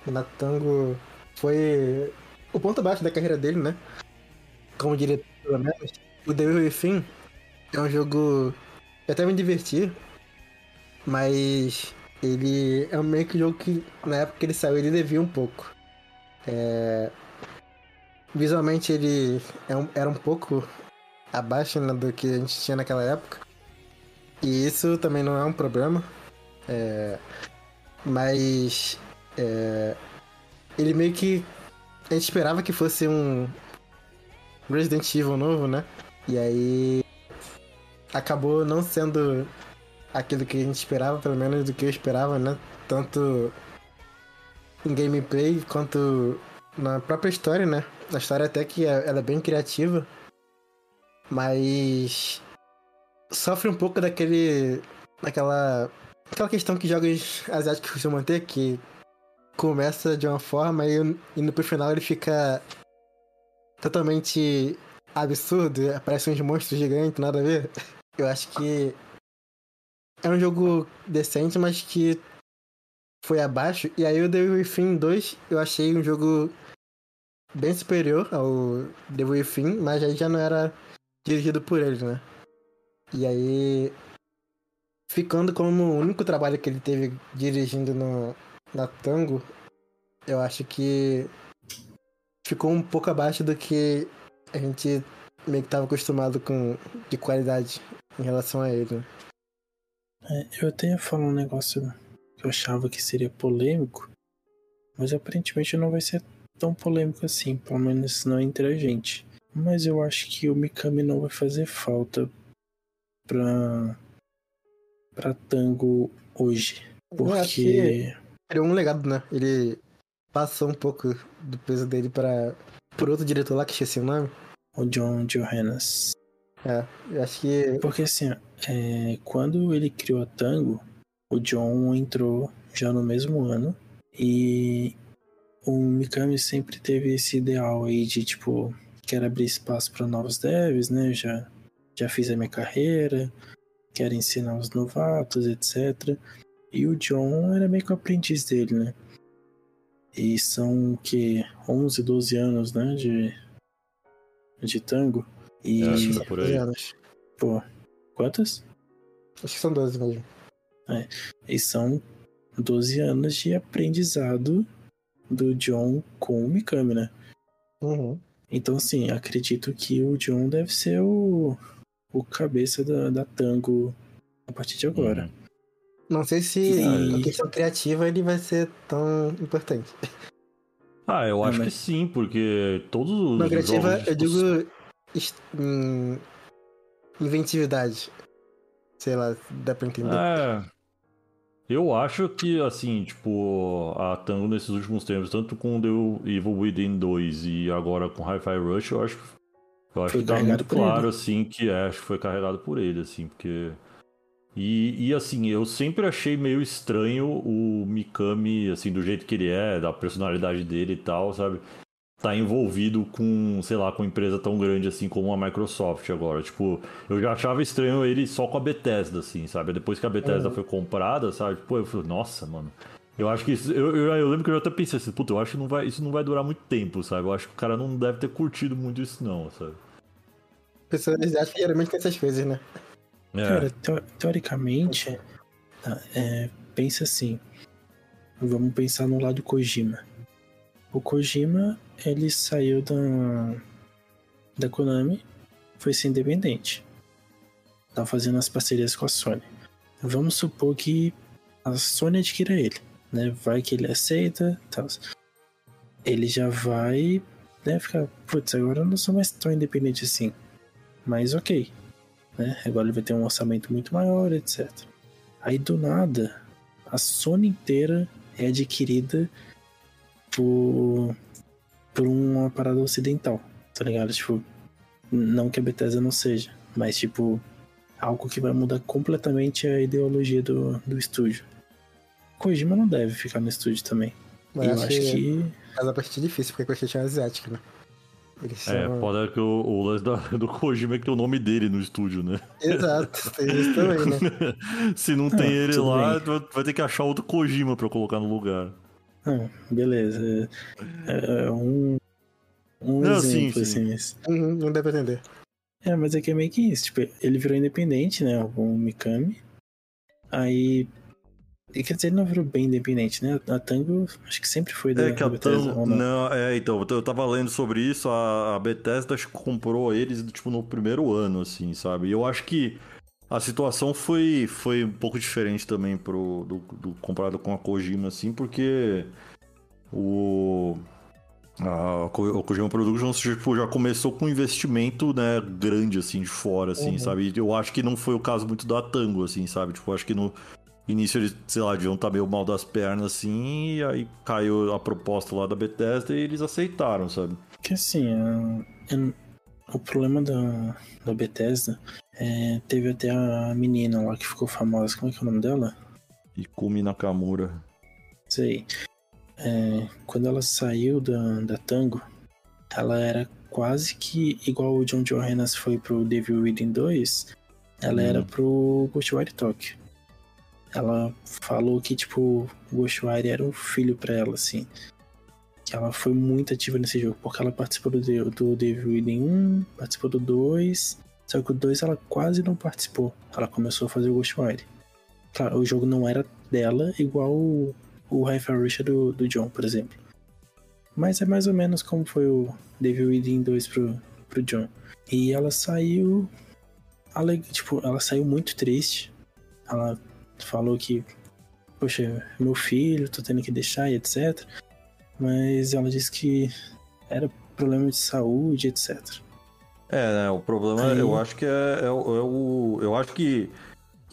o Natango foi o ponto baixo da carreira dele, né? Como diretor, pelo menos. O The Will Within é um jogo que até me diverti, mas ele é um meio que jogo que, na época que ele saiu, ele devia um pouco. É, Visualmente ele é um- era um pouco abaixo né, do que a gente tinha naquela época. E isso também não é um problema. É, Mas é, ele meio que. A gente esperava que fosse um Resident Evil novo, né? E aí acabou não sendo aquilo que a gente esperava, pelo menos do que eu esperava, né? Tanto em gameplay quanto na própria história, né? A história até que é- ela é bem criativa, mas sofre um pouco daquele. daquela. aquela questão que jogos asiáticos costumam ter, que começa de uma forma e indo pro final ele fica totalmente absurdo, aparecem uns monstros gigantes, nada a ver. Eu acho que é um jogo decente, mas que foi abaixo. E aí o The Within 2 eu achei um jogo bem superior ao The Within, mas aí já não era dirigido por ele, né? E aí, ficando como o único trabalho que ele teve dirigindo no, na Tango, eu acho que ficou um pouco abaixo do que a gente meio que estava acostumado com de qualidade em relação a ele. né? É, eu até ia falar um negócio que eu achava que seria polêmico, mas aparentemente não vai ser tão polêmico assim, pelo menos não entre a gente. Mas eu acho que o Mikami não vai fazer falta pra, pra Tango hoje. Porque. criou um legado, né? Ele passou um pouco do peso dele para por outro diretor lá que esqueci o nome. O John Johannes. É, eu acho que Porque assim, é, quando ele criou a Tango, o John entrou já no mesmo ano e o Mikami sempre teve esse ideal aí de tipo, quero abrir espaço para novos devs, né? Já, já fiz a minha carreira, quero ensinar os novatos, etc. E o John era meio que o aprendiz dele, né? E são o que 11, 12 anos, né, de de tango. E É, acho que tá por aí. 12 anos. Pô, quantas? Acho que são 12 mesmo. E são 12 anos de aprendizado do John com o Mikami, né? Uhum. Então, assim, acredito que o John deve ser o, o cabeça da, da Tango a partir de agora. Uhum. Não sei se E- a questão criativa ele vai ser tão importante. Ah, eu acho mas- que sim, porque todos os Na criativa, jogos eu digo em inventividade. Sei lá, dá pra entender. É. Eu acho que, assim, tipo, a Tango nesses últimos tempos, tanto com The Evil Within 2 e agora com Hi-Fi Rush, eu acho, eu acho Foi que tá muito claro, ele. assim, que é, acho que foi carregado por ele, assim, porque. E, e, assim, eu sempre achei meio estranho o Mikami, assim, do jeito que ele é, da personalidade dele e tal, sabe? Tá envolvido com, sei lá, com uma empresa tão grande assim como a Microsoft agora. Tipo, eu já achava estranho ele só com a Bethesda, assim, sabe? Depois que a Bethesda Uhum. foi comprada, sabe? Pô, eu falei, nossa, mano. Eu acho que isso. Eu, eu, eu lembro que eu até pensei assim, puta, eu acho que não vai, isso não vai durar muito tempo, sabe? Eu acho que o cara não deve ter curtido muito isso, não, sabe? Pessoas acham que geralmente tem essas coisas, né? É. Cara, teo- teoricamente, tá, é, pensa assim. Vamos pensar no lado Kojima. O Kojima, ele saiu da, da Konami foi ser independente. Tá fazendo as parcerias com a Sony. Vamos supor que a Sony adquira ele, né? Vai que ele aceita, tal. Ele já vai, né? Ficar, putz, agora eu não sou mais tão independente assim. Mas ok, né? Agora ele vai ter um orçamento muito maior, etc. Aí do nada, a Sony inteira é adquirida por, por uma parada ocidental, tá ligado? Tipo, não que a Bethesda não seja, mas tipo, algo que vai mudar completamente a ideologia do, do estúdio. Kojima não deve ficar no estúdio também. Mas eu acho acho que- que. Mas a parte difícil, porque a Kojima é asiática, né? Eles É, são... foda que o, o lance do Kojima é que tem o nome dele no estúdio, né? Exato, tem isso também, né? (laughs) Se não tem Ah, ele lá, bem. vai ter que achar outro Kojima pra colocar no lugar. Não, beleza. É, é um. Um Não, sim, exemplo, sim. assim. mas- Uhum, não deve atender. É, mas é que é meio que isso. Tipo, ele virou independente, né? O Mikami. Aí. E quer dizer, ele não virou bem independente, né? A Tango acho que sempre foi da É que a Bethesda, Tango. não? Não, é, então, eu tava lendo sobre isso, a, a Bethesda acho que comprou eles, tipo, no primeiro ano, assim, sabe? E eu acho que a situação foi, foi um pouco diferente também pro, do, do- comparado com a Kojima, assim, porque o. A, o Kojima Productions tipo, já começou com um investimento né, grande, assim, de fora, assim, Uhum. sabe? Eu acho que não foi o caso muito da Tango, assim, sabe? Tipo, acho que no início eles, sei lá, deviam estar meio mal das pernas, assim, e aí caiu a proposta lá da Bethesda e eles aceitaram, sabe? Que assim, eu- o problema da, da Bethesda é, teve até a menina lá que ficou famosa, como é que é o nome dela? E Kumi Nakamura. Aí. É, quando ela saiu da, da Tango, ela era quase que igual o John Johannes foi pro Devil Within 2, ela Uhum. era pro Ghostwire Tokyo. Ela falou que, tipo, o Ghostwire era um filho pra ela, assim. Que ela foi muito ativa nesse jogo, porque ela participou do, do Devil Within 1, participou do 2, só que o 2 ela quase não participou. Ela começou a fazer o Ghostwire. Claro, o jogo não era dela, igual o, o Hi-Fi Rush do, do John, por exemplo. Mas é mais ou menos como foi o Devil Within 2 pro, pro John. E ela saiu. ale- Tipo, ela saiu muito triste. Ela falou que, poxa, meu filho, tô tendo que deixar e etc. Mas ela disse que era problema de saúde, etc. É, né? O problema, Aí- eu acho que é, é o- é o. Eu acho que,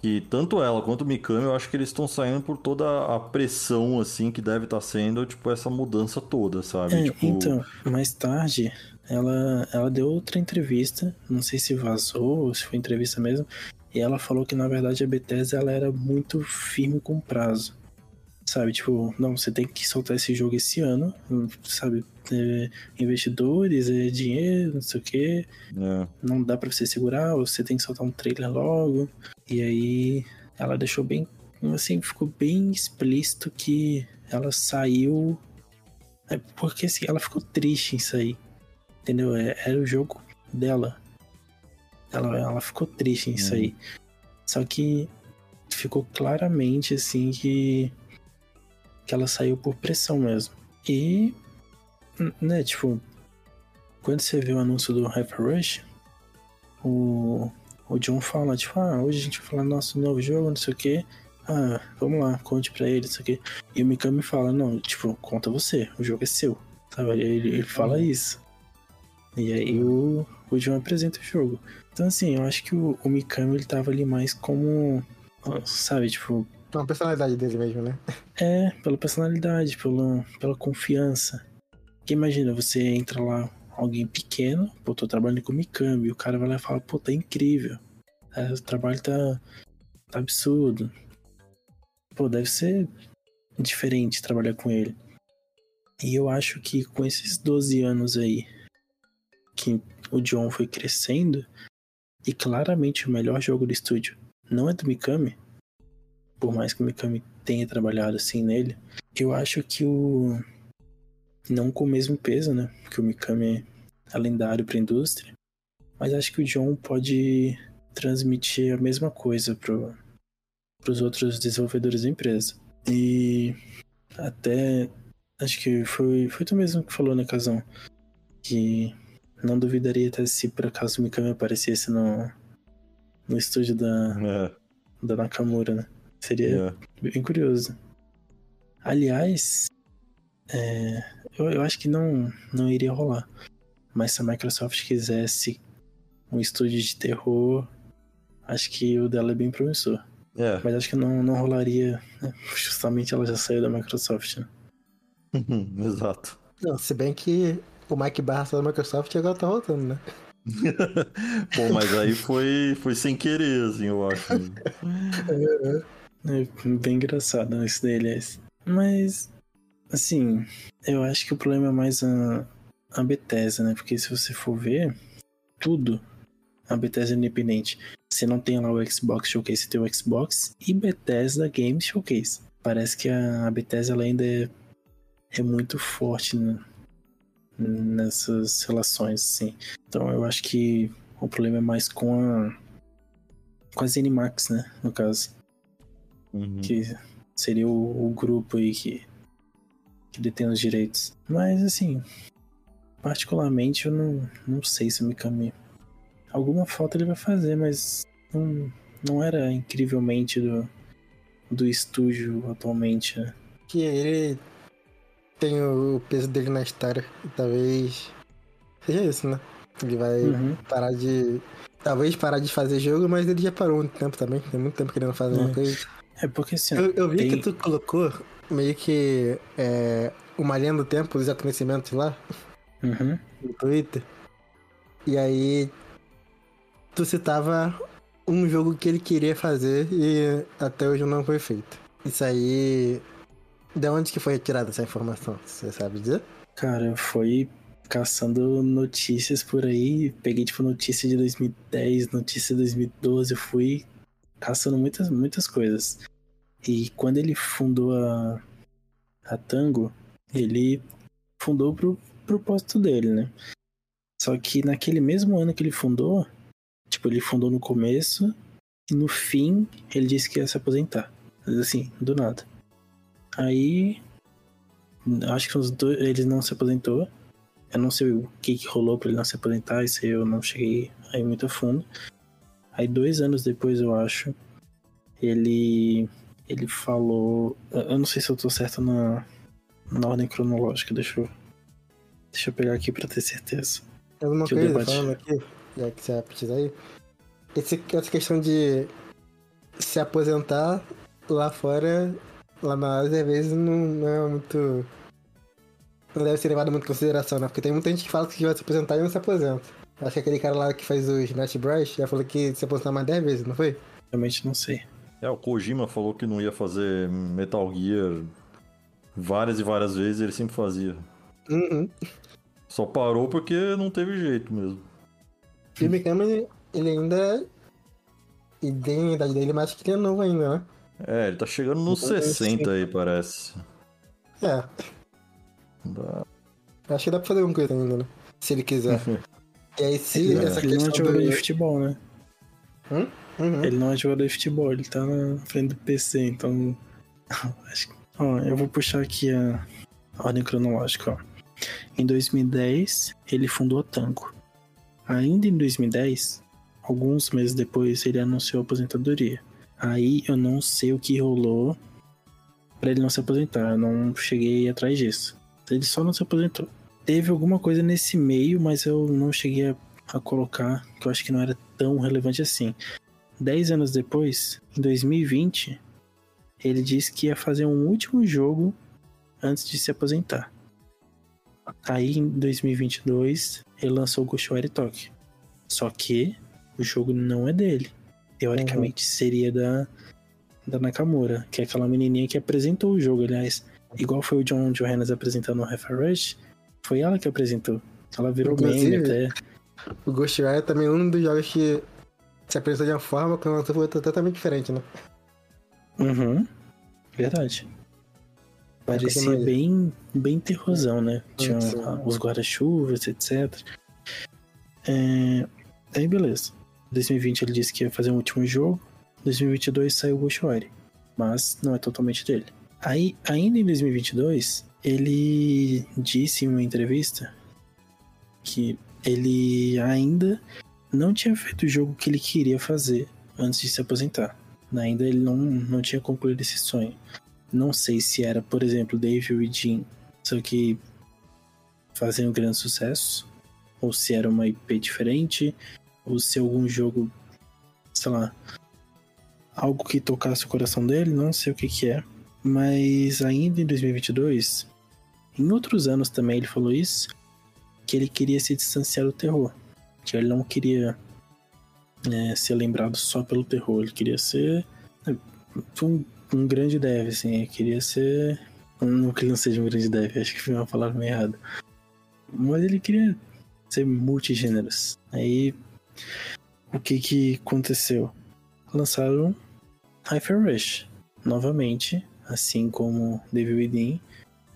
que tanto ela quanto o Mikami, eu acho que eles estão saindo por toda a pressão, assim, que deve estar sendo, tipo, essa mudança toda, sabe? É, tipo, então, mais tarde, ela, ela deu outra entrevista, não sei se vazou ou se foi entrevista mesmo, e ela falou que na verdade a Bethesda ela era muito firme com prazo. Sabe, tipo, não, você tem que soltar esse jogo esse ano, sabe? É, investidores, é, dinheiro, não sei o quê, é. não dá pra você segurar, você tem que soltar um trailer logo. E aí ela deixou bem, assim, ficou bem explícito que ela saiu. É porque assim, ela ficou triste em sair. Entendeu? É- Era o jogo dela. Ela, ela ficou triste em Hum. sair. Só que ficou claramente assim que. Que ela saiu por pressão mesmo. E. né, tipo. Quando você vê o anúncio do Hyper Rush, o, o John fala, tipo, ah, hoje a gente vai falar do nosso novo jogo, não sei o quê. Ah, vamos lá, conte pra ele, não sei o quê. E o Mikami fala, não, tipo, conta você, o jogo é seu. Sabe? Ele, ele fala isso. E aí o, o John apresenta o jogo. Então assim, eu acho que o, o Mikami ele tava ali mais como. Sabe, tipo, Então, a personalidade dele mesmo, né? é, pela personalidade, pelo, pela confiança. Porque imagina, você entra lá, alguém pequeno, pô, tô trabalhando com Mikami, e o cara vai lá e fala, pô, tá incrível. É, o trabalho tá, tá absurdo. Pô, deve ser diferente trabalhar com ele. E eu acho que com esses 12 anos aí, que o John foi crescendo, e claramente o melhor jogo do estúdio não é do Mikami, por mais que o Mikami tenha trabalhado assim nele, eu acho que o. Não com o mesmo peso, né? Porque o Mikami é lendário pra indústria. Mas acho que o John pode transmitir a mesma coisa pro, pros outros desenvolvedores da empresa. E até. Acho que foi, foi tu mesmo que falou, né, Casão? Que não duvidaria até se por acaso o Mikami aparecesse no, no estúdio da, É, da Nakamura, né? Seria é. bem curioso. Aliás, é, eu, eu acho que não, não iria rolar. Mas se a Microsoft quisesse um estúdio de terror, acho que o dela é bem promissor. É. Mas acho que não, não rolaria. né? (laughs) Justamente ela já saiu da Microsoft, né? (laughs) Exato. Não, se bem que o Mike Barra saiu da Microsoft e agora tá voltando, né? (laughs) Pô, mas aí foi, foi sem querer, assim, eu acho. É bem engraçado isso daí, aliás. Mas, assim, eu acho que o problema é mais a, a Bethesda, né? Porque se você for ver, tudo a Bethesda é independente. Você não tem lá o Xbox Showcase, você tem o Xbox e Bethesda Game Showcase. Parece que a, a Bethesda ainda é, é muito forte né, nessas relações, assim. Então eu acho que o problema é mais com a com a ZeniMax, né? No caso Uhum. que seria o, o grupo aí que, que detém os direitos. Mas assim, particularmente eu não, não sei se o Mikami. Alguma falta ele vai fazer, mas não, não era incrivelmente do, do estúdio atualmente. né? Que ele tem o peso dele na história. E talvez seja isso, né? Ele vai Uhum. parar de. Talvez parar de fazer jogo, mas ele já parou muito tempo também. Tem muito tempo querendo fazer uma É. coisa. É porque assim, Eu, eu vi tem- que tu colocou meio que é, uma linha do tempo dos acontecimentos lá Uhum. no Twitter. E aí tu citava um jogo que ele queria fazer e até hoje não foi feito. Isso aí. De onde que foi retirada essa informação? Você sabe dizer? Cara, foi caçando notícias por aí. Peguei, tipo, notícia de 2010, notícia de 2012. Eu fui caçando muitas, muitas coisas. E quando ele fundou a, a Tango, ele fundou pro propósito dele, né? Só que naquele mesmo ano que ele fundou, tipo, ele fundou no começo e no fim ele disse que ia se aposentar. Mas assim, do nada. Aí Acho que dois, ele não se aposentou. Eu não sei o que, que rolou pra ele não se aposentar, isso eu não cheguei aí muito a fundo. Aí dois anos depois, eu acho, ele ele falou. eu- não sei se eu tô certo na, na ordem cronológica, deixa eu. Deixa eu pegar aqui pra ter certeza. Alguma Que coisa debate- falando aqui, já que você vai pesquisar aí. Esse, essa questão de se aposentar lá fora, lá na Ásia, às vezes não, não é muito. Não deve ser levado muito em consideração, né? Porque tem muita gente que fala que vai se aposentar e não se aposenta. Acho que aquele cara lá que faz os Smash Bros. já falou que se aposentar mais 10 vezes, não foi? Realmente não sei. É, o Kojima falou que não ia fazer Metal Gear várias e várias vezes, ele sempre fazia. Uhum. Só parou porque não teve jeito mesmo. E o Mikami, ele ainda. E tem a idade dele, mas acho que ele é novo ainda, né? É, ele tá chegando nos Então, 60 aí, parece. É, Dá- acho que dá pra fazer alguma coisa ainda, né? Se ele quiser. (laughs) E aí, se Ele, essa ele não é jogador do... de futebol, né? Uhum. Ele não é jogador de futebol, ele tá na frente do PC, então. (laughs) Acho que. Ó, eu vou puxar aqui a ordem cronológica, ó. Em 2010, ele fundou a Tango. Ainda em 2010, alguns meses depois, ele anunciou a aposentadoria. Aí eu não sei o que rolou pra ele não se aposentar, eu não cheguei atrás disso. Ele só não se aposentou. Teve alguma coisa nesse meio, mas eu não cheguei a, a colocar, que eu acho que não era tão relevante assim. Dez anos depois, em 2020, ele disse que ia fazer um último jogo antes de se aposentar. Aí, em 2022, ele lançou o Ghostwire Tokyo. Só que o jogo não é dele. Teoricamente, seria da, da Nakamura, que é aquela menininha que apresentou o jogo, aliás. Igual foi o John Johannes apresentando o Half Rush, foi ela que apresentou. Ela virou meme Inclusive, até. O Ghostwire é também um dos jogos que se apresentou de uma forma que lançou foi totalmente diferente, né? Uhum. Verdade. Parecia imagina. bem, bem terrorzão, né? Tinha os guarda-chuvas, etc. É... Aí, beleza. 2020 ele disse que ia fazer um último jogo. 2022 saiu o Ghostwire. Mas não é totalmente dele. Aí, ainda em 2022, ele disse em uma entrevista que ele ainda não tinha feito o jogo que ele queria fazer antes de se aposentar. Ainda ele não, não tinha concluído esse sonho. Não sei se era, por exemplo, Dave e Jean, só que fazendo um grande sucesso, ou se era uma IP diferente, ou se algum jogo, sei lá, algo que tocasse o coração dele, não sei o que que é. Mas ainda em 2022, em outros anos também ele falou isso, que ele queria se distanciar do terror, que ele não queria é, ser lembrado só pelo terror, ele queria ser é, um, um grande dev, assim, ele queria ser não que ele não seja um grande dev, acho que foi uma palavra meio errada. Mas ele queria ser multigêneros. Aí, o que que aconteceu? Lançaram Hyper Rush. Novamente, assim como Devil Within,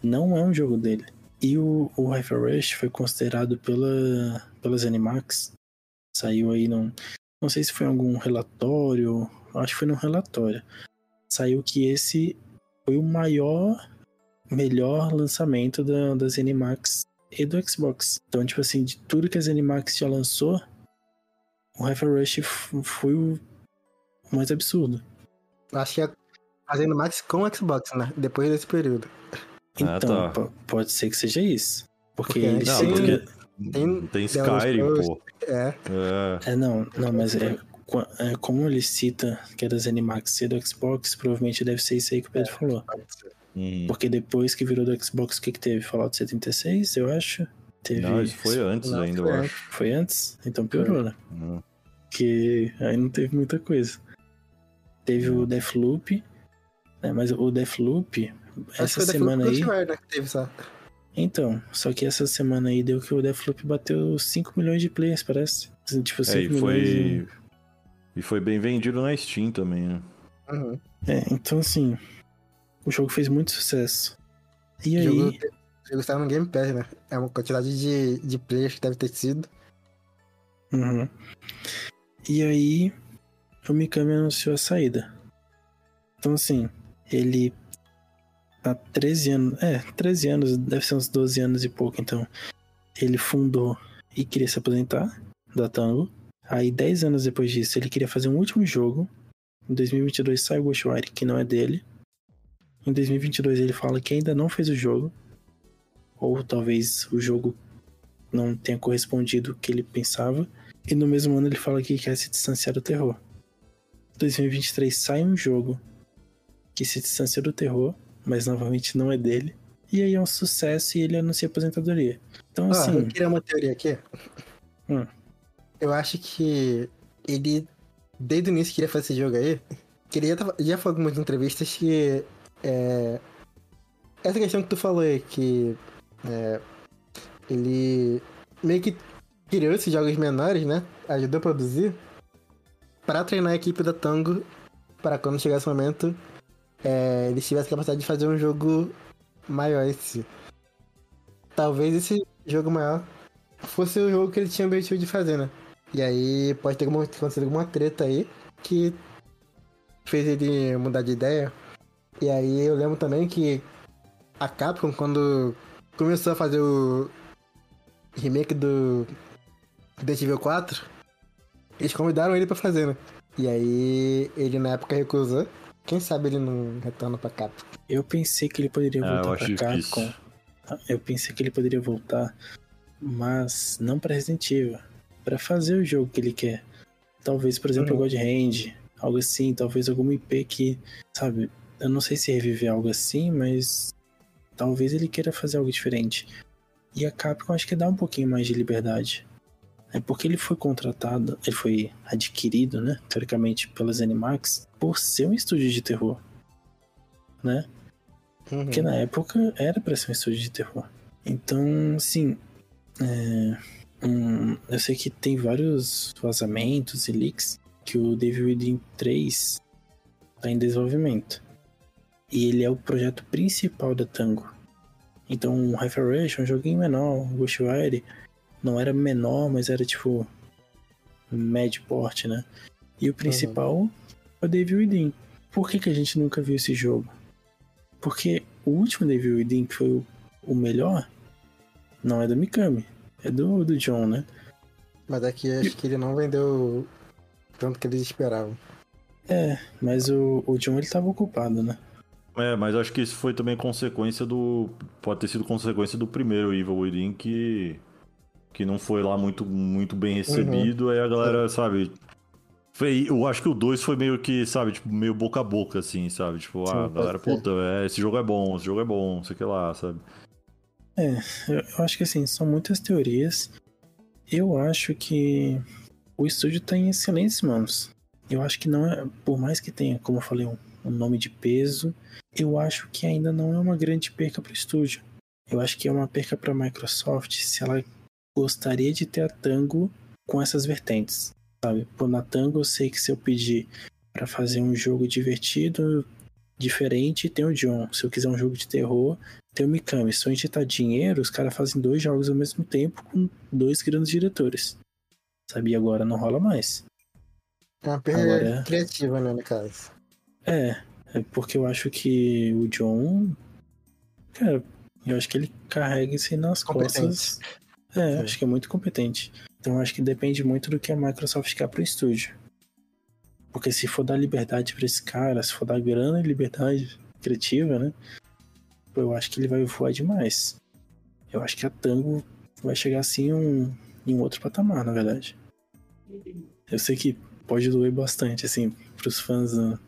não é um jogo dele. E o, o Hyper Rush foi considerado pela, pelas Animax. Saiu aí num. Não sei se foi algum relatório. Acho que foi num relatório. Saiu que esse foi o maior, melhor lançamento da, das Animax e do Xbox. Então, tipo assim, de tudo que as Animax já lançou, o Hyper Rush foi o mais absurdo. Acho que é fazendo Max com o Xbox, né? Depois desse período. Então, ah, tá. pode ser que seja isso. Porque, porque eles não, porque tem, tem Skyrim, pô. É. é. É, não, não, mas é, é, como ele cita que é das Animax e do Xbox, provavelmente deve ser isso aí que o Pedro é, falou. Hum. Porque depois que virou do Xbox, o que, que teve? Fallout 76, eu acho. Teve... Não, isso foi antes não, ainda, foi eu acho. Foi antes? Então piorou, né? Porque aí não teve muita coisa. Teve o Deathloop, né? mas o Deathloop, essa semana aí... Né, que teve só. Então, só que essa semana aí deu que o Deathloop bateu 5 milhões de players, parece. Tipo, 5 é, e foi... De... E foi bem vendido na Steam também, né? Uhum. É, então assim, o jogo fez muito sucesso. E o aí. Jogo, o jogo estava no Game Pass, né? É uma quantidade de, de players que deve ter sido. Uhum. E aí, o Mikami anunciou a saída. Então, assim, ele há 13 anos. É, 13 anos, deve ser uns 12 anos e pouco, então. Ele fundou e queria se aposentar da Tango. Aí, 10 anos depois disso, ele queria fazer um último jogo. Em 2022 sai o Ghostwire, que não é dele. Em 2022 ele fala que ainda não fez o jogo, ou talvez o jogo não tenha correspondido o que ele pensava. E no mesmo ano ele fala que quer se distanciar do terror. Em 2023 sai um jogo que se distancia do terror, mas novamente não é dele. E aí é um sucesso e ele anuncia aposentadoria. Então, ah, assim. Eu queria uma teoria aqui. Hum. Eu acho que ele, desde o início, queria fazer esse jogo aí. Que ele já, falou em algumas entrevistas que é, essa questão que tu falou aí, que é, ele meio que criou esses jogos menores, né? Ajudou a produzir para treinar a equipe da Tango para quando chegasse o momento é, eles tivessem capacidade de fazer um jogo maior esse. Talvez esse jogo maior fosse o jogo que ele tinha objetivo de fazer, né? E aí pode ter acontecido alguma treta aí que fez ele mudar de ideia e aí eu lembro também que a Capcom, quando começou a fazer o remake do Resident Evil 4, eles convidaram ele para fazer, né? E aí ele na época recusou. Quem sabe ele não retorna pra Capcom. Eu pensei que ele poderia ah, voltar ah, pra Capcom. Eu pensei que ele poderia voltar, mas não pra Resident Evil. Pra fazer o jogo que ele quer. Talvez, por exemplo, uhum. God Hand, algo assim, talvez alguma IP que, sabe, eu não sei se reviver algo assim, mas talvez ele queira fazer algo diferente. E a Capcom acho que dá um pouquinho mais de liberdade. É porque ele foi contratado, ele foi adquirido, né, teoricamente pelas Animax, por ser um estúdio de terror, né? Uhum. Porque na época era para ser um estúdio de terror. Então, assim, é, um, eu sei que tem vários vazamentos e leaks que o Devil Within 3 tá em desenvolvimento. E ele é o projeto principal da Tango. Então, o é um joguinho menor, o Ghostwire não era menor, mas era tipo médio porte, né? E o principal uhum. é o Devil Within. Por que, que a gente nunca viu esse jogo? Porque o último Devil Within, que foi o, melhor, não é do Mikami. é do, do John, né? Mas aqui acho que ele não vendeu tanto que eles esperavam. É, mas o, o John ele tava ocupado, né? É, mas acho que isso foi também consequência do. Pode ter sido consequência do primeiro Evil Within que. Que não foi lá muito, muito bem recebido. Uhum. Aí a galera, sabe. Foi, eu acho que o 2 foi meio que, sabe, tipo, meio boca a boca, assim, sabe? Tipo, Sim, ah, a galera, puta, é, esse jogo é bom, esse jogo é bom, sei que lá, sabe? É, eu, eu acho que assim, são muitas teorias. Eu acho que o estúdio tá em excelentes mãos. Eu acho que não é, por mais que tenha, como eu falei, um, um nome de peso, eu acho que ainda não é uma grande perca para o estúdio. Eu acho que é uma perca para a Microsoft se ela gostaria de ter a Tango com essas vertentes, sabe? Pô, na Tango eu sei que se eu pedir para fazer um jogo divertido, diferente, tem o John. Se eu quiser um jogo de terror, tem o Mikami. Se eu injetar dinheiro, os caras fazem dois jogos ao mesmo tempo com dois grandes diretores. Sabe? E agora não rola mais. É uma perda agora... criativa, né, no caso. É, é porque eu acho que o John. Cara, eu acho que ele carrega isso aí nas costas. É, Sim. acho que é muito competente. Então acho que depende muito do que a Microsoft quer pro estúdio. Porque se for dar liberdade para esse cara, se for dar grana e liberdade criativa, né? Eu acho que ele vai voar demais. Eu acho que a Tango vai chegar assim um, em um outro patamar, na verdade. Eu sei que pode doer bastante, assim, pros fãs do,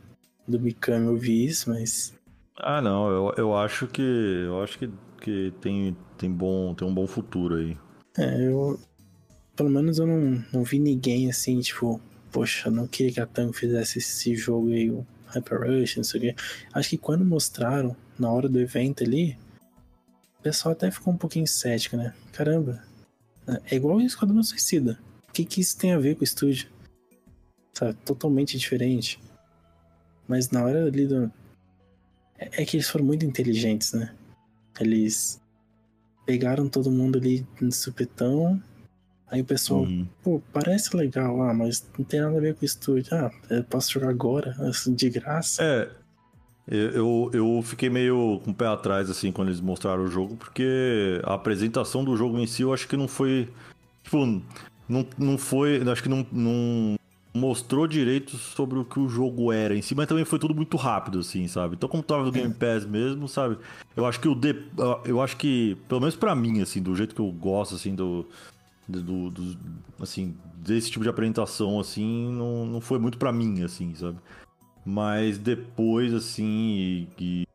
do Mikami ouvir isso, mas. Ah, não, eu, eu acho que. Eu acho que, que tem, tem, bom, tem um bom futuro aí. É, eu. Pelo menos eu não, não vi ninguém assim, tipo, poxa, não queria que a Tango fizesse esse jogo aí, o Hyper Rush, não sei o quê. Acho que quando mostraram, na hora do evento ali, o pessoal até ficou um pouquinho cético, né? Caramba, é igual o Esquadrão Suicida. O que, que isso tem a ver com o estúdio? Sabe, totalmente diferente. Mas na hora ali do. É, é que eles foram muito inteligentes, né? Eles pegaram todo mundo ali no supetão. Aí o pessoal, uhum. pô, parece legal, ah, mas não tem nada a ver com o estúdio. Ah, posso jogar agora, assim, (laughs) de graça. É, eu, eu fiquei meio com o pé atrás, assim, quando eles mostraram o jogo, porque a apresentação do jogo em si eu acho que não foi. Tipo, não, não foi. Acho que não, não mostrou direito sobre o que o jogo era em si, mas também foi tudo muito rápido, assim, sabe? Então, como tava no Game Pass mesmo, sabe? Eu acho que o de... eu acho que, pelo menos para mim, assim, do jeito que eu gosto, assim, do, do, do assim, desse tipo de apresentação, assim, não, não foi muito para mim, assim, sabe? Mas depois, assim, e, e,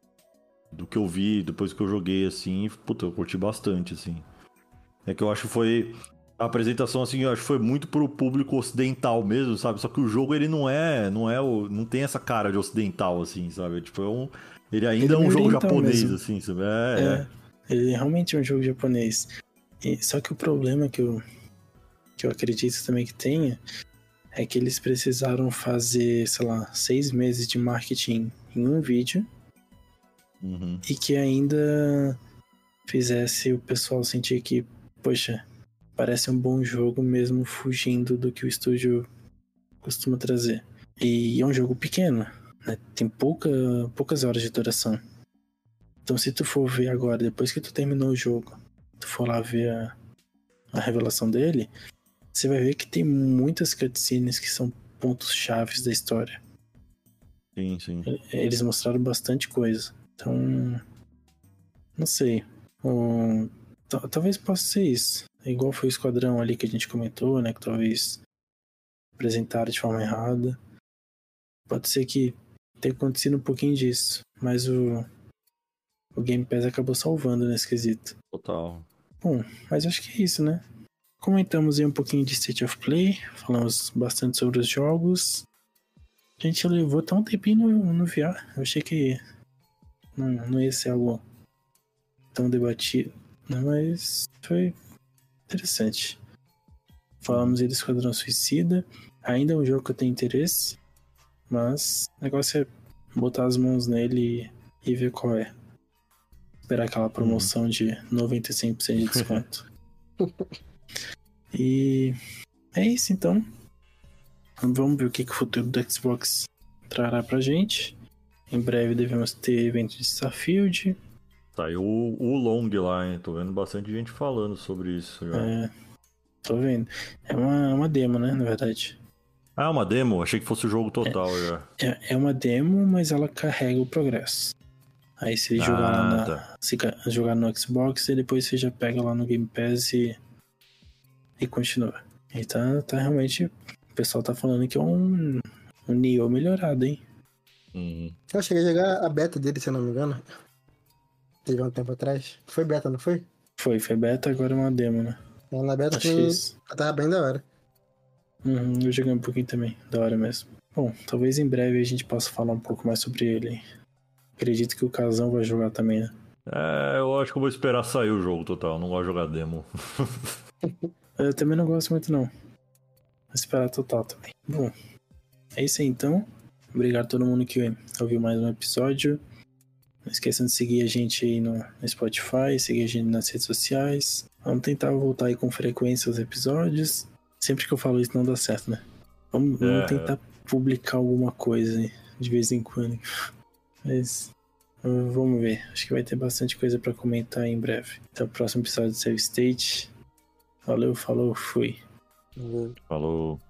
do que eu vi, depois que eu joguei, assim, puta, eu curti bastante, assim. É que eu acho que foi a apresentação, assim, eu acho que foi muito pro público ocidental mesmo, sabe? Só que o jogo, ele não é, não é, o, não tem essa cara de ocidental, assim, sabe? Tipo, é um, ele ainda ele é um jogo japonês, mesmo. assim, sabe? É, é, é. Ele realmente é um jogo japonês. E, só que o problema que eu, que eu acredito também que tenha é que eles precisaram fazer, sei lá, seis meses de marketing em um vídeo uhum. e que ainda fizesse o pessoal sentir que, poxa, parece um bom jogo mesmo fugindo do que o estúdio costuma trazer. E é um jogo pequeno, né? Tem pouca, poucas horas de duração. Então se tu for ver agora, depois que tu terminou o jogo, tu for lá ver a, a revelação dele, você vai ver que tem muitas cutscenes que são pontos chaves da história. Sim, sim. Eles mostraram bastante coisa. Então, não sei. Um, talvez possa ser isso. Igual foi o esquadrão ali que a gente comentou, né? Que talvez apresentaram de forma errada. Pode ser que tenha acontecido um pouquinho disso. Mas o, o Game Pass acabou salvando nesse quesito. Total. Bom, mas acho que é isso, né? Comentamos aí um pouquinho de State of Play, falamos bastante sobre os jogos. A gente levou até um tempinho no, no VR. Eu achei que não, não ia ser algo tão debatido? Mas foi interessante. Falamos aí do Esquadrão Suicida. Ainda é um jogo que eu tenho interesse, mas o negócio é botar as mãos nele e, e ver qual é. Esperar aquela promoção hum. de 95% de desconto. (laughs) e é isso então. Vamos ver o que, que o futuro do Xbox trará pra gente. Em breve devemos ter evento de Starfield. Saiu o, o Long lá, hein? Tô vendo bastante gente falando sobre isso já. É, tô vendo. É uma, uma demo, né, na verdade. Ah, uma demo? Achei que fosse o jogo total já. É, é uma demo, mas ela carrega o progresso. Aí você Ah, jogar lá na, tá. se jogar no Xbox e depois você já pega lá no Game Pass e, e continua. E tá, tá realmente. O pessoal tá falando que é um, um Nioh melhorado, hein? Uhum. Eu cheguei a jogar a beta dele, se eu não me engano. Teve um tempo atrás. Foi beta, não foi? Foi, foi beta, agora é uma demo, né? É, Na beta foi... que isso. tava bem da hora. Uhum, eu joguei um pouquinho também, da hora mesmo. Bom, talvez em breve a gente possa falar um pouco mais sobre ele. Acredito que o Casão vai jogar também, né? É, eu acho que eu vou esperar sair o jogo total. Não gosto de jogar demo. (laughs) Eu também não gosto muito, não. Vou esperar total também. Bom, é isso aí então. Obrigado a todo mundo que ouviu mais um episódio. Não esqueçam de seguir a gente aí no, Spotify, seguir a gente nas redes sociais. Vamos tentar voltar aí com frequência os episódios. Sempre que eu falo isso não dá certo, né? Vamos, vamos É. tentar publicar alguma coisa aí, de vez em quando. Mas uh, vamos ver. Acho que vai ter bastante coisa pra comentar em breve. Até o próximo episódio do Save State. Valeu, falou, fui. Falou.